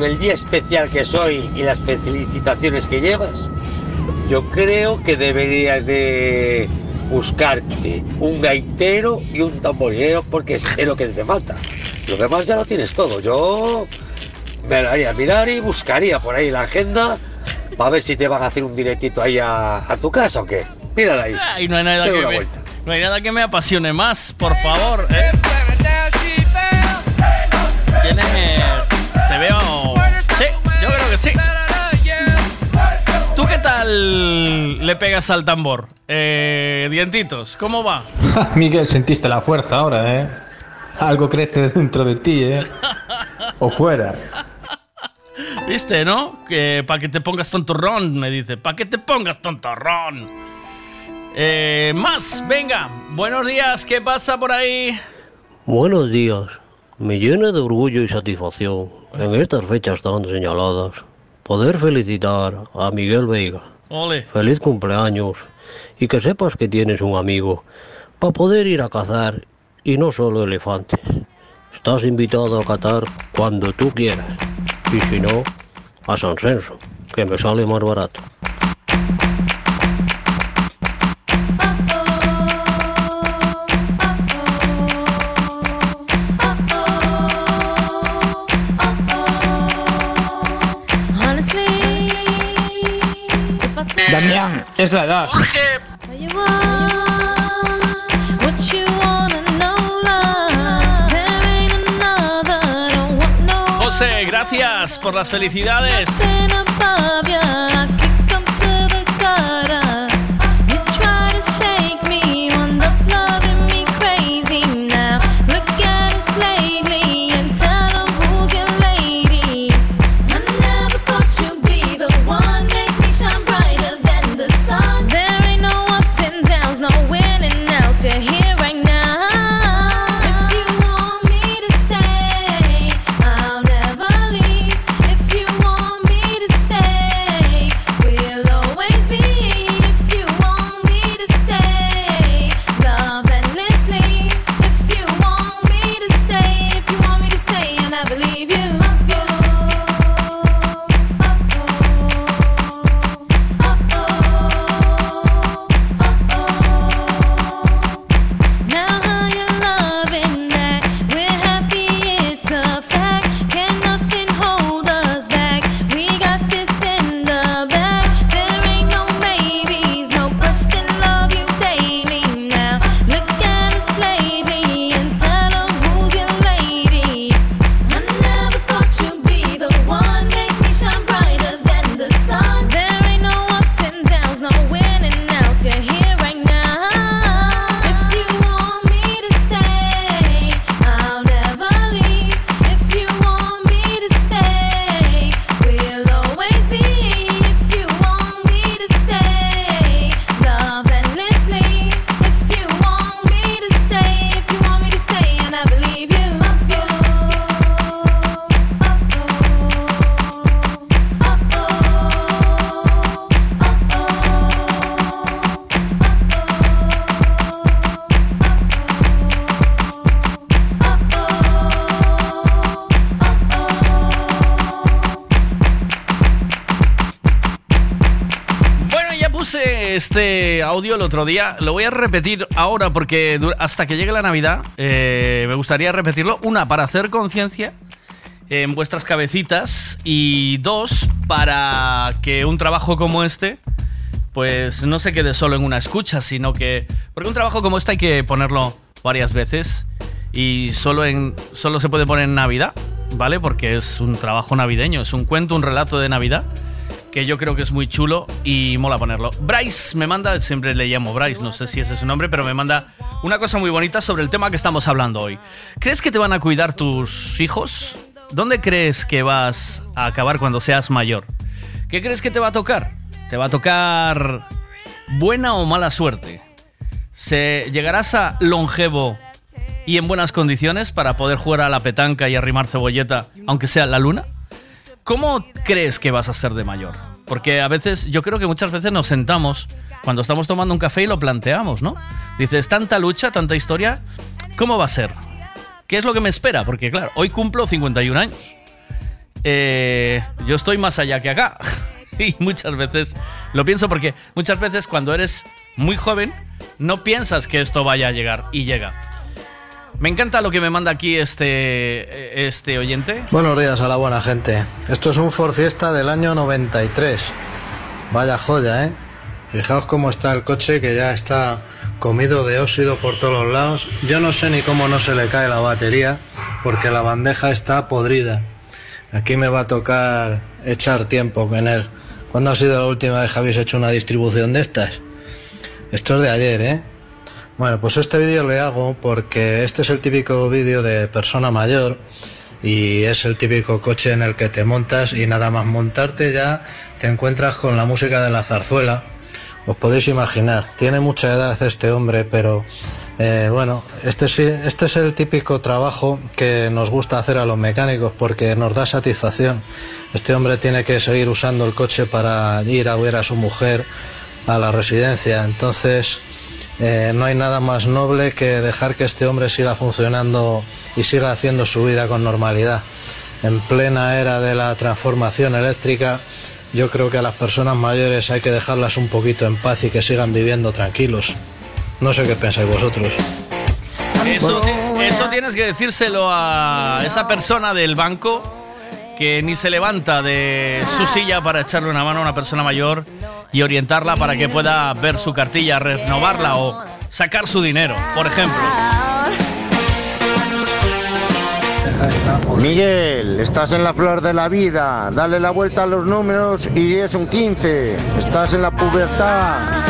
Con el día especial que soy y las felicitaciones que llevas, yo creo que deberías de buscarte un gaitero y un tamborilero porque es, lo que te falta. Lo demás ya lo tienes todo. Yo me lo haría mirar y buscaría por ahí la agenda para ver si te van a hacer un directito ahí a, a tu casa o qué. Mírala ahí. Y no hay nada que una me, vuelta. no hay nada que me apasione más, por favor. ¿eh? ¿Quién es? Te veo. Sí. ¿Tú qué tal le pegas al tambor? Eh, dientitos, ¿cómo va? Miguel, sentiste la fuerza ahora, ¿eh? Algo crece dentro de ti, ¿eh? O fuera. ¿Viste, no? Que para que te pongas tontorrón, me dice. Para que te pongas tontorrón. Eh, más, venga. Buenos días, ¿qué pasa por ahí? Buenos días. Me llena de orgullo y satisfacción en estas fechas tan señaladas poder felicitar a Miguel Veiga. Ole. Feliz cumpleaños y que sepas que tienes un amigo para poder ir a cazar y no solo elefantes. Estás invitado a cazar cuando tú quieras y si no, a San Censo, que me sale más barato. Es la edad. José, gracias por las felicidades. El otro día. Lo voy a repetir ahora porque hasta que llegue la Navidad eh, me gustaría repetirlo. Una, para hacer conciencia en vuestras cabecitas. Y dos, para que un trabajo como este pues no se quede solo en una escucha, sino que... Porque un trabajo como este hay que ponerlo varias veces y solo, en, solo se puede poner en Navidad, ¿vale? Porque es un trabajo navideño, es un cuento, un relato de Navidad que yo creo que es muy chulo y mola ponerlo. Bryce me manda, siempre le llamo Bryce, no sé si ese es su nombre, pero me manda una cosa muy bonita sobre el tema que estamos hablando hoy. ¿Crees que te van a cuidar tus hijos? ¿Dónde crees que vas a acabar cuando seas mayor? ¿Qué crees que te va a tocar? ¿Te va a tocar buena o mala suerte? ¿Se llegarás a longevo y en buenas condiciones para poder jugar a la petanca y arrimar cebolleta, aunque sea la luna? ¿Cómo crees que vas a ser de mayor? Porque a veces, yo creo que muchas veces nos sentamos cuando estamos tomando un café y lo planteamos, ¿no? Dices, tanta lucha, tanta historia, ¿cómo va a ser? ¿Qué es lo que me espera? Porque claro, hoy cumplo 51 años. eh, yo estoy más allá que acá. y muchas veces lo pienso porque muchas veces cuando eres muy joven no piensas que esto vaya a llegar y llega. Me encanta lo que me manda aquí este, este oyente. Buenos días a la buena gente. Esto es un Ford Fiesta del año 93. Vaya joya, ¿eh? Fijaos cómo está el coche que ya está comido de óxido por todos los lados. Yo no sé ni cómo no se le cae la batería porque la bandeja está podrida. Aquí me va a tocar echar tiempo en él. ¿Cuándo ha sido la última vez que habéis hecho una distribución de estas? Esto es de ayer, ¿eh? Bueno, pues este vídeo le hago porque este es el típico vídeo de persona mayor y es el típico coche en el que te montas y nada más montarte ya te encuentras con la música de la zarzuela. Os podéis imaginar, tiene mucha edad este hombre, pero eh, bueno, este, este es el típico trabajo que nos gusta hacer a los mecánicos porque nos da satisfacción. Este hombre tiene que seguir usando el coche para ir a ver a su mujer a la residencia, entonces eh, no hay nada más noble que dejar que este hombre siga funcionando y siga haciendo su vida con normalidad. En plena era de la transformación eléctrica, yo creo que a las personas mayores hay que dejarlas un poquito en paz y que sigan viviendo tranquilos. No sé qué pensáis vosotros. Eso, eso tienes que decírselo a esa persona del banco que ni se levanta de su silla para echarle una mano a una persona mayor y orientarla para que pueda ver su cartilla, renovarla o sacar su dinero, por ejemplo. Miguel, estás en la flor de la vida. Dale la vuelta a los números y es un 15. Estás en la pubertad.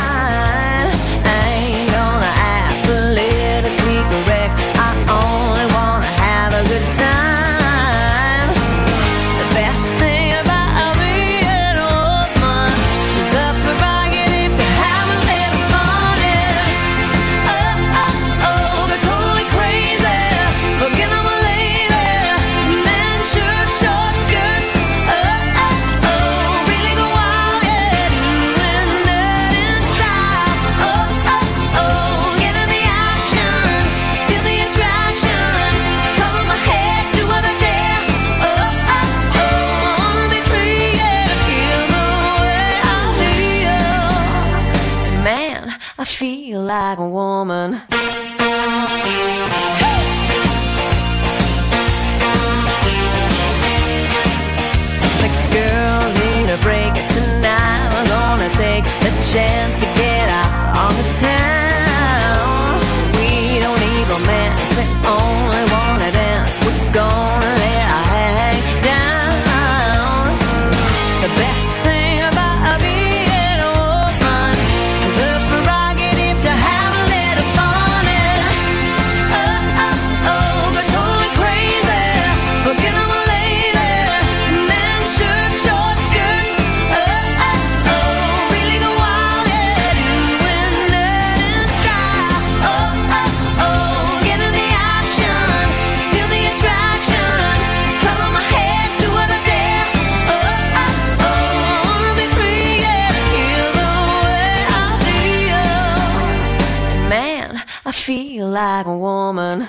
Like a woman.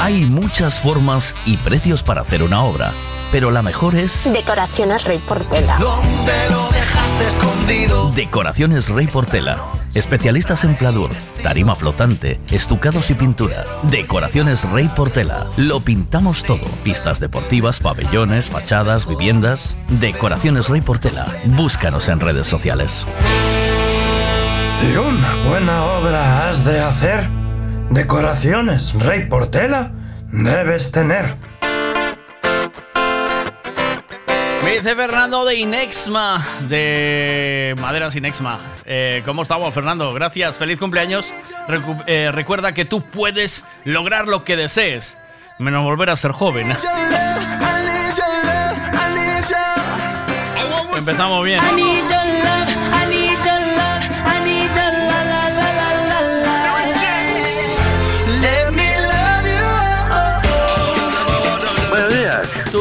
Hay muchas formas y precios para hacer una obra, pero la mejor es Decoraciones Rey Portela. ¿Dónde lo dejaste escondido? Decoraciones Rey Portela. Especialistas en pladur, tarima flotante, estucados y pintura. Decoraciones Rey Portela. Lo pintamos todo. Pistas deportivas, pabellones, fachadas, viviendas. Decoraciones Rey Portela. Búscanos en redes sociales. Si una buena obra has de hacer, decoraciones Rey Portela debes tener. Me dice Fernando de Inexma, de Maderas Inexma. Eh, ¿Cómo estamos, Fernando? Gracias, feliz cumpleaños. Recu- eh, recuerda que tú puedes lograr lo que desees, menos volver a ser joven. Empezamos bien. I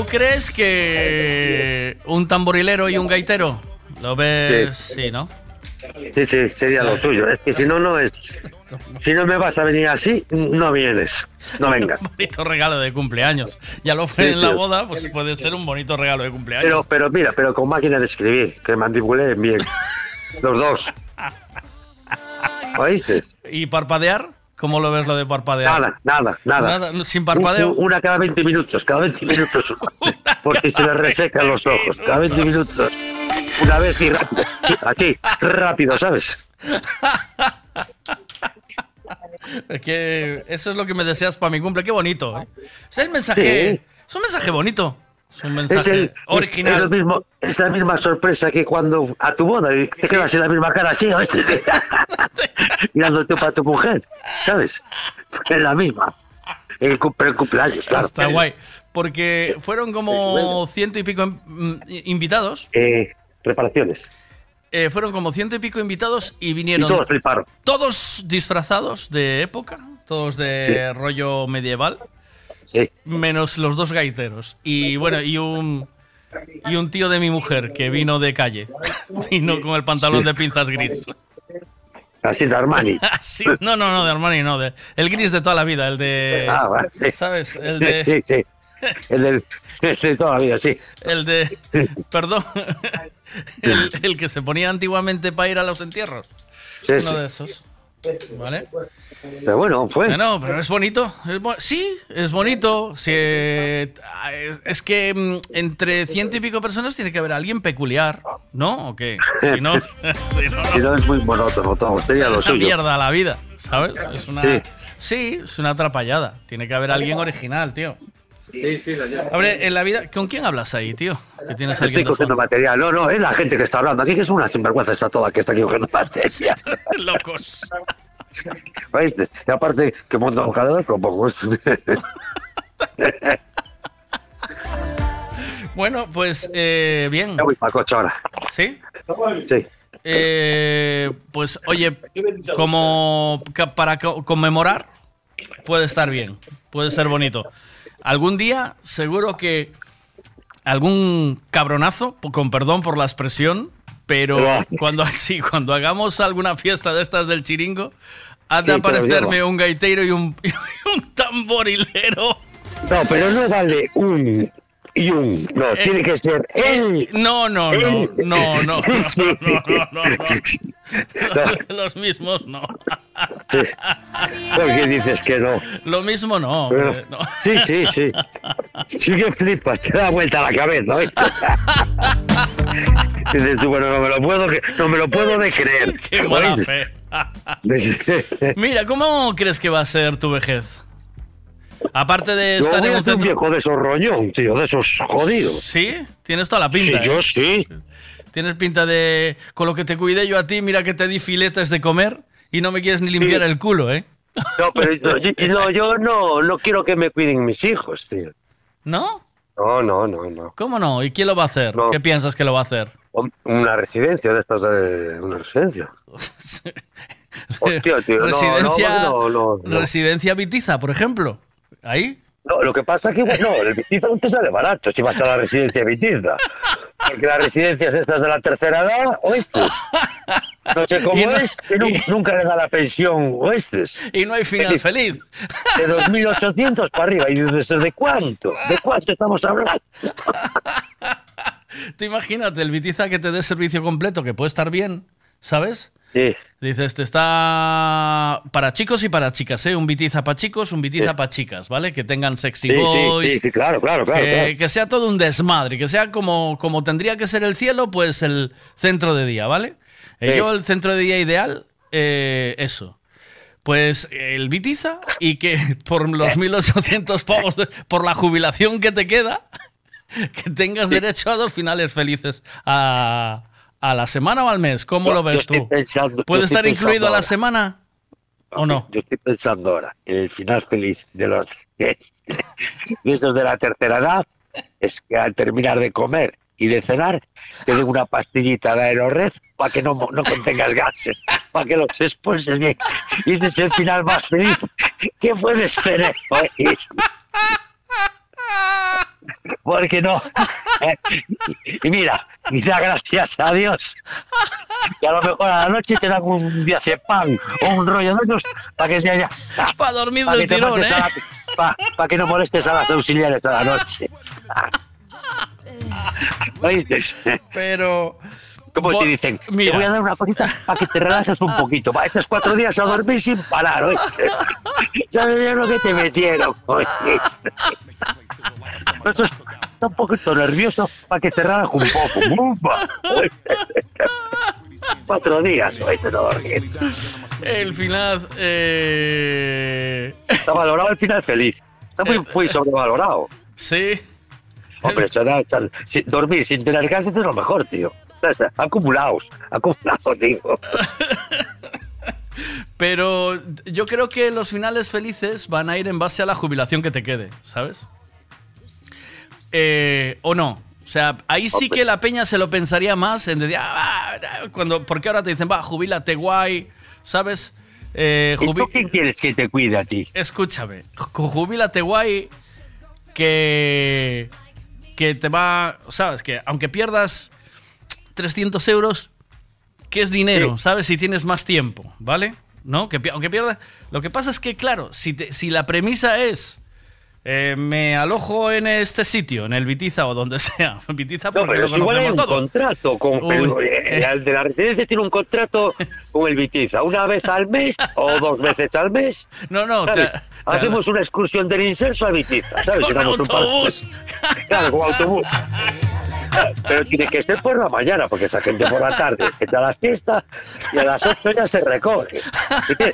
crees que un tamborilero y un gaitero? ¿Lo ves? Sí, ¿no? Sí, sí, sería lo suyo. Es que si no, no es. Si no me vas a venir así, no vienes. No vengas. bonito regalo de cumpleaños. Ya lo fue Sí, en la boda, pues puede ser un bonito regalo de cumpleaños. Pero, pero mira, pero con máquina de escribir, que mandibuleen bien. Los dos. ¿Oíste? ¿Y parpadear? ¿Cómo lo ves lo de parpadear? Nada, nada, nada. Nada, sin parpadeo. Un- Una cada 20 minutos, cada 20 minutos. Por si se le resecan los ojos. Cada 20 minutos. Una vez y rápido. Así, rápido, ¿sabes? Es que eso es lo que me deseas para mi cumple. Qué bonito, ¿eh? Es el mensaje. Sí. Es un mensaje bonito. Es un Es, mensaje el- original. es lo mismo, es la misma sorpresa que cuando a tu boda y te quedas en la misma cara así, mirándote para tu mujer, ¿sabes? Es la misma. El, cumple- el cumpleaños, claro. Está guay. Porque fueron como ciento y pico mm, invitados. Eh, reparaciones. Eh, fueron como ciento y pico invitados y Y vinieron todos disfrazados de época, todos de Sí. rollo medieval, Sí. menos los dos gaiteros. Y bueno, y un y un tío de mi mujer que vino de calle. vino con el pantalón Sí. de pinzas gris. Así de Armani. No, no, no, de Armani, no, de, el gris de toda la vida, el de... Ah, vale, sí. ¿Sabes? El de... Sí, sí. El del, el de toda la vida, sí. El de... Perdón. El, el que se ponía antiguamente para ir a los entierros. Sí, Uno sí. de esos. ¿Vale? Pero bueno, fue. No, no, pero es bonito. es bo- sí, es bonito. Sí, eh, es, es que mm, entre ciento y pico personas tiene que haber alguien peculiar, ¿no? ¿O qué? Si no, si no, Si no es muy monótono todo, sería lo es una suyo. mierda la vida, ¿sabes? Es una, Sí. sí, es una atrapallada. Tiene que haber alguien original, tío. Sí, sí, A ver, en la vida, ¿con quién hablas ahí, tío? Que tienes Estoy cogiendo material. No, no, es la gente que está hablando aquí, que es una sinvergüenza está toda que está aquí cogiendo material. Locos. ¿Oíste? Y aparte, que monta un calor, como pues. Bueno, pues eh, bien. Ya voy para coche ahora. ¿Sí? Sí. Eh, pues oye, como para co- conmemorar, puede estar bien, puede ser bonito. Algún día, seguro que algún cabronazo, con perdón por la expresión, pero cuando así, cuando hagamos alguna fiesta de estas del chiringo, ha de Sí, aparecerme un gaiteiro y un, y un tamborilero. No, pero no vale un y un. No, Eh, tiene que ser él. No, no, no, Él. no, no, no, Sí. no, no, no, no. Los mismos no. Sí. ¿Por qué dices que no? Lo mismo no. Pero- hombre, no. Sí, sí, sí. Sí que flipas, te da vuelta la cabeza, ¿oíste? Dices tú, bueno, no me lo puedo, no me lo puedo de creer. Qué mala. Mira, ¿cómo crees que va a ser tu vejez? Aparte de Yo estar voy en a ser un viejo de esos roñón, tío, de esos jodidos. Sí, tienes toda la pinta. Sí, yo ¿eh? sí. Tienes pinta de. Con lo que te cuidé yo a ti, mira que te di filetes de comer y no me quieres ni limpiar el culo, ¿eh? No, pero no, yo, no, yo no, no quiero que me cuiden mis hijos, tío. ¿No? No, no, no, no. ¿Cómo no? ¿Y quién lo va a hacer? ¿Qué piensas que lo va a hacer? Una residencia de estas de una residencia. Hostia, tío, no, residencia, no, no, no. residencia Vitiza, por ejemplo. Ahí. No, lo que pasa es que, bueno, el Vitiza no te sale barato si vas a la residencia Vitiza. Porque las residencias estas de la tercera edad, oíste. No sé cómo no- es, que nu- nunca le da la pensión, oíste. Y no hay final feliz. De 2.800 para arriba. Y dices, ¿de cuánto? ¿De cuánto estamos hablando? Tú imagínate el Vitiza que te dé servicio completo, que puede estar bien, ¿sabes? Sí. Dices, te está para chicos y para chicas, ¿eh? Un Vitiza para chicos, un Vitiza para chicas, ¿vale? Que tengan sexy Sí, sí, boys. sí, sí, claro, claro, claro, Que, claro. que sea todo un desmadre, que sea como, como tendría que ser el cielo, pues el centro de día, ¿vale? Eh. Yo el centro de día ideal, eh, eso. Pues el Vitiza y que por los 1.800 pavos, de- por la jubilación que te queda, que tengas derecho a dos finales felices a, a la semana o al mes. ¿Cómo Yo- lo ves tú? pensando- ¿Puede estar incluido a la semana o no? Yo estoy pensando ahora, el final feliz de los de esos de la tercera edad es que al terminar de comer y de cenar te den una pastillita de aerored para que no, no contengas gases, para que los expulses bien. Y ese es el final más feliz que puedes tener. Porque no. Y mira, mira, gracias a Dios. Que a lo mejor a la noche te dan un diazepam o un rollo de esos para que se haya. Para dormir pa' del tirón, ¿eh? a la- pa- pa' que no molestes a las auxiliares a la noche. ¿Oíste? Pero. ¿Cómo Bo- te dicen? mira. Te voy a dar una cosita para que te relajes un poquito. Va, estos cuatro días a dormir sin parar, ¿oíste? ¿Sabes bien lo que te metieron? está un poquito nervioso para que te relajes un poco. ¡Bumba! Cuatro días, ¿oíste? No dormir. El final. eh, Está valorado el final feliz. Está muy, muy sobrevalorado. Sí. Hombre, dormir sin tener gases es lo mejor, tío. Acumulados, acumulados, digo. Pero yo creo que los finales felices van a ir en base a la jubilación que te quede, ¿sabes? Eh, ¿O no? O sea, ahí sí que la peña se lo pensaría más en decir, ah, cuando, porque ahora te dicen, va, jubílate guay, ¿sabes? Eh, ¿Y tú quién quieres que te cuide a ti? Escúchame, ju- jubílate guay que, que te va, ¿sabes? Que aunque pierdas 300 euros, que es dinero, ¿sabes? Si tienes más tiempo, ¿vale? ¿No? Que aunque pierdas... Lo que pasa es que, claro, si, te- si la premisa es... eh, me alojo en este sitio, en el Vitiza o donde sea. Vitiza No, porque pero lo igual hay un todos. contrato con Uy, eh. el de la residencia tiene un contrato con el Vitiza, una vez al mes o dos veces al mes. No, no, te- hacemos una excursión del incenso a Vitiza, ¿sabes? Con Llenamos un par- autobús. Claro, con autobús. Pero tiene que ser por la mañana, porque esa gente por la tarde está a las fiestas y a las 8 ya se recoge. Tiene-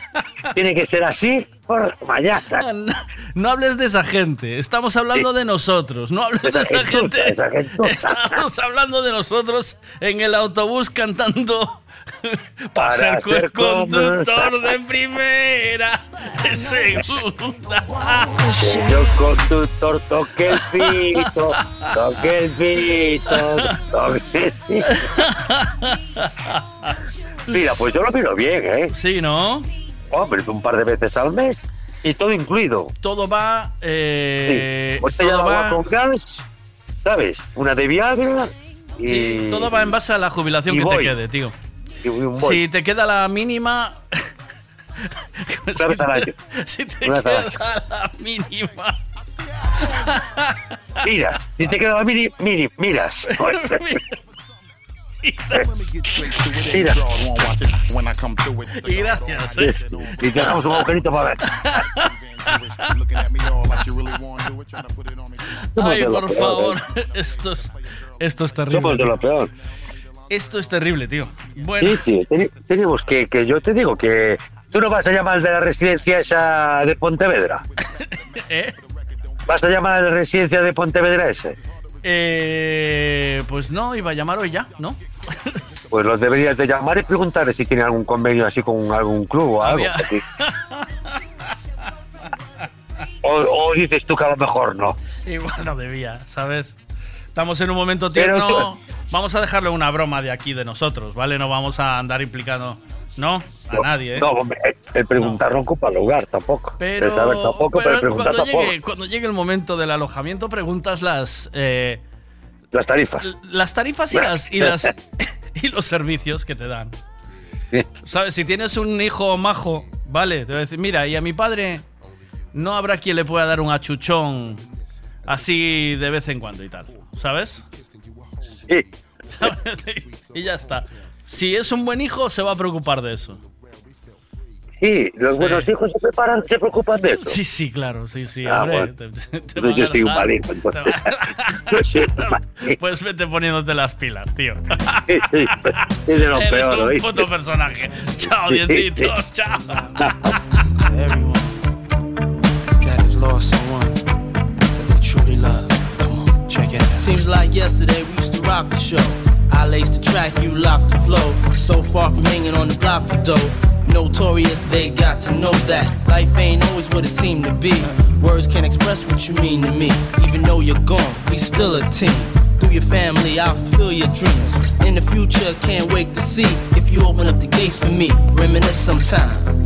Tiene que ser así por la mañana. No, no hables de esa gente, estamos hablando de nosotros, no hables de Esa gente. esa gentuza. Estamos hablando de nosotros en el autobús cantando para ser, ser conductor de primera, de segunda. Señor conductor, toque el pito, toque el pito, toque el pito. Mira, pues yo lo miro bien, ¿eh? Sí, ¿no? Hombre, un par de veces al mes y todo incluido. Todo va. Eh, Sí, todo, va con gas, ¿sabes? Una de Viagra y... sí, todo va en base a la jubilación que te voy. quede, tío. Y un bol. Si te queda la mínima. Si te vez al queda la mínima. Miras, si te quedaba mini, mini, miras. Mira. Y gracias, ¿eh? Y te dejamos un agujerito para ver. Ay, por peor, favor. ¿eh? Esto es, esto es terrible. Somos de lo peor. Esto es terrible, tío. Bueno, Sí, tío, teni- tenemos que, que yo te digo que tú no vas a llamar de la residencia esa de Pontevedra. ¿Eh? ¿Vas a llamar a la residencia de Pontevedra ese? Eh, pues no, iba a llamar hoy ya, ¿no? Pues los deberías de llamar y preguntar si tiene algún convenio así con algún club o algo. O, o dices tú que a lo mejor no. Igual no debía, ¿sabes? Estamos en un momento Pero tierno. Vamos a dejarle una broma de aquí de nosotros, ¿vale? No vamos a andar implicando, ¿no? A No, nadie, ¿eh? No, hombre, el preguntar no ocupa lugar tampoco. Pero, saber tampoco, pero, preguntar cuando, tampoco. llegue, cuando llegue el momento del alojamiento, preguntas las. eh, Las tarifas. las tarifas y, las, y, las, y los servicios que te dan. ¿Sabes? Si tienes un hijo majo, vale, te voy a decir, mira, y a mi padre no habrá quien le pueda dar un achuchón así de vez en cuando y tal, ¿sabes? Sí. y ya está. Si es un buen hijo, se va a preocupar de eso. Sí, los buenos hijos se preparan, se preocupan de eso. Sí, sí, claro, sí, sí. Ah, hombre, bueno. te- te- yo soy un mal hijo, entonces. Pues vete poniéndote las pilas, tío. Sí, sí, es de lo Eres peor, un ¿oíste? puto personaje. Chao, Sí, dientitos, sí. chao. check it out. Seems like yesterday we used to rock the show. I laced the track, you locked the flow. So far from hanging on the block for dough. Notorious, they got to know that life ain't always what it seemed to be. Words can't express what you mean to me. Even though you're gone, we still a team. Through your family, I'll fulfill your dreams. In the future, can't wait to see if you open up the gates for me. Reminisce sometime.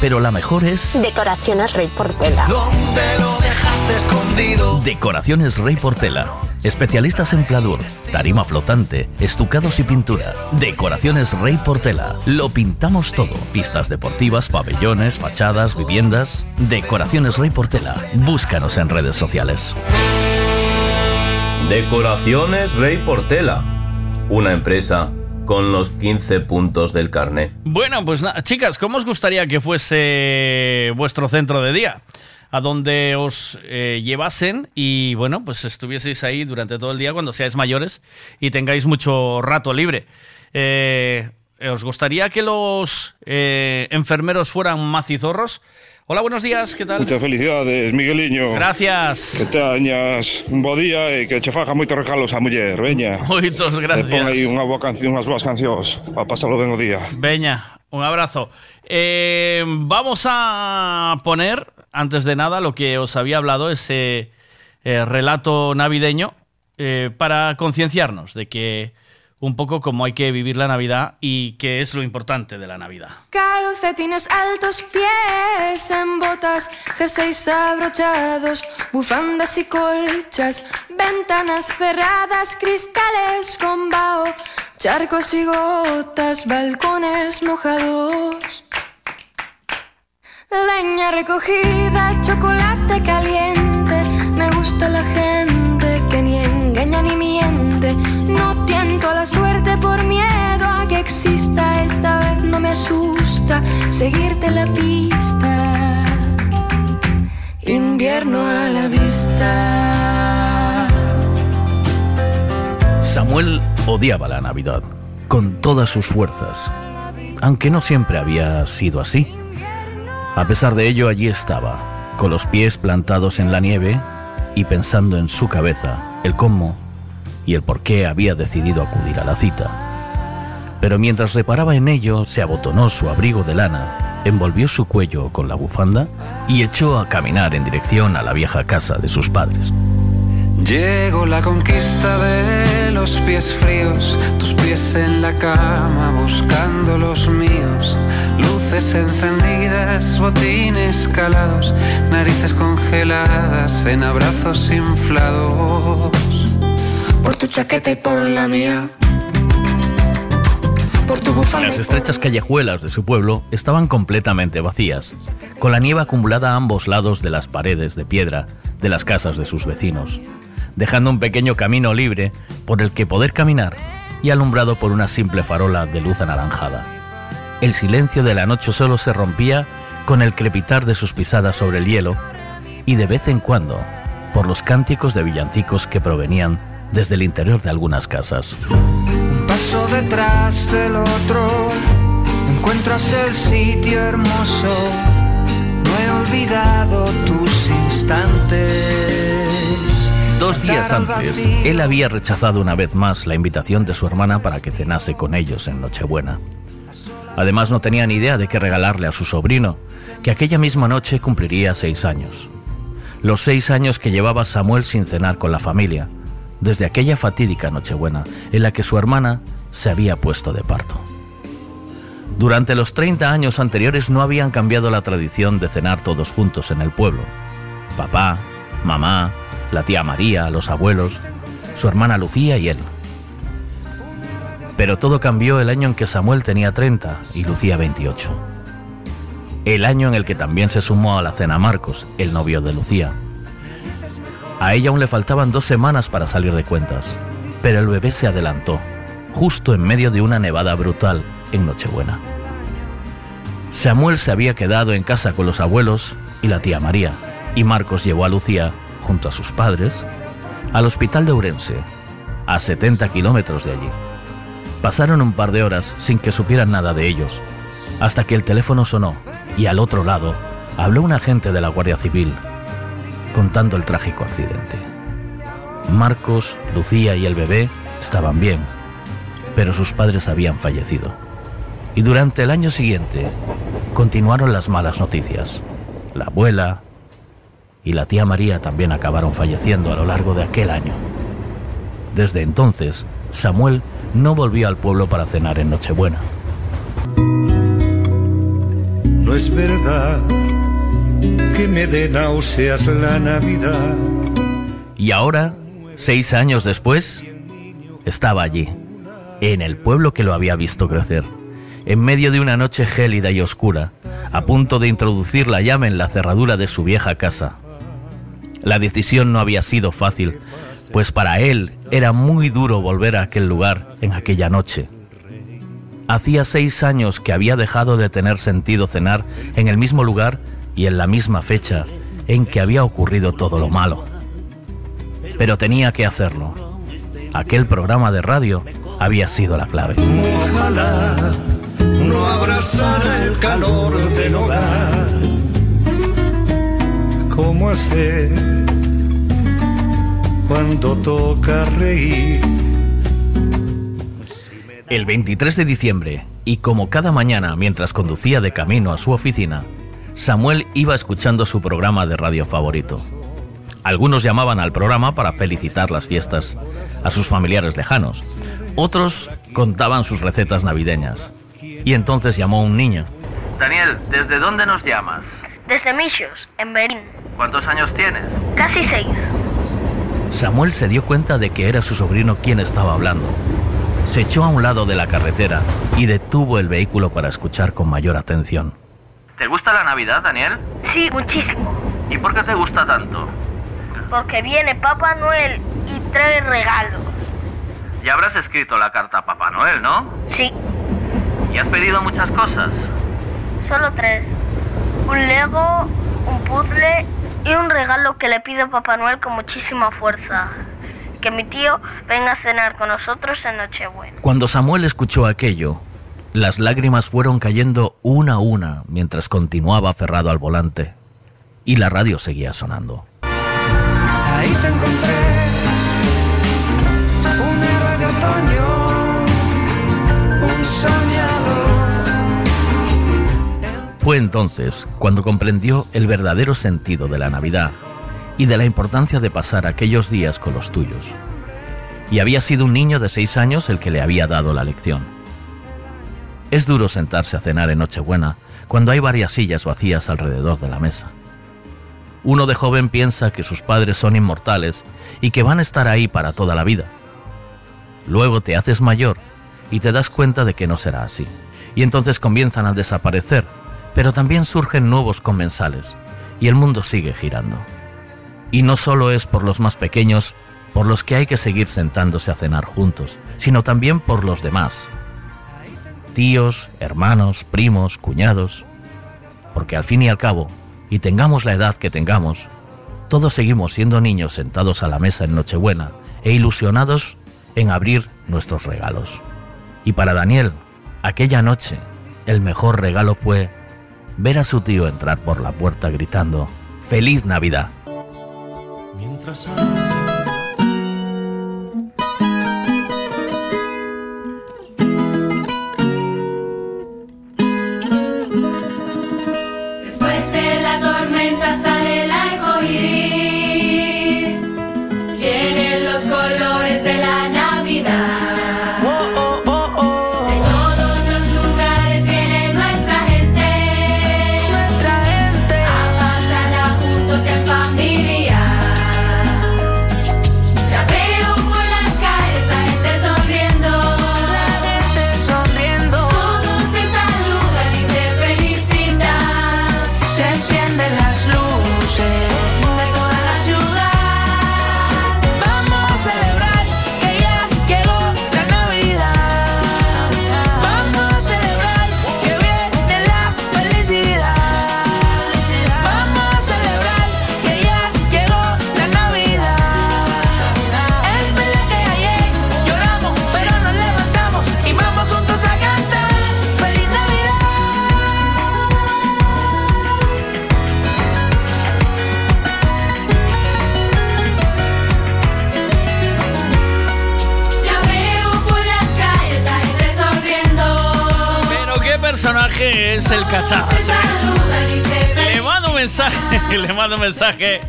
pero la mejor es Decoraciones Rey Portela. ¿Dónde lo dejaste escondido? Decoraciones Rey Portela. Especialistas en pladur, tarima flotante, estucados y pintura. Decoraciones Rey Portela. Lo pintamos todo. Pistas deportivas, pabellones, fachadas, viviendas. Decoraciones Rey Portela. Búscanos en redes sociales. Decoraciones Rey Portela, una empresa con los 15 puntos del carnet. Bueno, pues nada, chicas, ¿cómo os gustaría que fuese vuestro centro de día? A donde os eh, llevasen y, bueno, pues estuvieseis ahí durante todo el día cuando seáis mayores y tengáis mucho rato libre. Eh, ¿Os gustaría que los eh, enfermeros fueran macizorros? Hola, buenos días, ¿qué tal? Muchas felicidades, Migueliño. Gracias. Que teñas un bo día e que che faja moitos regalos a muller, veña. Moitos gracias. E pon aí unha boa canción, unhas boas cancións para pasalo ben o día. Veña, un abrazo. Eh, vamos a poner, antes de nada, lo que os había hablado, ese eh, relato navideño, eh, para concienciarnos de que un poco cómo hay que vivir la Navidad y qué es lo importante de la Navidad. Calcetines altos, pies en botas, jerseys abrochados, bufandas y colchas, ventanas cerradas, cristales con vaho, charcos y gotas, balcones mojados. Leña recogida, chocolate caliente, me gusta la gente que ni engaña ni miente. No tiento la suerte por miedo a que exista. Esta vez no me asusta seguirte la pista. Invierno a la vista. Samuel odiaba la Navidad con todas sus fuerzas, aunque no siempre había sido así. A pesar de ello, allí estaba, con los pies plantados en la nieve y pensando en su cabeza el cómo y el por qué había decidido acudir a la cita. Pero mientras reparaba en ello, se abotonó su abrigo de lana, envolvió su cuello con la bufanda y echó a caminar en dirección a la vieja casa de sus padres. Llegó la conquista de los pies fríos, tus pies en la cama buscando los míos, luces encendidas, botines calados, narices congeladas en abrazos inflados. Por tu chaqueta y por la mía. Por tu. Las estrechas callejuelas de su pueblo estaban completamente vacías, con la nieve acumulada a ambos lados de las paredes de piedra de las casas de sus vecinos, dejando un pequeño camino libre por el que poder caminar y alumbrado por una simple farola de luz anaranjada. El silencio de la noche solo se rompía con el crepitar de sus pisadas sobre el hielo y de vez en cuando por los cánticos de villancicos que provenían desde el interior de algunas casas. Un paso detrás del otro, encuentras el sitio hermoso. No he olvidado tus instantes. Dos días días antes, él había rechazado una vez más la invitación de su hermana para que cenase con ellos en Nochebuena. Además no tenía ni idea de qué regalarle a su sobrino, que aquella misma noche cumpliría seis años. Los seis años que llevaba Samuel sin cenar con la familia, desde aquella fatídica Nochebuena en la que su hermana se había puesto de parto. Durante los 30 años anteriores no habían cambiado la tradición de cenar todos juntos en el pueblo. Papá, mamá, la tía María, los abuelos, su hermana Lucía y él. Pero todo cambió el año en que Samuel tenía 30 y Lucía 28. El año en el que también se sumó a la cena Marcos, el novio de Lucía. A ella aún le faltaban dos semanas para salir de cuentas, pero el bebé se adelantó, justo en medio de una nevada brutal en Nochebuena. Samuel se había quedado en casa con los abuelos y la tía María, y Marcos llevó a Lucía, junto a sus padres, al hospital de Ourense, a 70 kilómetros de allí. Pasaron un par de horas sin que supieran nada de ellos, hasta que el teléfono sonó y al otro lado habló un agente de la Guardia Civil, contando el trágico accidente. Marcos, Lucía y el bebé estaban bien, pero sus padres habían fallecido. Y durante el año siguiente continuaron las malas noticias. La abuela y la tía María también acabaron falleciendo a lo largo de aquel año. Desde entonces, Samuel no volvió al pueblo para cenar en Nochebuena. No es verdad que me dé náuseas la Navidad. Y ahora, seis años después, estaba allí, en el pueblo que lo había visto crecer, en medio de una noche gélida y oscura, a punto de introducir la llama en la cerradura de su vieja casa. La decisión no había sido fácil, pues para él era muy duro volver a aquel lugar en aquella noche. Hacía seis años que había dejado de tener sentido cenar en el mismo lugar y en la misma fecha en que había ocurrido todo lo malo. Pero tenía que hacerlo. Aquel programa de radio había sido la clave. Ojalá no abrazara el calor del hogar. ¿Cómo hacer cuando toca reír? El 23 de diciembre, y como cada mañana mientras conducía de camino a su oficina, Samuel iba escuchando su programa de radio favorito. Algunos llamaban al programa para felicitar las fiestas a sus familiares lejanos. Otros contaban sus recetas navideñas. Y entonces llamó un niño. Daniel, ¿desde dónde nos llamas? Desde Michos, en Berín. ¿Cuántos años tienes? Casi seis. Samuel se dio cuenta de que era su sobrino quien estaba hablando. Se echó a un lado de la carretera y detuvo el vehículo para escuchar con mayor atención. ¿Te gusta la Navidad, Daniel? Sí, muchísimo. ¿Y por qué te gusta tanto? Porque viene Papá Noel y trae regalos. Ya habrás escrito la carta a Papá Noel, ¿no? Sí, ¿Y has pedido muchas cosas? solo tres. Un Lego, un puzzle y un regalo que le pido a Papá Noel con muchísima fuerza. Que mi tío venga a cenar con nosotros en Nochebuena. Cuando Samuel escuchó aquello, las lágrimas fueron cayendo una a una mientras continuaba aferrado al volante. Y la radio seguía sonando. Ahí te encontré, un héroe de otoño, un soñador. Fue entonces cuando comprendió el verdadero sentido de la Navidad y de la importancia de pasar aquellos días con los tuyos. Y había sido un niño de seis años el que le había dado la lección. Es duro sentarse a cenar en Nochebuena cuando hay varias sillas vacías alrededor de la mesa. Uno de joven piensa que sus padres son inmortales y que van a estar ahí para toda la vida. Luego te haces mayor y te das cuenta de que no será así. Y entonces comienzan a desaparecer, pero también surgen nuevos comensales y el mundo sigue girando. Y no solo es por los más pequeños por los que hay que seguir sentándose a cenar juntos, sino también por los demás. Tíos, hermanos, primos, cuñados. Porque al fin y al cabo, y tengamos la edad que tengamos, todos seguimos siendo niños sentados a la mesa en Nochebuena e ilusionados en abrir nuestros regalos. Y para Daniel, aquella noche, el mejor regalo fue ver a su tío entrar por la puerta gritando, ¡Feliz Navidad! mensaje, le mando un mensaje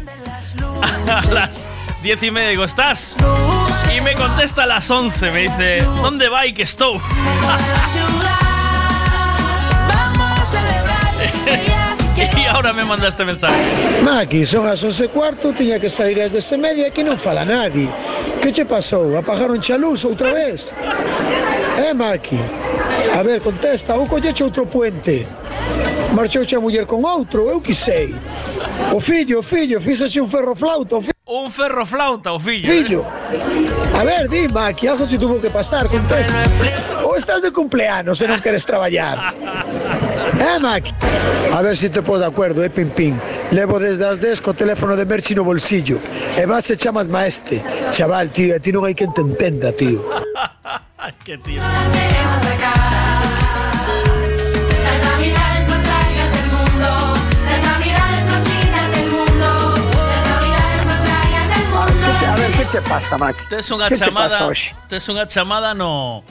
a las diez y media. Digo, ¿estás? Y me contesta a las 11. Me dice, ¿dónde va y que estoy? y ahora me manda este mensaje. Maki, son as 11 e cuarto, tiña que salir ás 10 e media, aquí non fala nadie. Que che pasou? Apagaron xa a luz vez? Eh, Maki? A ver, contesta, ou colleche outro puente? Marchou xa a muller con outro, eu que sei. O fillo, o fillo, fíxase un ferro flauta, o fillo. Un ferro flauta, o fillo. Fillo. A ver, di, Maki, algo se tuvo que pasar, contesta. Ou estás de cumpleanos e non queres traballar? Eh, Maki? A ver se te podo de acuerdo, eh, Pim Pim. Levo desde as 10 co teléfono de Merchi no bolsillo. E vas e chamas maeste. Chaval, tío, a ti non hai quen te entenda, tío. Qué tío. Che pasa, Maki? Tes unha Que che chamada, hoxe? tes unha chamada no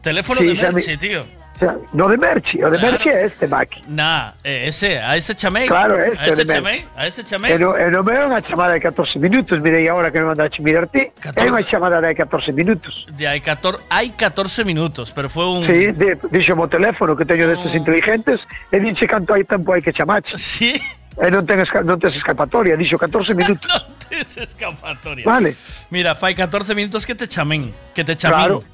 teléfono Sí, de Merchi, tío. O no de Merchi, o de Claro. Merchi é este, Maki. Nah, eh, ese, a ese chamei. Claro, este a ese de chamei, a ese chamei. E no, e no me é unha chamada de 14 minutos, mirei agora que me mandaste mirar ti. É unha chamada de 14 minutos. De hay 14, hay 14 minutos, pero fue un Sí, de, dixo mo teléfono que teño destes inteligentes e dixe canto hai tempo hai que chamache. Sí. E non ten, esca- non tes escapatoria, dixo 14 minutos. Es escapatoria. Vale. Mira, fai 14 minutos que te chamen, que te chamen. Claro.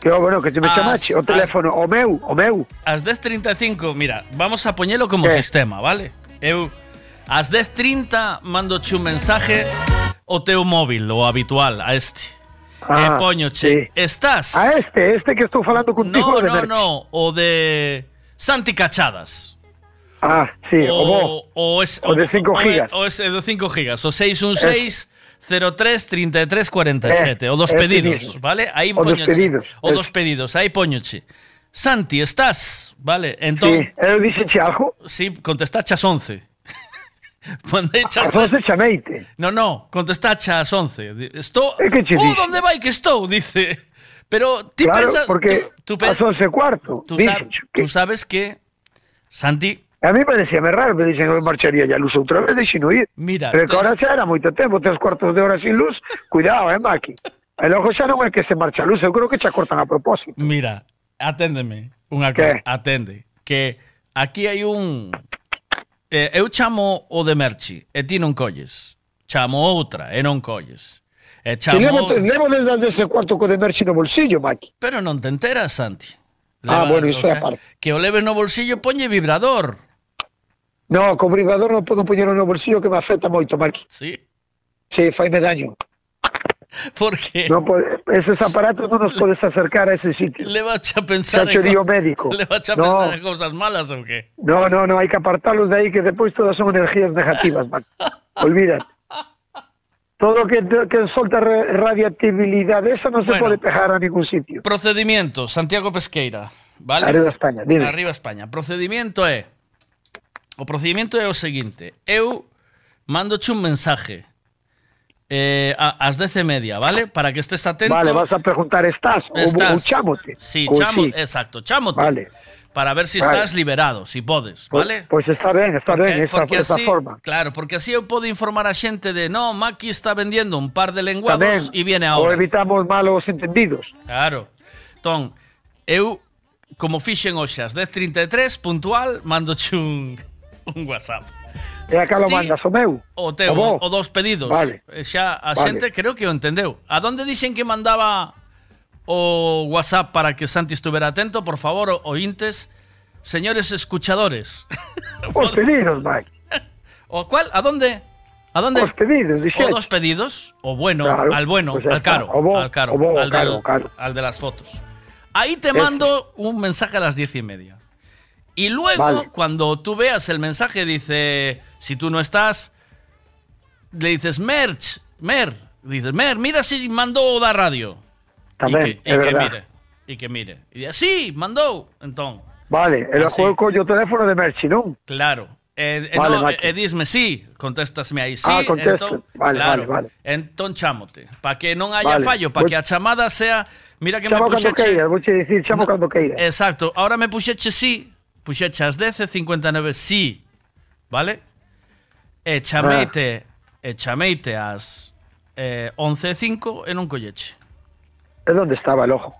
Que, bueno, que te me As- chamache, o teléfono, o meu, o meu. Ás 10.35, mira, vamos a poñelo como ¿Qué? sistema, vale? Eu ás 10.30 mando un mensaje o teu móvil, o habitual, a este. Ah, e poñoche, estás? A este, este que estou falando contigo No, de no, Merchi. no, o de Santi Cachadas. Ah, sí, o, o, bo, o, es, o de 5 gigas. O, es de 5 gigas, o 616 03 33 47, eh, o dos pedidos, ¿vale? Ahí o poñoche. dos pedidos. O es. dos pedidos, aí poñoche. Santi, estás, vale? Entón, sí, eu dixenche algo? Sí, contestaste 11. Cuando echas... As 11 chameite. No, no, contesta ás 11. Estou... E ¿Eh, que che oh, onde vai que estou, dice. Pero ti claro, pensas... porque tú, tú pensas, as 11 cuarto, tú, sab, que... tú sabes que, Santi, A mí parecíame raro, me dicen, eu marcharía a luz outra vez, deixino ir. Mira, Pero que ahora xa era moito tempo, tres cuartos de hora sin luz, cuidado, eh, Maki. E logo xa non é que se marcha a luz, eu creo que xa cortan a propósito. Mira, aténdeme, unha que? atende, que aquí hai un... Eh, eu chamo o de Merchi, e ti non colles. Chamo outra, e non colles. E chamo... Si levo, levo desde ese cuarto co de Merchi no bolsillo, Maki. Pero non te enteras, Santi. Ah, bueno, iso é eh, aparte. Que o leve no bolsillo poñe vibrador. No, co vibrador non podo poñelo no bolsillo que me afecta moito, Maki. Sí. Sí, faime daño. Porque Non eses aparatos non nos podes acercar a ese sitio. le vas a pensar Xa che en médico. Le vas a No. pensar en cosas malas ou que? No, no, no, hai que apartalos de aí que depois todas son energías negativas, Maki. Olvídate. Todo que, que solta radiatividade esa non se Bueno. pode pegar a ningún sitio. Procedimiento, Santiago Pesqueira, vale? Arriba España, dime. Arriba España. Procedimiento é o procedimento é o seguinte. Eu mandoche un mensaje eh, a, as dez e media, vale? Para que estés atento. Vale, vas a preguntar, estás, estás. Ou, chamote? chámote. Sí, pois chamo, sí. exacto, chámote. Vale. Para ver si vale. estás liberado, si podes, pois, vale? Pois, está ben, está porque, ben, esa, porque esa así, forma. Claro, porque así eu podo informar a xente de no, Maki está vendendo un par de lenguados e viene ahora. O evitamos malos entendidos. Claro. Entón, eu, como fixen hoxe as 10.33, puntual, mando un... un WhatsApp. E acá lo mandas o meu. O teu, bo. o dos pedidos. Vale. Xa a Vale. xente creo que o entendeu. A donde dixen que mandaba o WhatsApp para que Santi estuvera atento, por favor, o- ointes, señores escuchadores. Os pedidos, Mike. ¿O cuál? ¿A dónde? ¿A dónde? Os pedidos, O dixeche. dos pedidos, o bueno, Claro, al bueno, pues al caro, O bo, al caro, o bo, al, caro, del- caro. al de las fotos. Ahí te Ese. mando un mensaje a las diez y media. Y luego, Vale. cuando tú veas el mensaje, dice, si tú no estás, le dices, Merch, Mer, dices, Mer, mira si mandó da radio. Tamén, y que, é y que verdad. mire, y que mire. Y dice, sí, mandó. Entonces, Vale, e Así. logo collo o teléfono de Merchi, non? Claro. Eh, eh, Vale, no, eh, disme sí, contéstasme aí sí. Ah, contesto. Vale, claro, vale, vale. Entón chámote, para que non haya Vale. fallo, para que a chamada sea, mira que Chamo me cando puxeche. queiras, vou che dicir, chamo cando queiras. Exacto, ahora me puxeche sí Puxeche as 10 59 sí, vale? E chameite, ah. e chameite as eh, 11 e 5 e non colleche. E onde estaba el ojo?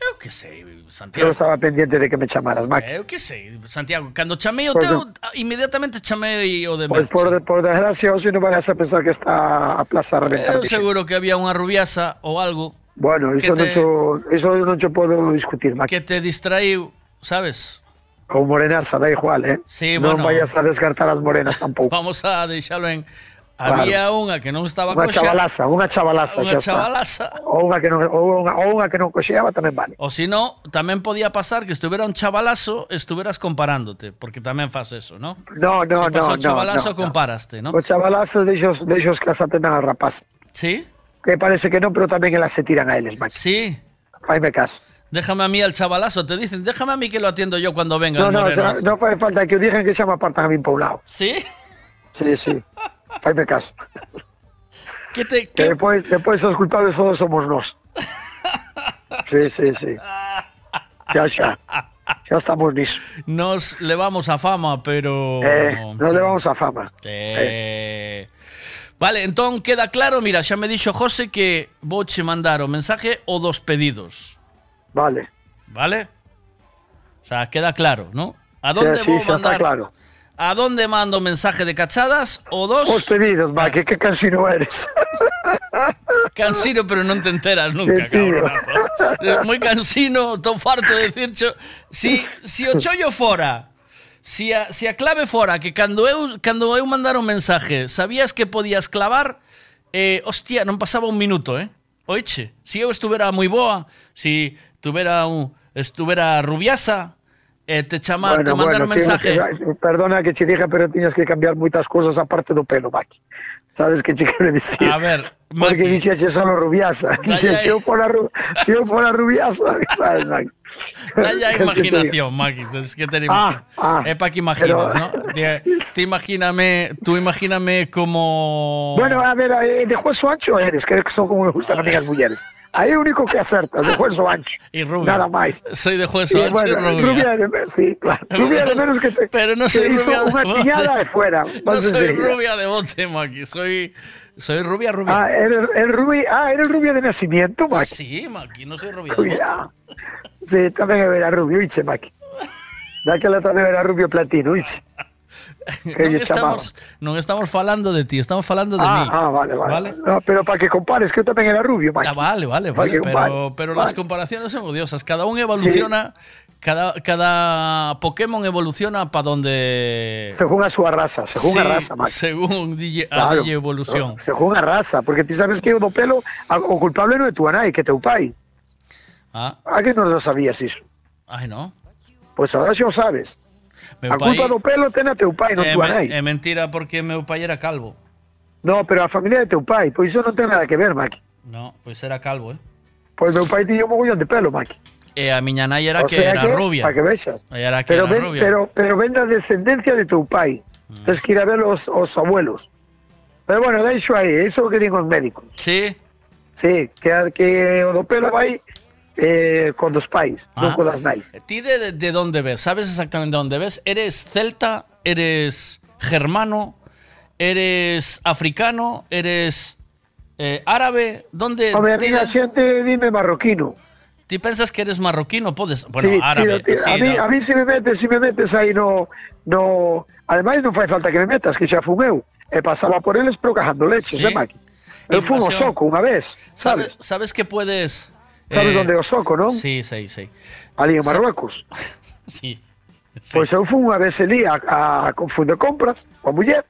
Eu que sei, Santiago. Eu estaba pendiente de que me chamaras, Mac. Eh, Eu que sei, Santiago. Cando chamei o por teu, inmediatamente chamei o de Merche. Por, por desgracia, hoxe non vayas a pensar que está a plaza a reventar. Eh, Eu seguro que había unha rubiasa ou algo. Bueno, iso, te... non cho, iso non cho podo discutir, Mac. Que te distraiu, sabes? Con morenaza, da igual, ¿eh? Sí, non bueno. vayas a descartar as morenas tampouco. Vamos a deixalo en... Claro. Había unha que non estaba coxa. chavalaza, unha chavalaza, está. chavalaza. Ou unha que non, ou unha, ou unha que non coxeaba tamén vale. O si no, tamén podía pasar que estuvera un chavalazo e estuveras comparándote, porque tamén faz eso, ¿no? No, no, si no, no, chavalazo, no, no. comparaste, ¿no? Os chavalazos deixos, deixos que as atendan as rapaces. Sí? Que parece que non, pero tamén elas se tiran a eles, Maki. Sí. Faime caso. Déjame a mí al chavalazo, te dicen, déjame a mí que lo atiendo yo cuando venga No, no, no fai falta que digan que xa me apartan a min pa un lado. ¿Sí? Sí, sí. Faime caso. ¿Qué te, Que despois, despois os culpables todos somos nós. Sí, sí, sí. Xa, xa. Xa estamos niso. Nos levamos a fama, pero... Eh, nos levamos a fama. Eh. Vale, entón queda claro, mira, xa me dixo José que vouche mandar o mensaje o dos pedidos, Vale. ¿Vale? O sea, queda claro, ¿no? ¿A dónde sí, voy sí, a mandar? Está claro. ¿A dónde mando mensaje de cachadas o dos? Os pedidos, va, que qué cansino eres. Cansino, pero no te enteras nunca, cabronazo. Muy cansino, estou farto de decir, cho, si, si o chollo fora, si a, si a clave fora que cando eu, cando eu mandar un mensaje, sabías que podías clavar, eh, hostia, non pasaba un minuto, eh? Oiche, si eu estuvera moi boa, si estuviera, un, estuviera Rubiasa, eh, te chama, bueno, te mandar bueno, un mensaje. Que, perdona que che diga, pero tiñas que cambiar moitas cousas aparte do pelo, Maki. Sabes que che quero dicir? A ver, Maki. Porque dixexe solo Rubiasa. Dixe, se eu fora, se eu fora Rubiasa, sabes, Maki. Dai a ¿Qué es que te digo? imaginación, Maki. Es que te Ah, ah, es para que imagines, pero- ¿no? Te, te imagíname, tú imagíname como... Bueno, a ver, eh, de hueso ancho eres, que son como me gustan a mí as mulleres. Aí é o único que acertas, de hueso ancho. y rubia. Nada máis. Soy de hueso Sí, ancho y bueno, rubia. de sí, claro. Rubia de menos que te Pero no soy rubia de unha bote. piñada de fuera. No soy rubia de bote, Maki. Soy, soy rubia, rubia. Ah, eres, eres rubia, ah, eres rubia de nacimiento, Maki. Sí, Maki, no soy rubia. Cuidado. Sí, tamén era rubio, iche, Maki. Daquela tamén era rubio platino, iche. Que Non estamos, non estamos falando de ti, estamos falando de Ah, mí. ah, vale, vale. No, pero para que compares, que eu tamén era rubio. Ah, vale, vale, vale. que Pero, pero Vale. las comparaciones son odiosas. Cada uno evoluciona, cada, cada Pokémon evoluciona para donde. Según a súa raza, según Sí, a raza, Maki. Según DJ, a Claro, DJ evolución. Según a raza, porque ti sabes que o do pelo, a- o culpable non é túa nai, que teu pai. Ah, A que non lo sabías iso? ay, no. Pois agora xa o sabes. Meu a culpa do pelo ten a teu pai, non é, túa me- nai. é mentira porque meu pai era calvo. No, pero a familia de teu pai, pois iso non ten nada que ver, Maki. No, pois era calvo, eh. Pois meu pai tiña un mogollón de pelo, Maki. E a miña nai era o que era que, rubia. Para que vexas. Era que Pero era ven, rubia. pero, pero ven da descendencia de teu pai. Tens que ir a ver os, os abuelos. Pero bueno, deixo aí, iso que digo os médicos. Sí. Sí, que, que o do pelo vai eh, con dos pais, non Ah. co das nais. ¿Ti de, de, de dónde ves? ¿Sabes exactamente dónde ves? ¿Eres celta? ¿Eres germano? ¿Eres africano? ¿Eres eh, árabe? ¿Dónde? Home, a mí a de- xente dime marroquino. ¿Ti pensas que eres marroquino? Podes. Bueno, sí, árabe. tira, tira. sí, a, mí, no. a mí si me metes, si me metes aí no, no... Ademais non fai falta que me metas, que xa fun eu. E pasaba por eles pero cajando leches, Sí. eh, Maki? Eu fun soco unha vez, ¿Sabes, sabes? sabes que puedes. Sabes eh, onde o soco, non? Sí, sí, sí. Ali en Marruecos. Sí. Pois eu fun unha vez elí a, a, con fun de compras, coa muller,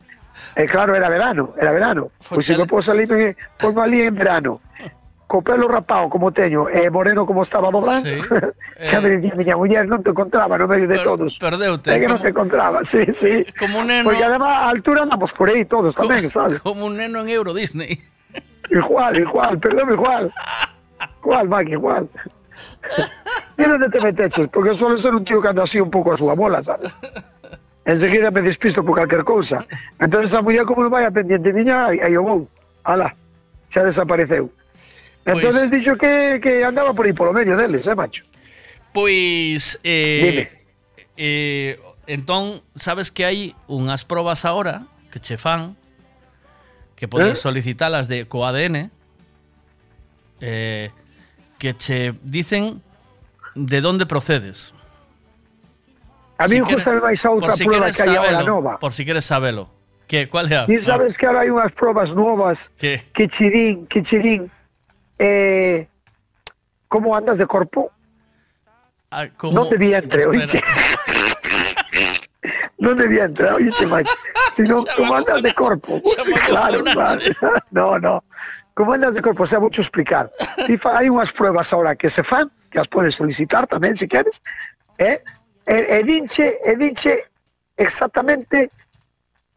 e claro, era verano, era verano. Pois se me pôs ali, me pongo ali en verano, co pelo rapado como teño, e moreno como estaba do blanco, Sí. xa me dicía miña muller, non te encontraba no medio de Per- todos. Perdeute. É que non como- te encontraba, sí, sí. Como un neno. Porque además a altura andamos por aí todos tamén, sabes? Como un neno en Euro Disney. Igual, igual, perdón, igual. Igual, Mike, igual. ¿Y dónde te meteches? Porque suelo ser un tío que anda así un pouco a súa bola, sabes? Enseguida me despisto por calquer cousa. Entonces a muller como non vai a pendiente miña, aí, o vou. Ala, xa desapareceu. Entonces dixo que, que andaba por aí polo medio deles, eh, macho? Pois eh, eh, entón, sabes que hai unhas probas ahora que che fan que podes ¿Eh? solicitalas de co ADN eh, que che dicen de dónde procedes. A mí Si me queres- gusta máis a outra por si prueba que sabelo, nova. Por si queres sabelo. Que, ¿Cuál é a? E sabes que ahora hai unhas probas novas Que? que che din, que che din eh, como andas de corpo? Ah, como- Non de vientre, Espera. oíche. non de vientre, oíche, Mike. Sino como andas de corpo. Claro, claro. No, no. Como andas de corpo, o sea, mucho explicar. Ti fa- hai unhas pruebas ahora que se fan, que as podes solicitar tamén, se queres, eh? e, e dinche, e dinche exactamente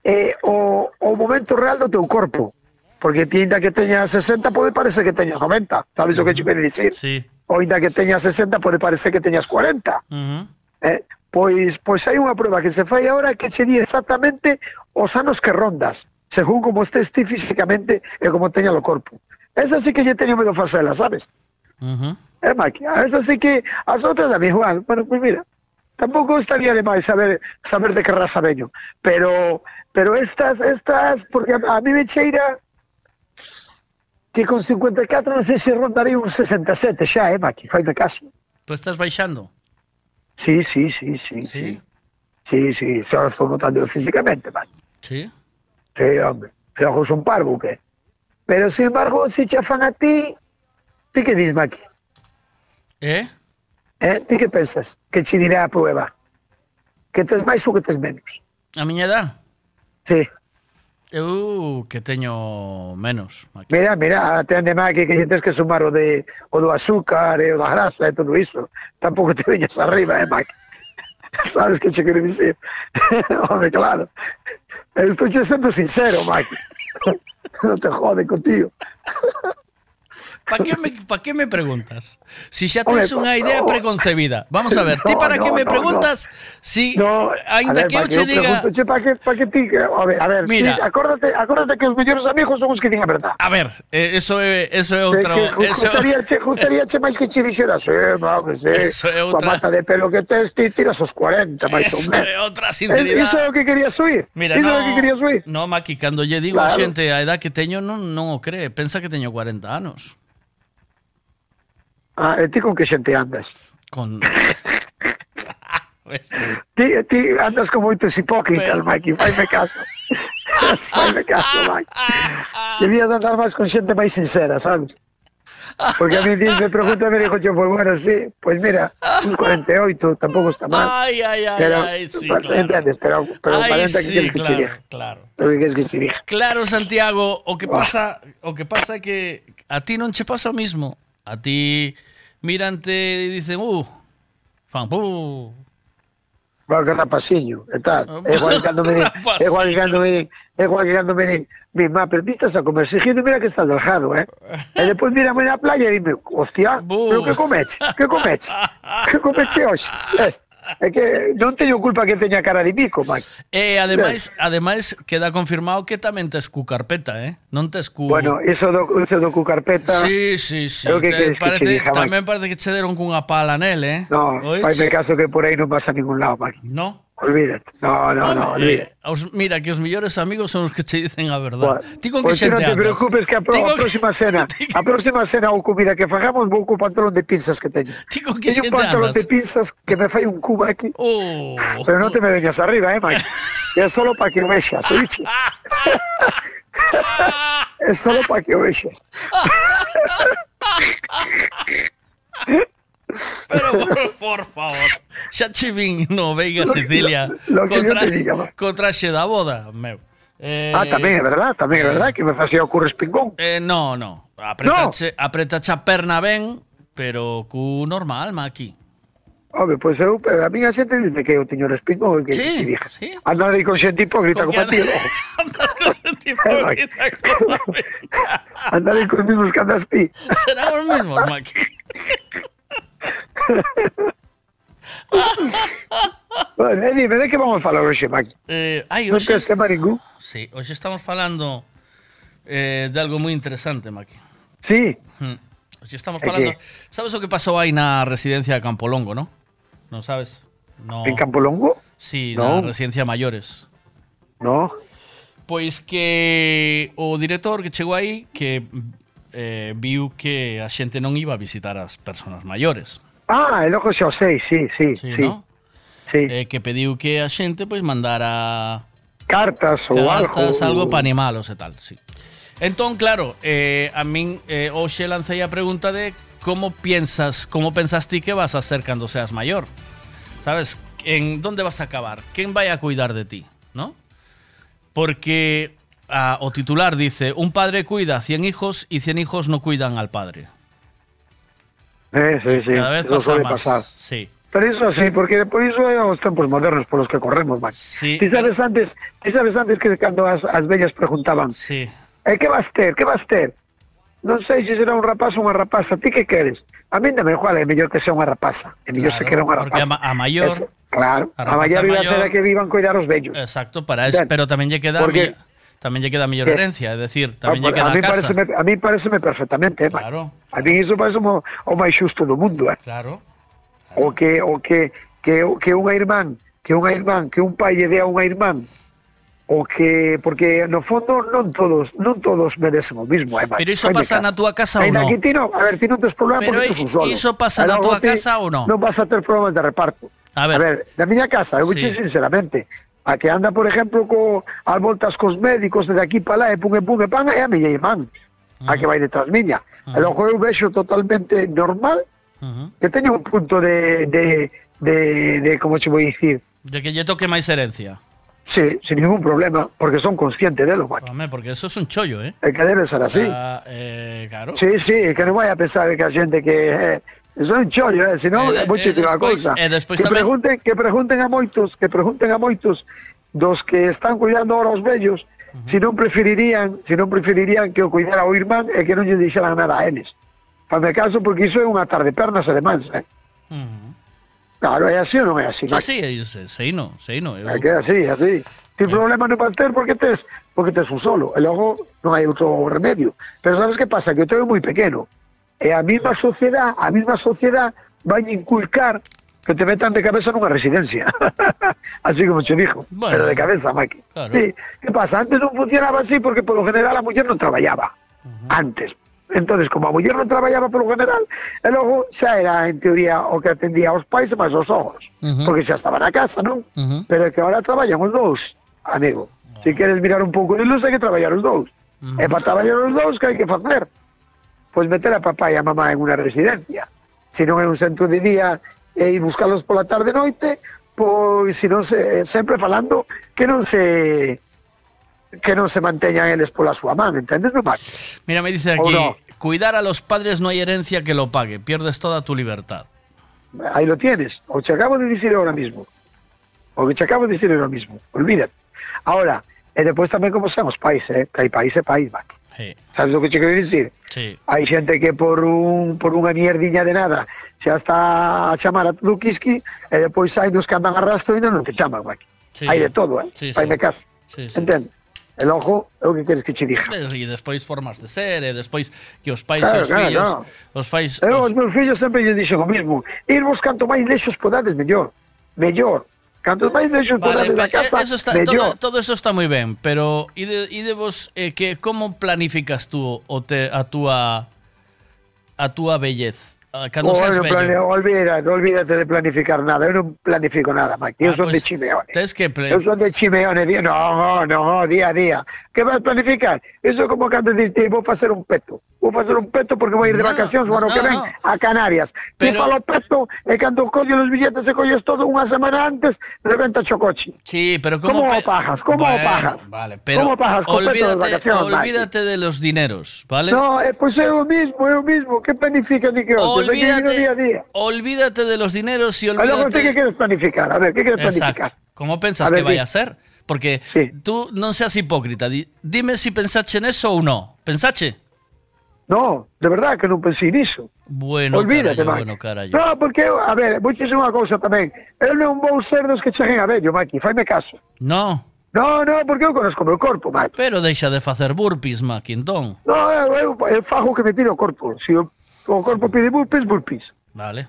eh, o, o momento real do teu corpo. Porque ti, ainda que teñas 60, pode parecer que teñas 90. Sabes o que te quero dicir? Sí. Ou ainda que teñas 60, pode parecer que teñas 40. Ujú. Eh, pois, pois hai unha prova que se fai agora que che di exactamente os anos que rondas, según como estés ti físicamente e como teña o corpo. Esa sí que lle teño medo facela, sabes? Ujú. Eh, Maki, a esa sí que as outras a mí igual. Bueno, pois mira, tampouco estaría de máis saber saber de que raza veño, pero pero estas estas porque a, a mí me cheira que con 54 non sei se rondarei un 67 xa, eh, Maki, faime caso. Tú estás baixando? Sí, sí, sí, sí, sí. Sí, sí, xa estou notando físicamente, man. Sí? Sí, hombre. Se jo son parvo, que? Pero, sin embargo, se si chafan a ti, ti que dis, Maki? Eh? Eh, ti que pensas? Que che dirá a prueba? Que tes máis ou que tes menos? A miña edad? Sí. Eu que teño menos. Aquí. Mira, mira, ten de máis que, que tens que sumar o, de, o do azúcar e o da grasa e todo iso. Tampouco te veñas arriba, eh, Maki? Sabes que che quero dicir? Home, claro. Estou che sendo sincero, Maki. non te jode contigo. ¿Para qué, me, pa qué me preguntas? Si ya tienes una idea preconcebida. Vamos a ver, ¿tú para qué me preguntas si ainda que eu che diga... Che, para que, para que ti... A ver, a ver Mira, ti, acórdate, acórdate que os mellores amigos son os que din a verdad. A ver, eh, eso é, eso é outro, Que, eso... Gustaría, che, gustaría che máis que che dixeras, eh, no, que sé, eso é outra... mata de pelo que tes, ti tiras os 40, máis ou menos. Eso é outra sinceridade. Iso é o que querías oír. Mira, iso no, o que querías oír. No, Maki, cando lle digo claro. a xente a edad que teño, non, non o cree. Pensa que teño 40 anos. Ah, eh, e ti con que xente andas? Con... ti, ti andas con moitos hipócritas, Pero... Mike, faime caso. faime caso, Mike. Debías andar máis con xente máis sincera, sabes? Porque a mí me pregunta me dijo yo, pues bueno, sí, pues mira, un 48 tampouco está mal. Ay, ay, ay, pero, ay sí, claro. Entendes, pero, pero ay, 40 sí, que claro, que Claro. Pero que quieres que che diga. Claro, Santiago, o que pasa, o que pasa é que a ti non che pasa o mismo. A ti mirante e dicen, uh, fan, uh, que rapaciño, e tal. É igual que cando me din, é igual que cando me din, é igual que cando me din, mi má, pero ti estás a comer seguido, mira que estás delgado, eh? E depois mírame na playa e dime, hostia, pero que comeche? Que comeche? Que comeche hoxe? Es, é que non teño culpa que teña cara de pico, Mike. Eh, e ademais, ademais queda confirmado que tamén tes cu carpeta, eh? Non tes cu... Bueno, iso do, iso do cu carpeta... Sí, sí, sí. Que te, parece, que dija, tamén parece que che deron cunha pala nel, eh? No, Oich? faime caso que por aí non vas a ningún lado, Mike. No? Olvídate. No, no, no, olvídate. eh, os- mira, que os mellores amigos son os que che dicen a verdad. Bueno, Ti con que Pois non xente te andas? preocupes que a, pro, a con que- próxima cena, a próxima cena ou comida que fagamos vou co pantalón de pinzas que teño. Ti con que Teño un xente pantalón andas? de pinzas que me fai un cubo aquí. Oh. Pero non te me veñas arriba, eh, Mike. É solo para que o vexas, oíche? é solo para que o vexas. Pero bueno, por favor. Xa che vin no, Veiga, Sicilia. Lo, lo contra, diga, contra boda, meu. Eh, ah, tamén é verdad, tamén é verdad eh, que me facía o curres pingón. Eh, no, no. Apretache, no. apretache a perna ben, pero cu normal, ma aquí. Home, pois pues eu, a miña xente dice que eu teño o respingo que sí, dixe. Sí. Andar aí con xente hipócrita como a ti. Andas con xente hipócrita como a ti. Andar aí con os mismos que andas ti. Será os mismos, Maki. bueno, e dime, de que vamos a falar hoxe, Maki? Eh, ai, non hoxe, te tema ningún? Sí, hoxe estamos falando eh, de algo moi interesante, Maki. Sí. Hmm. Hoxe estamos falando... Que... Sabes o que pasou aí na residencia de Campolongo, non? Non sabes? No. En Campolongo? Sí, no. na residencia maiores. No. Pois que o director que chegou aí, que eh, viu que a xente non iba a visitar as persoas maiores. Ah, el ojo xa o sei, sí, sí, sí. Sí, no? Sí. Eh, que pediu que a xente pois mandara Cartas ou algo. cartas, algo para animalos e tal, sí. Entón, claro, eh, a min eh, hoxe lancei a pregunta de como piensas, como pensas ti que vas a ser cando seas maior? Sabes? En donde vas a acabar? Quen vai a cuidar de ti, ¿no? Porque ah, o titular dice, un padre cuida a 100 hijos y 100 hijos no cuidan al padre. Eh, sí, sí. Cada vez eso pasa suele más. pasar. Sí. Pero eso sí, porque por iso é os tempos modernos por los que corremos, Max. Sí. Ti sabes antes, ti sabes antes que cando as, as vellas preguntaban, Sí. eh, que vas ter, que vas ter? Non sei se será un rapaz ou unha rapaza, ti que queres? A mí dame igual, é mellor que sea unha rapaza. É mellor se Claro, quera unha porque a, rapaza. ma- a maior... Es- claro, a a, maior iba a ser a que vivan cuidar os vellos. Exacto, para eso, pero tamén lle queda porque- mi- tamén lle queda ah, a mellor herencia, é dicir, tamén lle queda a, a casa. Pareceme, a mí pareceme perfectamente, eh, claro. Man. A mí iso parece o, o máis xusto do mundo, eh. Claro. claro. O que o que que que unha irmán, que unha irmán, que un pai lle dea a unha irmán o que porque no fondo non todos non todos merecen o mismo, eh, man. Pero iso pasa na túa casa ou non? Aquí ti non, a ver, ti non tes problema Pero porque tes solo. iso pasa na túa casa ou non? Non vas a ter problemas de reparto. A ver, a ver na miña casa, eh, eu sí. sinceramente, a que anda, por exemplo, co as voltas cos médicos de aquí para lá e pum e pum e pan é a miña irmán. A que vai detrás miña. E logo eu vexo totalmente normal Ujú. que teño un punto de de de, de como che vou dicir, De que lle toque máis herencia. Sí, sin ningún problema, porque son conscientes de lo, Mike. Home, porque eso es un chollo, eh? É que debe ser así. Ah, eh, claro. Sí, sí, que non vai a pensar que a xente que eh, son chollo, eh, senón E é e despois- cousa. e despois que tamén- pregunten, que pregunten a moitos, que pregunten a moitos dos que están cuidando ahora os vellos, se non preferirían, se non preferirían que o cuidara o irmán e que non lle dixeran nada a eles. Fame caso porque iso é unha tarde pernas e demais, eh. Ujú. Claro, é así ou non é así? Sí, Mike? sí, eu sei, sei no, sei no. Eu, É que é así, é así. Ti problema non vas ter porque tes porque tes un solo, e logo non hai outro remedio. Pero sabes que pasa? Que o teu é moi pequeno. E a mesma sociedade, a mesma sociedade vai inculcar que te metan de cabeza nunha residencia. así como che dijo. Bueno. pero de cabeza, Maki. Claro. Sí. Que pasa? Antes non funcionaba así porque polo general a muller non traballaba. Antes. Entonces, como a muller non traballaba polo general, e logo xa era, en teoría, o que atendía aos pais máis aos ojos. Ujú. Porque xa estaban na casa, non? Ujú. Pero é que ahora traballan os dous, amigo. Se queres mirar un pouco de luz, hai que traballar os dous. E para traballar os dous, que hai que facer? Pois meter a papá e a mamá en unha residencia. Se non é un centro de día e ir buscalos pola tarde e noite, pois se non se, sempre falando que non se que non se manteñan eles pola súa man, entendes, no Mac? Mira, me dice ¿O aquí, no? cuidar a los padres no hay herencia que lo pague, pierdes toda tu libertad. Aí lo tienes. O te acabo de dicir ahora mismo. O que te acabo de dicir ahora mismo. Olvídate. Ahora, e depois tamén como son os pais, eh? Que hai país e país. Sí. Sabes o que che quero dicir? Sí. Hai xente que por un por unha mierdiña de nada xa está a chamar a todo quisqui e depois hai nos que andan arrastro e non te chaman aquí. Sí. Hai de todo, eh? Sí, Faime sí. caso. Sí, sí. Entende? E logo é o que queres que che dixa. E despois formas de ser, e despois que os pais claro, e os claro, fillos... No. Os pais, eu, os... os meus fillos sempre lle dixen o mesmo. Irvos canto máis lexos podades, mellor. Mellor. Canto máis da Vale, pa- casa, eso está, mellor. todo, todo eso está moi ben, pero ide, ide vos eh, que como planificas tú o te, a túa a túa bellez? Cando Oh, seas vello. olvídate, olvídate de planificar nada. Eu non planifico nada, Mike. Eu Ah, son de pois, Chimeone. Tes que ple- Eu son de Chimeone, día, no, no, día a día. Que vas planificar? Iso é como cando diste, vou facer un peto. Vou facer un peto porque vou ir de vacacións o ano no, que no. a Canarias. Pero- falo peto e cando colles os billetes e colles todo unha semana antes, reventa o coche. Sí, pero como ¿Cómo pe- pagas? ¿Cómo Bueno, pagas? Vale, pero ¿Cómo pagas con peto de olvídate, Mike? olvídate de los dineros, ¿vale? No, eh, pois é o mismo, é o mismo. Que planifica ni que outro? No día a día. olvídate de los dineros y olvídate ti que queres planificar? A ver, que queres planificar? ¿Cómo pensas A ver, que vaya a ser? Porque tú non seas hipócrita. Di- dime si pensache en eso ou no. ¿Pensache? No, de verdad que non pensei niso. Bueno, Olvídate, carallo, Maki. bueno, carallo. No, porque, a ver, unha cousa tamén. Eu non vou ser dos que cheguen a vello, Maki, faime caso. No. No, no, porque eu conozco o meu corpo, Maki. Pero deixa de facer burpees, Maki, entón. No, eu, eu, eu fago o que me pide o corpo. Si o, o corpo pide burpees, burpees. Vale.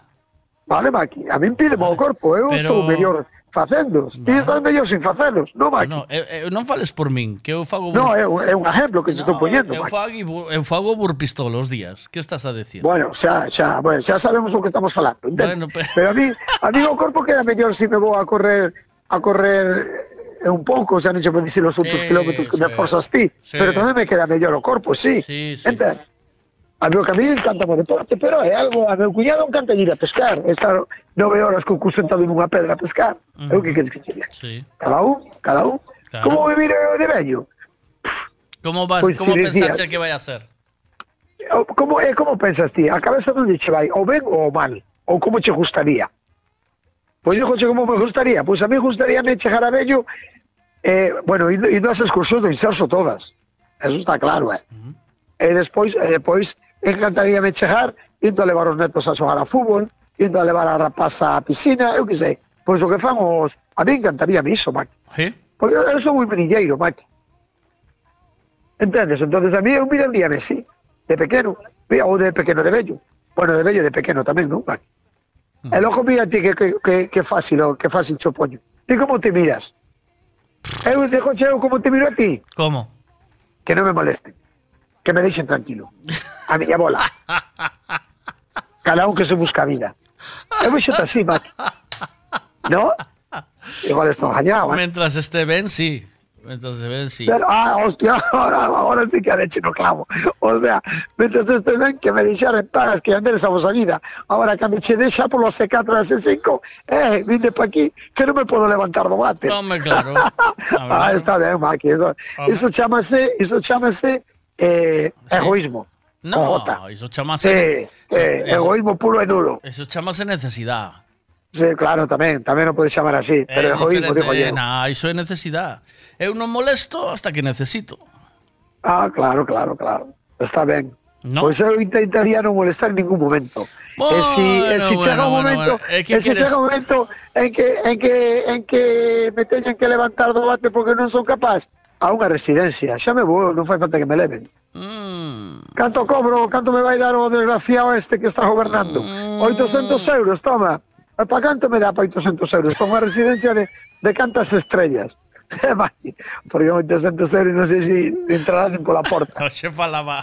Vale, Maki, a min pídeme o corpo, eu pero... estou mellor facendos, ti estás mellor sin facelos, non, Maki? No, eu, eu non fales por min, que eu fago... Bur... No, eu, é un exemplo que no, estou poñendo, eu, fago, eu fago burpistol os días, que estás a decir? Bueno, xa, xa, bueno, xa sabemos o que estamos falando, entende? Bueno, pero... pero a mí, a mí o corpo queda mellor se si me vou a correr a correr eh, un pouco, xa non che podes dicir os outros eh, kilómetros que sí, me forzas ti, sí. pero tamén me queda mellor o corpo, sí. sí, sí. Entende? A meu que a mí encanta o deporte, pero é algo, a meu cuñado encanta ir a pescar, estar nove horas co cu sentado nunha pedra a pescar. Ujú. Eu que queres que che diga? Sí. Cada un, cada un. Claro. Como miro eu de vello? Como vas, Pois como si pensaste que vai a ser? O- Como, é como pensas ti? A cabeza onde che vai? O ben ou o mal? Ou como che gustaría? Pois digo che como me gustaría. Pois a mí gustaría me chegar a vello eh, bueno, indo, indo as excursións do Inserso todas. Eso está claro, eh. E despois, e despois encantaría me chegar indo a levar os netos a xogar a fútbol, indo a levar a rapaza á piscina, eu que sei. Pois o que fan os... A mí encantaría iso, Maki. Sí? Porque eu sou moi menilleiro, Maki. Entendes? Entonces a mí eu miraríame así, de pequeno, ou de pequeno de vello. Bueno, de vello e de pequeno tamén, non? Maki? E logo mira ti que, que, que, que fácil, que fácil xo poño. Ti como te miras? Eu dixo eu como te miro a ti, Como? que non me molesten. Que me deixen tranquilo. A miña bola. Cada un que se busca a vida. Eu vexo así, Maki. No? Igual estou gañado, eh? Mientras esté ben, sí. Mientras se ven, sí. Pero, ah, hostia, ahora, ahora sí que ha hecho no clavo. O sea, mientras estoy ben que me deixaren pagas que andes a vosa vida. Ahora que me che deixa por los C4 e C5, eh, vinde pa aquí, que non me podo levantar do bate. Home, claro. ah, está ben, Maki. Eso, eso chamase, eso chamase eh, egoísmo. No, J. iso chamase... Sí, eso- eso- egoísmo puro e duro. Eso chamase necesidad. Sí, claro, tamén, tamén o pode chamar así, pero É egoísmo, digo yo. na, iso é necesidade. Eu non molesto hasta que necesito. Ah, claro, claro, claro. Está ben. No. Pois eu intentaría non molestar en ningún momento. e si, e si Bueno, chega un bueno, momento, bueno. Que e si chega un momento en que en que en que me teñan que levantar do bate porque non son capaz a unha residencia. Xa me vou, non fai falta que me leven. Mm. Canto cobro, canto me vai dar o desgraciado este que está gobernando? Mm. 800 euros, toma. E pa canto me dá pa 800 euros? Pa unha residencia de, de cantas estrellas. Porque 800 euros non sei se si entrarás pola porta. O xe falaba.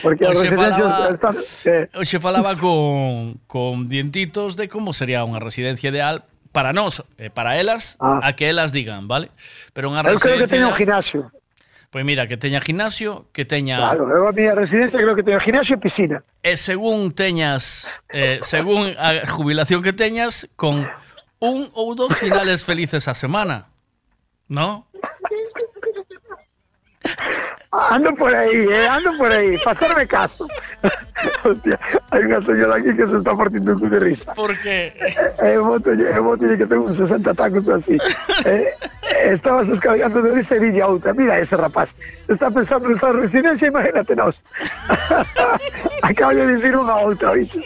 Porque as residencias... Falaba, están, eh. O xe falaba con, con dientitos de como sería unha residencia ideal para nós, e para elas, Ah. a que elas digan, vale? Pero unha eu creo que teño un gimnasio. Pois mira, que teña gimnasio, que teña... Claro, eu a miña residencia creo que teño gimnasio e piscina. E según teñas, eh, según a jubilación que teñas, con un ou dos finales felices a semana, ¿no? Ando por aí, eh, ando por aí, facerme caso. Hostia, hai unha señora aquí que se está partindo un de risa. Porque Eh, eu boto, eu boto que tengo uns 60 tacos así. Eh, eh, estabas escargando de risa e dille a outra, mira ese rapaz, está pensando nesta residencia, imagínate nós. Acabo de dicir unha a outra, bicho.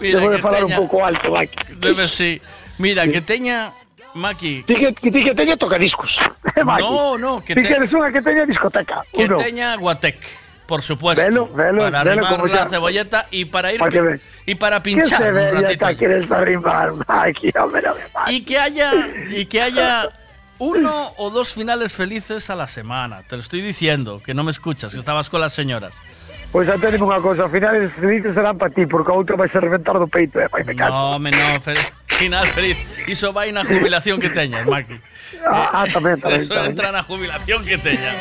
Mira, Debo de falar teña- un pouco alto, Maki. debe sí. Mira, que teña Maki, ti que teña tocadiscos. Maki. No, no, que te- que eres unha que teña discoteca. que uno. teña Guatec, por supuesto. Velo, velo, para velo arrimar como la xa- cebolleta y para ir Para que y para pinchar se un ve, ya ratito. quieres arrimar, Maki, hombre, no me. Y que haya y que haya uno o dos finales felices a la semana. Te lo estoy diciendo, que no me escuchas, que estabas con las señoras. Pois xa tenemos unha cosa, ao final felices serán para ti, porque a outra vai ser reventar do peito, eh, vai me caso. No, me no, final feliz. Iso vai na jubilación que teñas, Maki. Ah, ah, tamén, tamén, Eso tamén. entra na jubilación que teñas.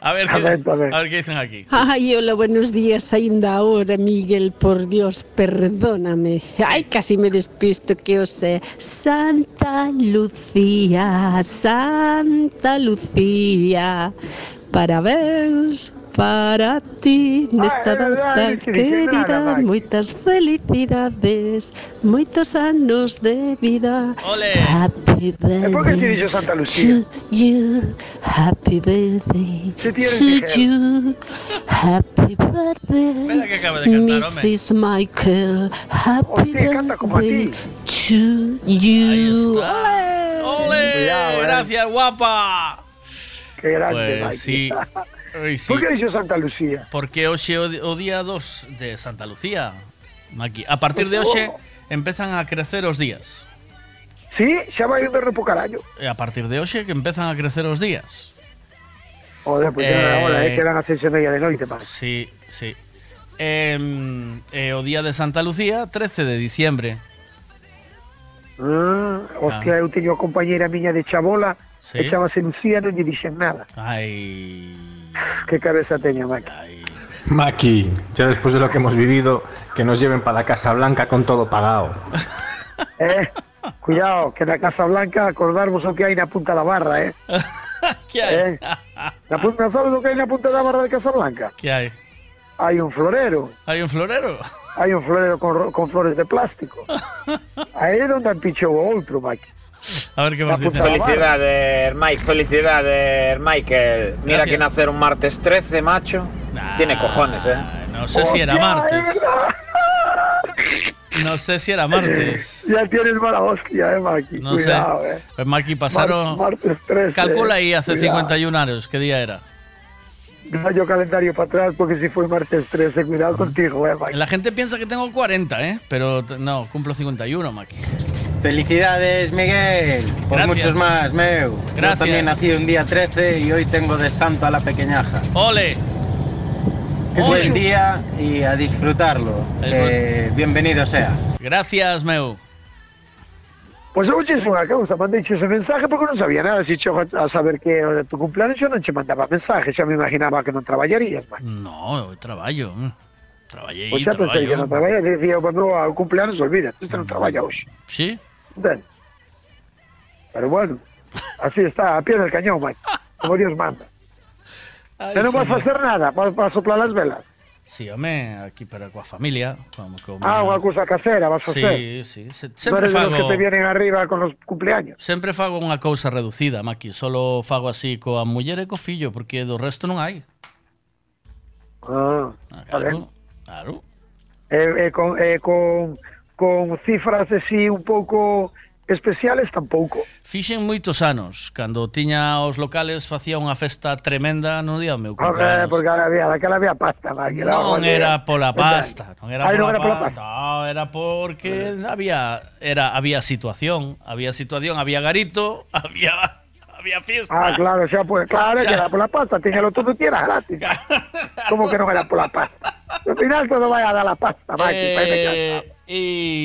A ver, Tamén, qué, a ver qué dicen aquí. Ay, hola, buenos días. Ainda ahora, Miguel, por Dios, perdóname. Ay, casi me despisto que os sé. Santa Lucía, Santa Lucía, parabéns para ti nesta data querida. Moitas felicidades, moitos anos de vida. Ole. Happy birthday Santa Lucía? to you. Happy birthday to you. Happy birthday, cantar. Mrs. Michael. Happy birthday to you. ¡Ole! Cuidado, eh. Gracias, guapa. Qué grande, Pues sí. Uy, sí. ¿Por que dixo Santa Lucía? Porque hoxe o día 2 de Santa Lucía, Maqui. A partir de oh. hoxe empezan a crecer os días. Sí, xa vai un derrepo carallo. E a partir de hoxe que empezan a crecer os días. Joder, pois pues eh... hora, eh, que eran as seis e media de noite, pa. Sí, sí. Eh, eh, o día de Santa Lucía, 13 de diciembre. Ah, hostia, ah. eu teño a compañeira miña de chabola, sí? echábase Lucía, non lle dixen nada. Ai... Que cabeza teño, Maki. Maki, ya después de lo que hemos vivido, que nos lleven para la Casa Blanca con todo pagado. Eh, cuidado, que na Casa Blanca acordarvos o que hai na punta da barra, eh. que hai? Eh, na punta, sabes que hai na punta da barra de Casa Blanca? Que hai? Hai un florero. Hai un florero? Hai un florero con, ro- con flores de plástico. Aí é onde empichou o outro, Maki. A ver que vas dicir. Felicidades, Mike, felicidades, Michael. Mira Gracias. que nacer un martes 13, macho. Tiene cojones, eh. No sé si era martes. No sé si era martes. Ya tienes mala hostia, eh, Maki. No cuidado, sé. eh. Pues Maki, pasaron. Mar- martes 13, Calcula ahí hace cuidado. 51 años. ¿Qué día era? No yo calendario para atrás porque si fue martes 13, cuidado contigo, eh, Maki. La gente piensa que tengo 40, ¿eh? Pero no, cumplo 51, Maki. Felicidades, Miguel. Por Gracias. muchos más, meu. Gracias. Yo también nací un día 13 y hoy tengo de santo a la pequeñaja. ¡Ole! Buen día y a disfrutarlo. Que bienvenido sea. Gracias, Meu. Pues eu che unha causa, mandei ese mensaje porque non sabía nada. Si chego a saber que é o de tu cumpleaños, eu non che mandaba mensaje, xa me imaginaba que non traballarías, Maki. No, eu traballo. mm. Traballei, Pois xa pensei que non traballo. traballa, dicía, cando ao cumpleaños, olvida, isto non traballa hoxe. Sí? Ben. Pero bueno, así está, a pie del cañón, Mike, como Dios manda. Ay, pero non vas a hacer nada, vas, vas soplar as velas. Sí, home, aquí para coa familia. Como, como... Ah, unha cousa casera vas a facer. Sí, sí. Se, sempre no fago... que te vienen arriba con los cumpleaños. Sempre fago unha cousa reducida, Maki. Solo fago así coa muller e co fillo, porque do resto non hai. Ah, ah claro. Claro. E, e, con, e con con cifras así un pouco especiales tampouco. Fixen moitos anos, cando tiña os locales facía unha festa tremenda no día do meu cumpleaños. Okay, porque había, daquela había pasta, man, non era pola pasta, non era, Ay, pola, non era pola pasta. No, era porque había era había situación, había situación, había garito, había había fiesta. Ah, claro, xa pues, claro, Xa. que era pola pasta, tiñalo todo ti era gratis. Como que non era pola pasta? Al final todo vai a dar la pasta, Mike, eh... Eh, e...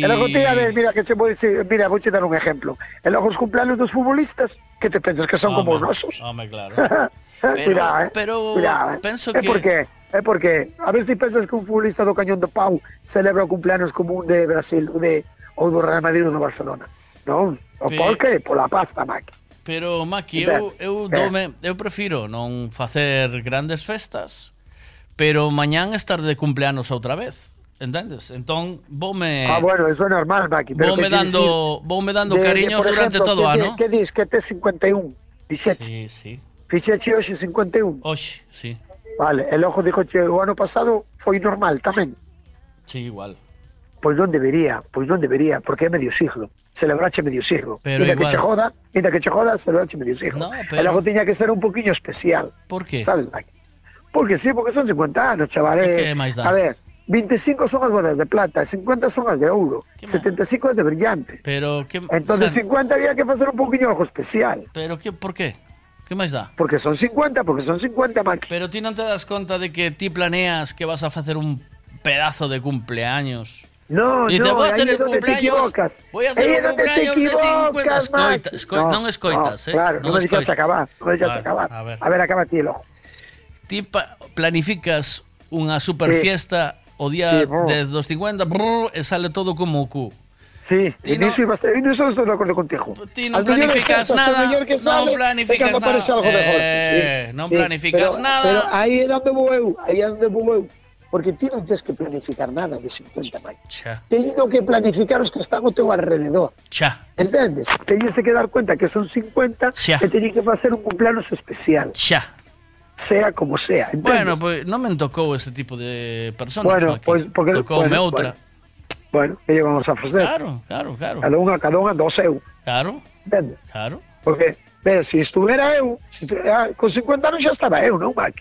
E logo ti, a ver, mira, que che vou dicir, mira, vou che dar un exemplo. E logo os cumpleaños dos futbolistas, que te pensas que son como os nosos? Home, claro. cuidado, eh. pero cuidado, eh. penso que- porque, é porque, a ver se pensas que un futbolista do Cañón do Pau celebra o cumpleaños como un de Brasil ou de ou do Real Madrid ou do Barcelona. Non, o por que? Pola pasta, Mike. Pero, Maki, eu, eu, dome, eu prefiro non facer grandes festas, pero mañán estar de cumpleanos outra vez. Entendes? Entón, voume... Ah, bueno, eso é normal, Maki. Pero voume, dando, dicir, voume dando de, cariños de, durante ejemplo, todo o ano. Que dis que tes 51, dixete. Sí, sí. Fixeche hoxe 51. Oxe, sí. Vale, el ojo dixo che o ano pasado foi normal tamén. Sí, igual. Pois non debería, pois non debería, porque é medio siglo. Celebrache medio siglo. Pero que igual. che joda, inda que che joda, celebrache medio siglo. No, pero- logo tiña que ser un poquinho especial. Por qué? Sabes? Porque sí, porque son 50 anos, chaval. E eh. que máis dá? A ver, 25 son as bodas de plata, 50 son as de ouro, 75 as de brillante. Pero que Entonces o sea, 50 había que facer un poquinho algo especial. pero que por qué? Que máis dá? Porque son 50, porque son 50, Mike. Pero ti non te das conta de que ti planeas que vas a facer un pedazo de cumpleaños. No, Dice, no, voy a hacer el cumpleaños. Voy a hacer un cumpleaños de 50. equivocas, Escoita, escoita, non escoitas, no, eh? Claro, non, me escoitas. acabar, non me Vale, acabar. A ver. A ver, acaba ti, logo. Ti planificas unha super Sí. fiesta o día Sí, brr. de dos 50 brr, e sale todo como o cu. Sí, Ti en eso, iba a estar- en eso estoy de acuerdo contigo. Ti non planificas fiestas, nada, non planificas nada. algo mejor. Eh, sí, non sí, planificas pero, nada. Pero aí é onde vou eu, aí é onde vou eu. Porque ti non tens que planificar nada de 50 máis. Xa, Teño que planificar os que están ao teu alrededor. xa, Entendes? Teñes que dar cuenta que son 50 Xa. e teñen que facer un cumpleaños especial. xa. Sea como sea. Entendes? Bueno, pois non me tocou ese tipo de personas. Bueno, pois porque Tocoume bueno, outra. Bueno, que lle vamos a facer? Claro, claro, claro. Cada unha, cada unha do seu. Claro, Entendes? claro. Porque, ve, se estuvera eu, se estu- ah, con 50 anos xa estaba eu, non, Mac?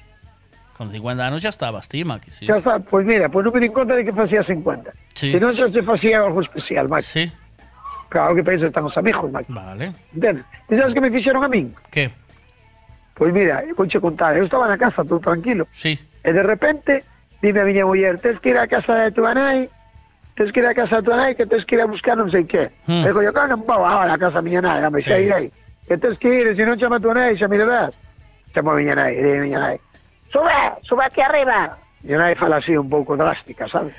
Con 50 anos xa estabas ti, Maki, sí. Xa está, pois mira, pois non me di conta de que facía 50. Sí. Se non xa se facía algo especial, Maki. Sí. Claro que para iso están os amigos, Maki. Vale. Entendes? E sabes que me fixeron a min? Que? Pois mira, vouche contar, eu estaba na casa, todo tranquilo. Sí. E de repente, dime a miña muller, tens que ir á casa de tua nai, tens que ir á casa de tua nai, que tens que ir a buscar non sei que. Hmm. E digo, claro, non vou agora á casa miña nai, home, xa Sí. irei. Que tens que ir, se non chama a tua nai, xa mirarás. Chamo a miña nai, e a miña nai, sube, sube aquí arriba. Miña nai fala así un pouco drástica, sabes?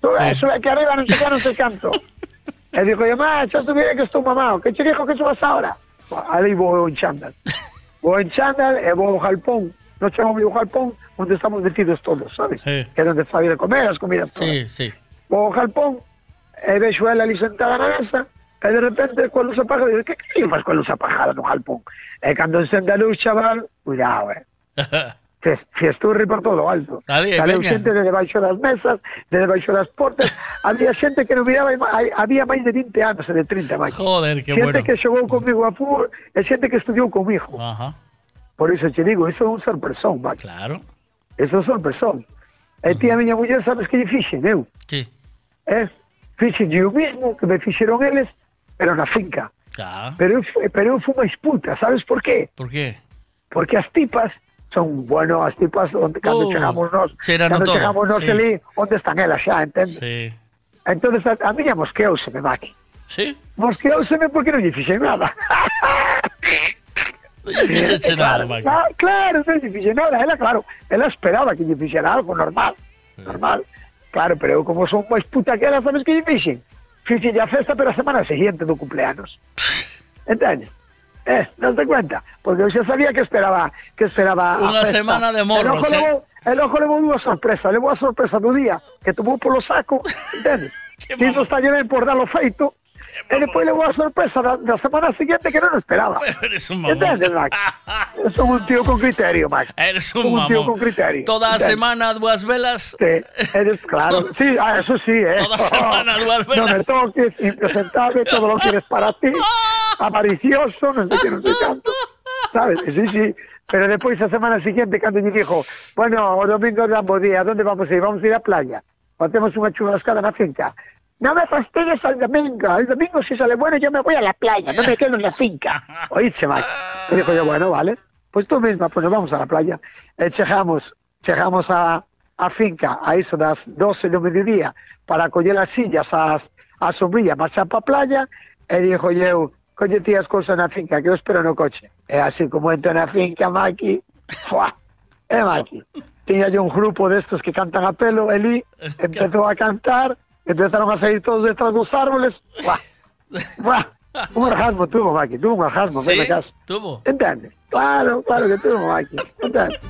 Sube, Sí. sube aquí arriba, non sei que, non sei canto. e digo, yo, má, xa subiré que estou mamado, que che dijo que subas ahora? Ali vou en chándal. Vou en chándal e vou ao jalpón. No chamamos o jalpón onde estamos metidos todos, sabes? Sí. Que é onde fai de comer, as comidas todas. Sí, sí. Vou ao jalpón e vexo ela ali sentada na mesa e de repente coa luz apagada digo, que que faz coa luz apagada no jalpón? E cando encende a luz, chaval, cuidado, eh. Fiesturri por todo o alto. Ali, Saleu xente de debaixo das mesas, de debaixo das portas. había xente que non miraba, había máis de 20 anos e de 30 máis. Joder, qué xente bueno. que xogou comigo a fútbol e xente que estudiou comigo. Ajá. Por iso te digo, iso é un sorpresón, Mac. Claro. Eso é un sorpresón. E ti a miña muller sabes que lle fixen, eu? Sí. Eh? Fixen o mismo que me fixeron eles, pero na finca. Claro. Pero eu, pero eu fui máis puta, sabes por qué? Por qué? Porque as tipas son buenas tipas onde, cando chegamos nós cando todo. chegamos nós sí. ali onde están elas xa, entendes? Sí. Entón a, a miña mosqueouseme, Maki. Sí? Mosqueouseme porque non lle fixen nada. Fixeche nada, Maki. Claro, claro, non lle fixen nada. Ela, claro, ela esperaba que lle fixera algo normal. Sí. Normal. Claro, pero eu como son máis puta que ela, sabes que lle fixen? Fixen a festa pero a semana seguinte do cumpleanos. Entendes? Eh, de cuenta? Porque xa sabía que esperaba que esperaba a festa. semana de El morros, ojo eh. levou, el ojo levou dúas sorpresas. Levou a sorpresa do día que tomou polo saco, entendes? que iso está ben por dalo feito. E depois levou a sorpresa da, da semana seguinte que non o esperaba. Eres un mamón. Entendes, Mac? Son un tío con criterio, Mac. Eres un un tío mamón. con criterio. Toda a entendes? semana dúas velas. Sí, eres, claro, sí, ah, eso sí, ¿eh? Toda semana dúas No me velas. toques, impresentable, todo lo quieres para ti, avaricioso, no sé qué, no sé tanto. ¿Sabes? Sí, sí. Pero después, la semana siguiente, cuando me dijo, bueno, domingo de ambos días, ¿dónde vamos a ir? Vamos a ir a playa. Hacemos una churrascada en la finca. No me fastidies al domingo. El domingo, si sale bueno, yo me voy a la playa, no me quedo en la finca. Oíste, Mike. Y dijo yo, bueno, vale. Pues tú misma, pues nos vamos a la playa. E chegamos, chegamos a, a finca a iso das 12 do mediodía para coller as sillas, as, a sombrilla, marchar pa playa e dixo eu, colle ti as cousas na finca que eu espero no coche. E así como entro na finca, Maki, fuá, e Maki, tiña yo un grupo destes que cantan a pelo, Eli empezou a cantar, empezaron a salir todos detrás dos árboles, fuá, fuá, un orgasmo tuvo, Maki, tuvo un orgasmo, Sí, tuvo. Entendes? Claro, claro que tuvo, Maki, entendes?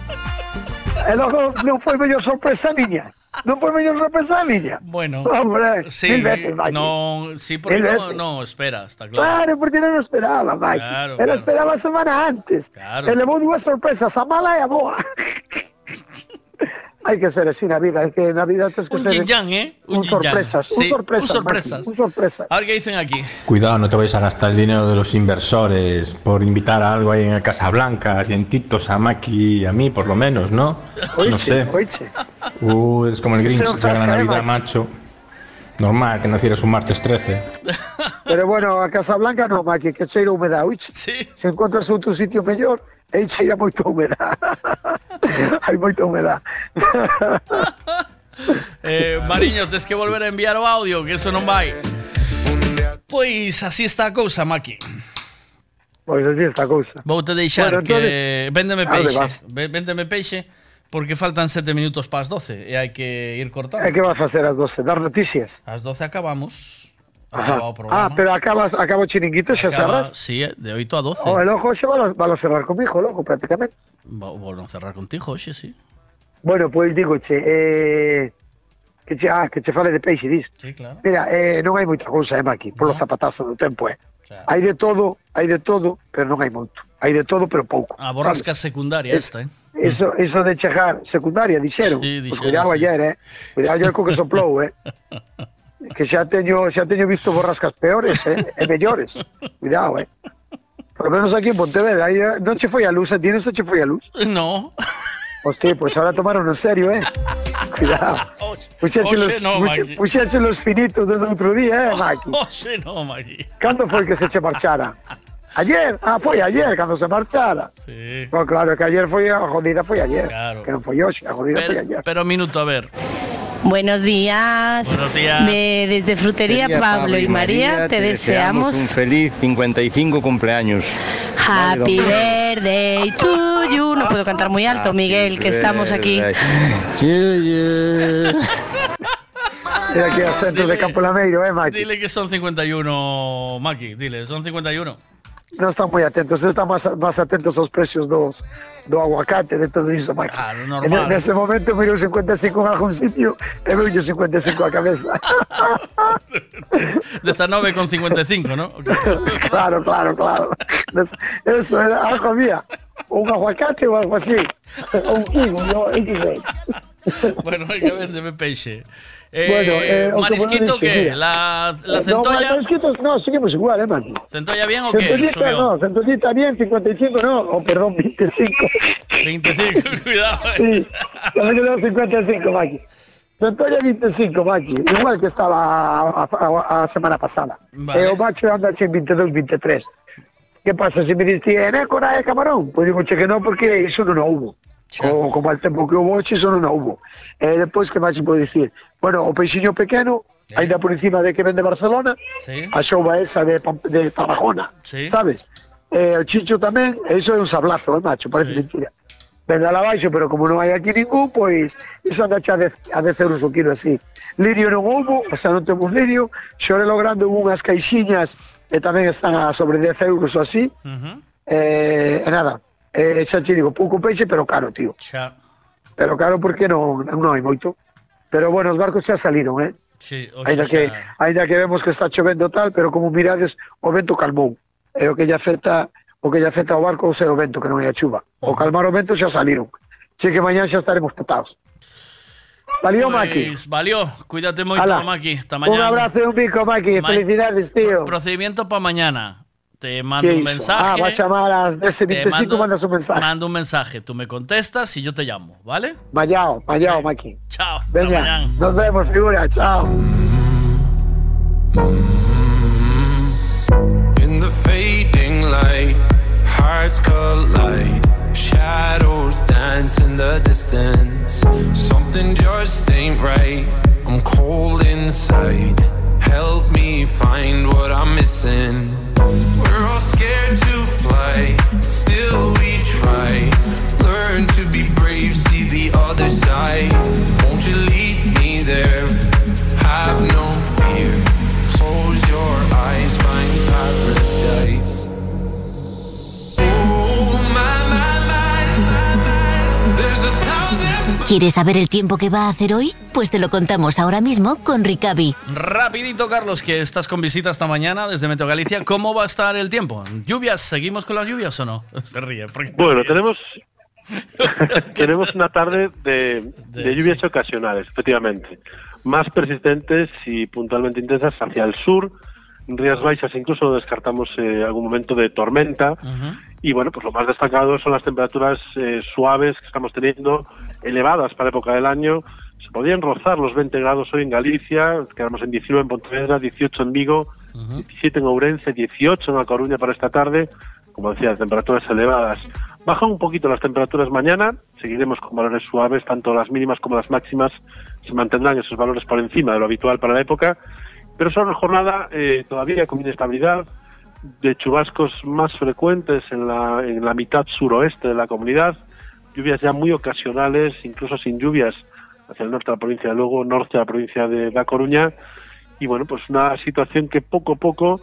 E logo non foi mellor sorpresa a miña. Non foi mellor sorpresa a miña. Bueno, Hombre, sí, veces, Maki. no, sí, porque no, no, espera, está claro. Claro, porque non o esperaba, Mike. Claro, Ela claro. esperaba semana antes. Claro. E levou dúas sorpresas, a mala e a boa. hai que ser así na vida, hai que na vida tens que Un ser yin-yang, ¿eh? Un un sorpresas, un Sí, sorpresas, un sorpresas. Un sorpresas. A ver qué dicen aquí. Cuidado, no te vayas a gastar el dinero de los inversores por invitar a algo ahí en el Casablanca, dientitos a Maki y a mí, por lo menos, ¿no? No sé. Oiche. Uh, eres como el Grinch, llega la ¿eh, Navidad, Maki? macho. Normal que nacieras un martes 13. Pero bueno, a Casablanca no, Maki, que cheira humedad, oiche. Sí. Se encontras outro sitio mellor, e cheira moito humedad. Hai moita humedad. eh, Mariños, tens que volver a enviar o audio, que eso non vai. Pois así está a cousa, Maki. Pois así está a cousa. Vou te deixar bueno, que... Véndeme peixe. Véndeme peixe. Porque faltan sete minutos para as 12 e hai que ir cortando. E que vas facer as 12? Dar noticias? As 12 acabamos. Ajá. Acaba o programa. Ah, pero acabas, acaba o chiringuito, Acaba- cerras? Sí, de 8 a 12. Oh, el ojo xe va a cerrar comigo, el ojo, prácticamente. Vou non cerrar contigo hoxe, sí. Bueno, pois digo, che, eh, que che, ah, que che fale de peixe, dis. Sí, claro. Mira, eh, non hai moita cousa, eh, Maki, polo zapatazo do tempo, eh. Hai de todo, hai de todo, pero non hai moito. Hai de todo, pero pouco. A borrasca secundaria Es- esta, eh. Eso, eso de chegar, secundaria, dixeron. Sí, Pues dixeron, cuidado sí. ayer, eh. Cuidado ayer co que soplou, eh. que xa teño, xa teño visto borrascas peores, eh, e mellores. Cuidado, eh. Por lo menos aquí en Pontevedra, aí, eh, non che foi a luz, ti non che foi a luz. No. Hostia, pues ahora tomaron en serio, ¿eh? Cuidado. Puxeche Oxe, los, no, puxeche los finitos desde outro día, eh, Maki? Oxe, no, Maki. Cando foi que se che marchara? Ayer? Ah, foi ayer, cando se marchara. Sí. No, claro, que ayer foi a jodida foi ayer. Claro. Que non foi hoxe, a jodida foi Pero, ayer. pero minuto, a ver. Buenos días. Buenos días. De- desde Frutería Querida Pablo y María te deseamos un feliz 55 cumpleaños. Happy Vale, birthday to you. No puedo cantar muy alto, Miguel, que estamos aquí. Era aquí a centro de Campo Lameiro, eh, Maki? Dile que son 51, Maki, dile, son 51. Non están moi atentos, están máis, máis atentos aos precios dos, do aguacate, de todo iso, Maki. Claro, En, normal. nese momento mirou 55 en algún sitio e veu 55 a cabeza. 19 con 55, ¿no? claro, claro, claro. Eso era algo había. Un aguacate ou algo así. O un kiwi, X. Bueno, hay que vender peixe. Eh, Bueno, eh, o que marisquito, mira. La, la No, centolla, marisquitos, no, seguimos igual, eh, Maki. ¿centolla bien o qué? Centollita no, centollita bien, 55 no, o perdón, 25. 25, cuidado. eh. Sí, me quedó 55, Maki. Centolla 25, Maki, igual que estaba a, a, a semana pasada. Vale. E o macho anda en 22, 23. ¿Qué pasa? Si me diste en écora de camarón, pues digo, che que no, porque iso non hubo. O como al tempo que hubo, che, iso non hubo. E depois, que máis se pode dicir? Bueno, o peixiño pequeno, ainda por encima de que vende Barcelona, Sí. a xouba esa de, de Tarragona, Sí. sabes? Eh, o chicho tamén, e iso é un sablazo, eh, macho, parece mentira. Vende a baixo, pero como non hai aquí ningún, pois iso anda a 10, a 10 euros o así. Lirio non houbo, o sea, non temos lirio, xorelo grande hubo unhas caixiñas e tamén están a sobre 10 euros ou así. Uh eh, -huh. e, e nada, e, xa te digo, pouco peixe, pero caro, tío. Xa. Pero caro porque non, non hai moito. Pero bueno, os barcos xa saliron, eh? Sí, o ainda, xa... que, ainda que vemos que está chovendo tal, pero como mirades, o vento calmou. É o que lle afecta o que lle afecta ao barco o sea o vento, que non é a chuva. O calmar o vento xa saliron. Che que mañá xa estaremos petados. Valió, Maki. Pues, valió. Cuídate mucho, Ala. Maki. Hasta Un mañana. abrazo e un pico, Maki. Ma- Felicidades, tío. Procedimiento para mañana. Te mando ¿Qué un hizo? mensaje. Ah, va a llamar a Te 10.25, mandas un mensaje. Mando un mensaje. Tú me contestas y yo te llamo, ¿vale? Mayao, mayao, Maki. Chao. Venga, mañana. nos vemos, figura. Chao. In the fading light, hearts collide. Something just ain't right. I'm cold inside. Help me find what I'm missing. ¿Quieres saber el tiempo que va a hacer hoy? Pues te lo contamos ahora mismo con Ricavi. Rapidito, Carlos, que estás con visita esta mañana desde Meteo Galicia. ¿Cómo va a estar el tiempo? ¿Lluvias? ¿Seguimos con las lluvias o no? Se ríe. porque te Bueno, ríes. tenemos tenemos una tarde de, de lluvias ocasionales, efectivamente, más persistentes y puntualmente intensas hacia el sur. En Rías Baixas incluso descartamos eh, algún momento de tormenta. Y bueno, pues lo más destacado son las temperaturas eh, suaves que estamos teniendo, elevadas para época del año. Se podrían rozar los 20 grados hoy en Galicia, quedamos en 19 en Pontevedra, 18 en Vigo, 17 en Ourense, 18 en La Coruña para esta tarde. Como decía, temperaturas elevadas. Bajan un poquito las temperaturas mañana, seguiremos con valores suaves, tanto las mínimas como las máximas se mantendrán esos valores por encima de lo habitual para la época, pero será una jornada eh, todavía con inestabilidad, de chubascos más frecuentes en la, en la mitad suroeste de la comunidad, lluvias ya muy ocasionales, incluso sin lluvias hacia el norte de la provincia de Lugo, norte de la provincia de La Coruña, y bueno, pues una situación que poco a poco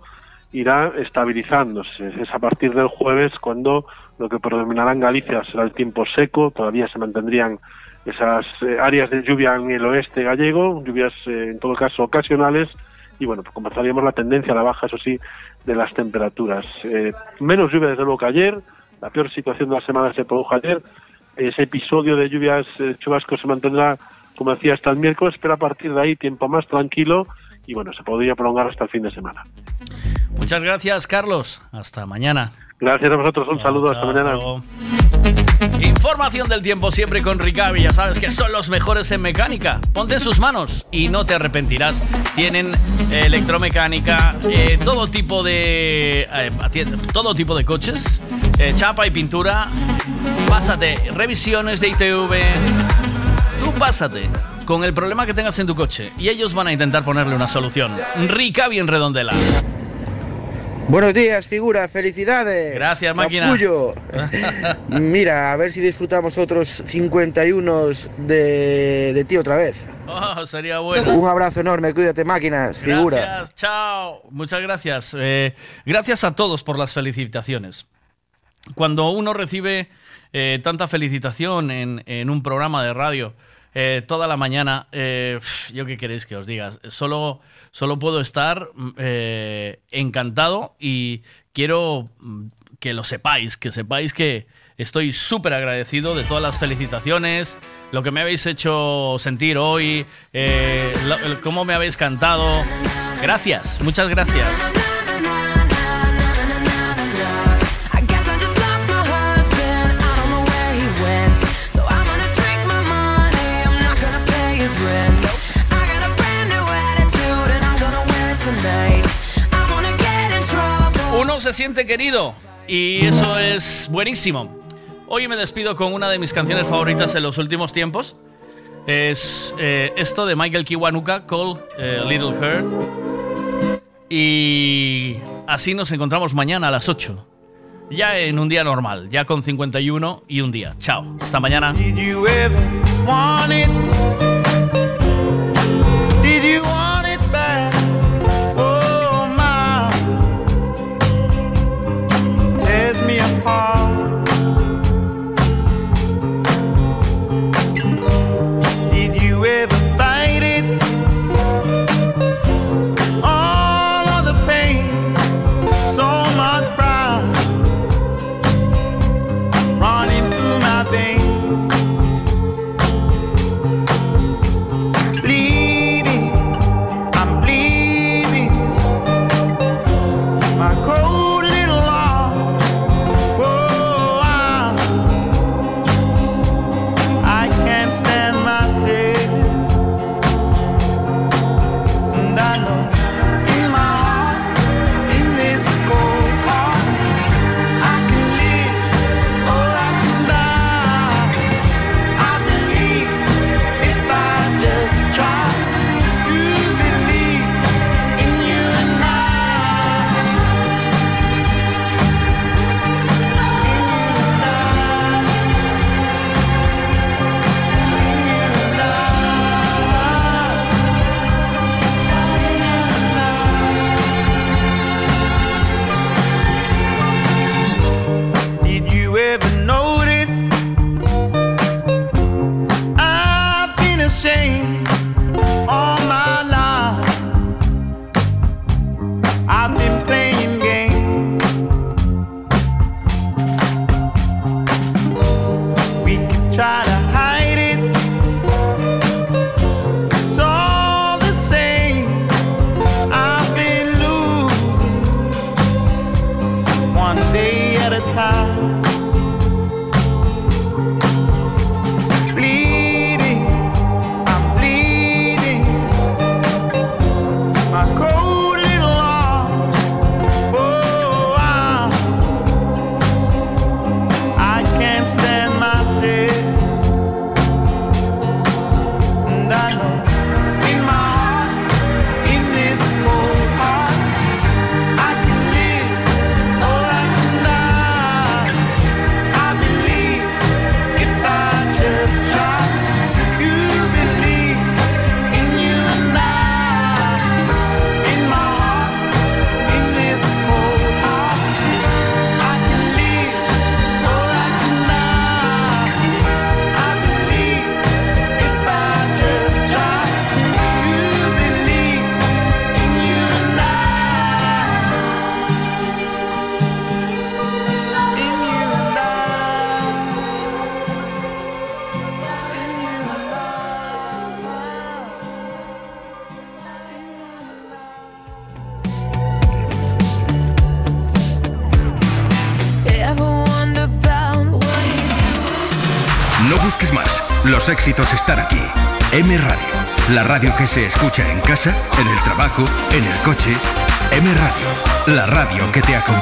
irá estabilizándose. Es a partir del jueves cuando lo que predominará en Galicia será el tiempo seco, todavía se mantendrían esas eh, áreas de lluvia en el oeste gallego, lluvias eh, en todo caso ocasionales, y bueno, pues comenzaríamos la tendencia a la baja, eso sí, de las temperaturas. Eh, menos lluvia desde luego que ayer, la peor situación de la semana se produjo ayer, ese episodio de lluvias eh, chubascos se mantendrá, como decía, hasta el miércoles, pero a partir de ahí tiempo más tranquilo y bueno, se podría prolongar hasta el fin de semana. Muchas gracias, Carlos. Hasta mañana. Gracias a vosotros, un saludo, hasta chao, mañana. hasta luego. Información del tiempo siempre con Ricavi. Ya sabes que son los mejores en mecánica. Ponte en sus manos y no te arrepentirás. Tienen eh, electromecánica, eh, todo tipo de eh, todo tipo de coches, eh, chapa y pintura. Pásate, revisiones de ITV. Tú pásate con el problema que tengas en tu coche y ellos van a intentar ponerle una solución. Ricavi en Redondela. Buenos días, figura, felicidades. Gracias, máquina. Capullo. Mira, a ver si disfrutamos otros 51 de, de ti otra vez. Oh, sería bueno. Un abrazo enorme, cuídate, máquinas, figura. Gracias, chao. Muchas gracias. Eh, gracias a todos por las felicitaciones. Cuando uno recibe eh, tanta felicitación en, un programa de radio eh, toda la mañana, eh, yo qué queréis que os diga, solo, solo puedo estar mm, encantado y quiero mm, que lo sepáis, que sepáis que estoy súper agradecido de todas las felicitaciones, lo que me habéis hecho sentir hoy, cómo me habéis cantado. Gracias, muchas gracias. Se siente querido y eso es buenísimo. Hoy me despido con una de mis canciones favoritas en los últimos tiempos. Es eh, esto de Michael Kiwanuka, Call eh, Little Her. Y así nos encontramos mañana a las 8. Ya en un día normal, ya con 51 y un día. Chao, hasta mañana. far. Éxitos están aquí. M Radio, la radio que se escucha en casa, en el trabajo, en el coche. M Radio, la radio que te acompaña.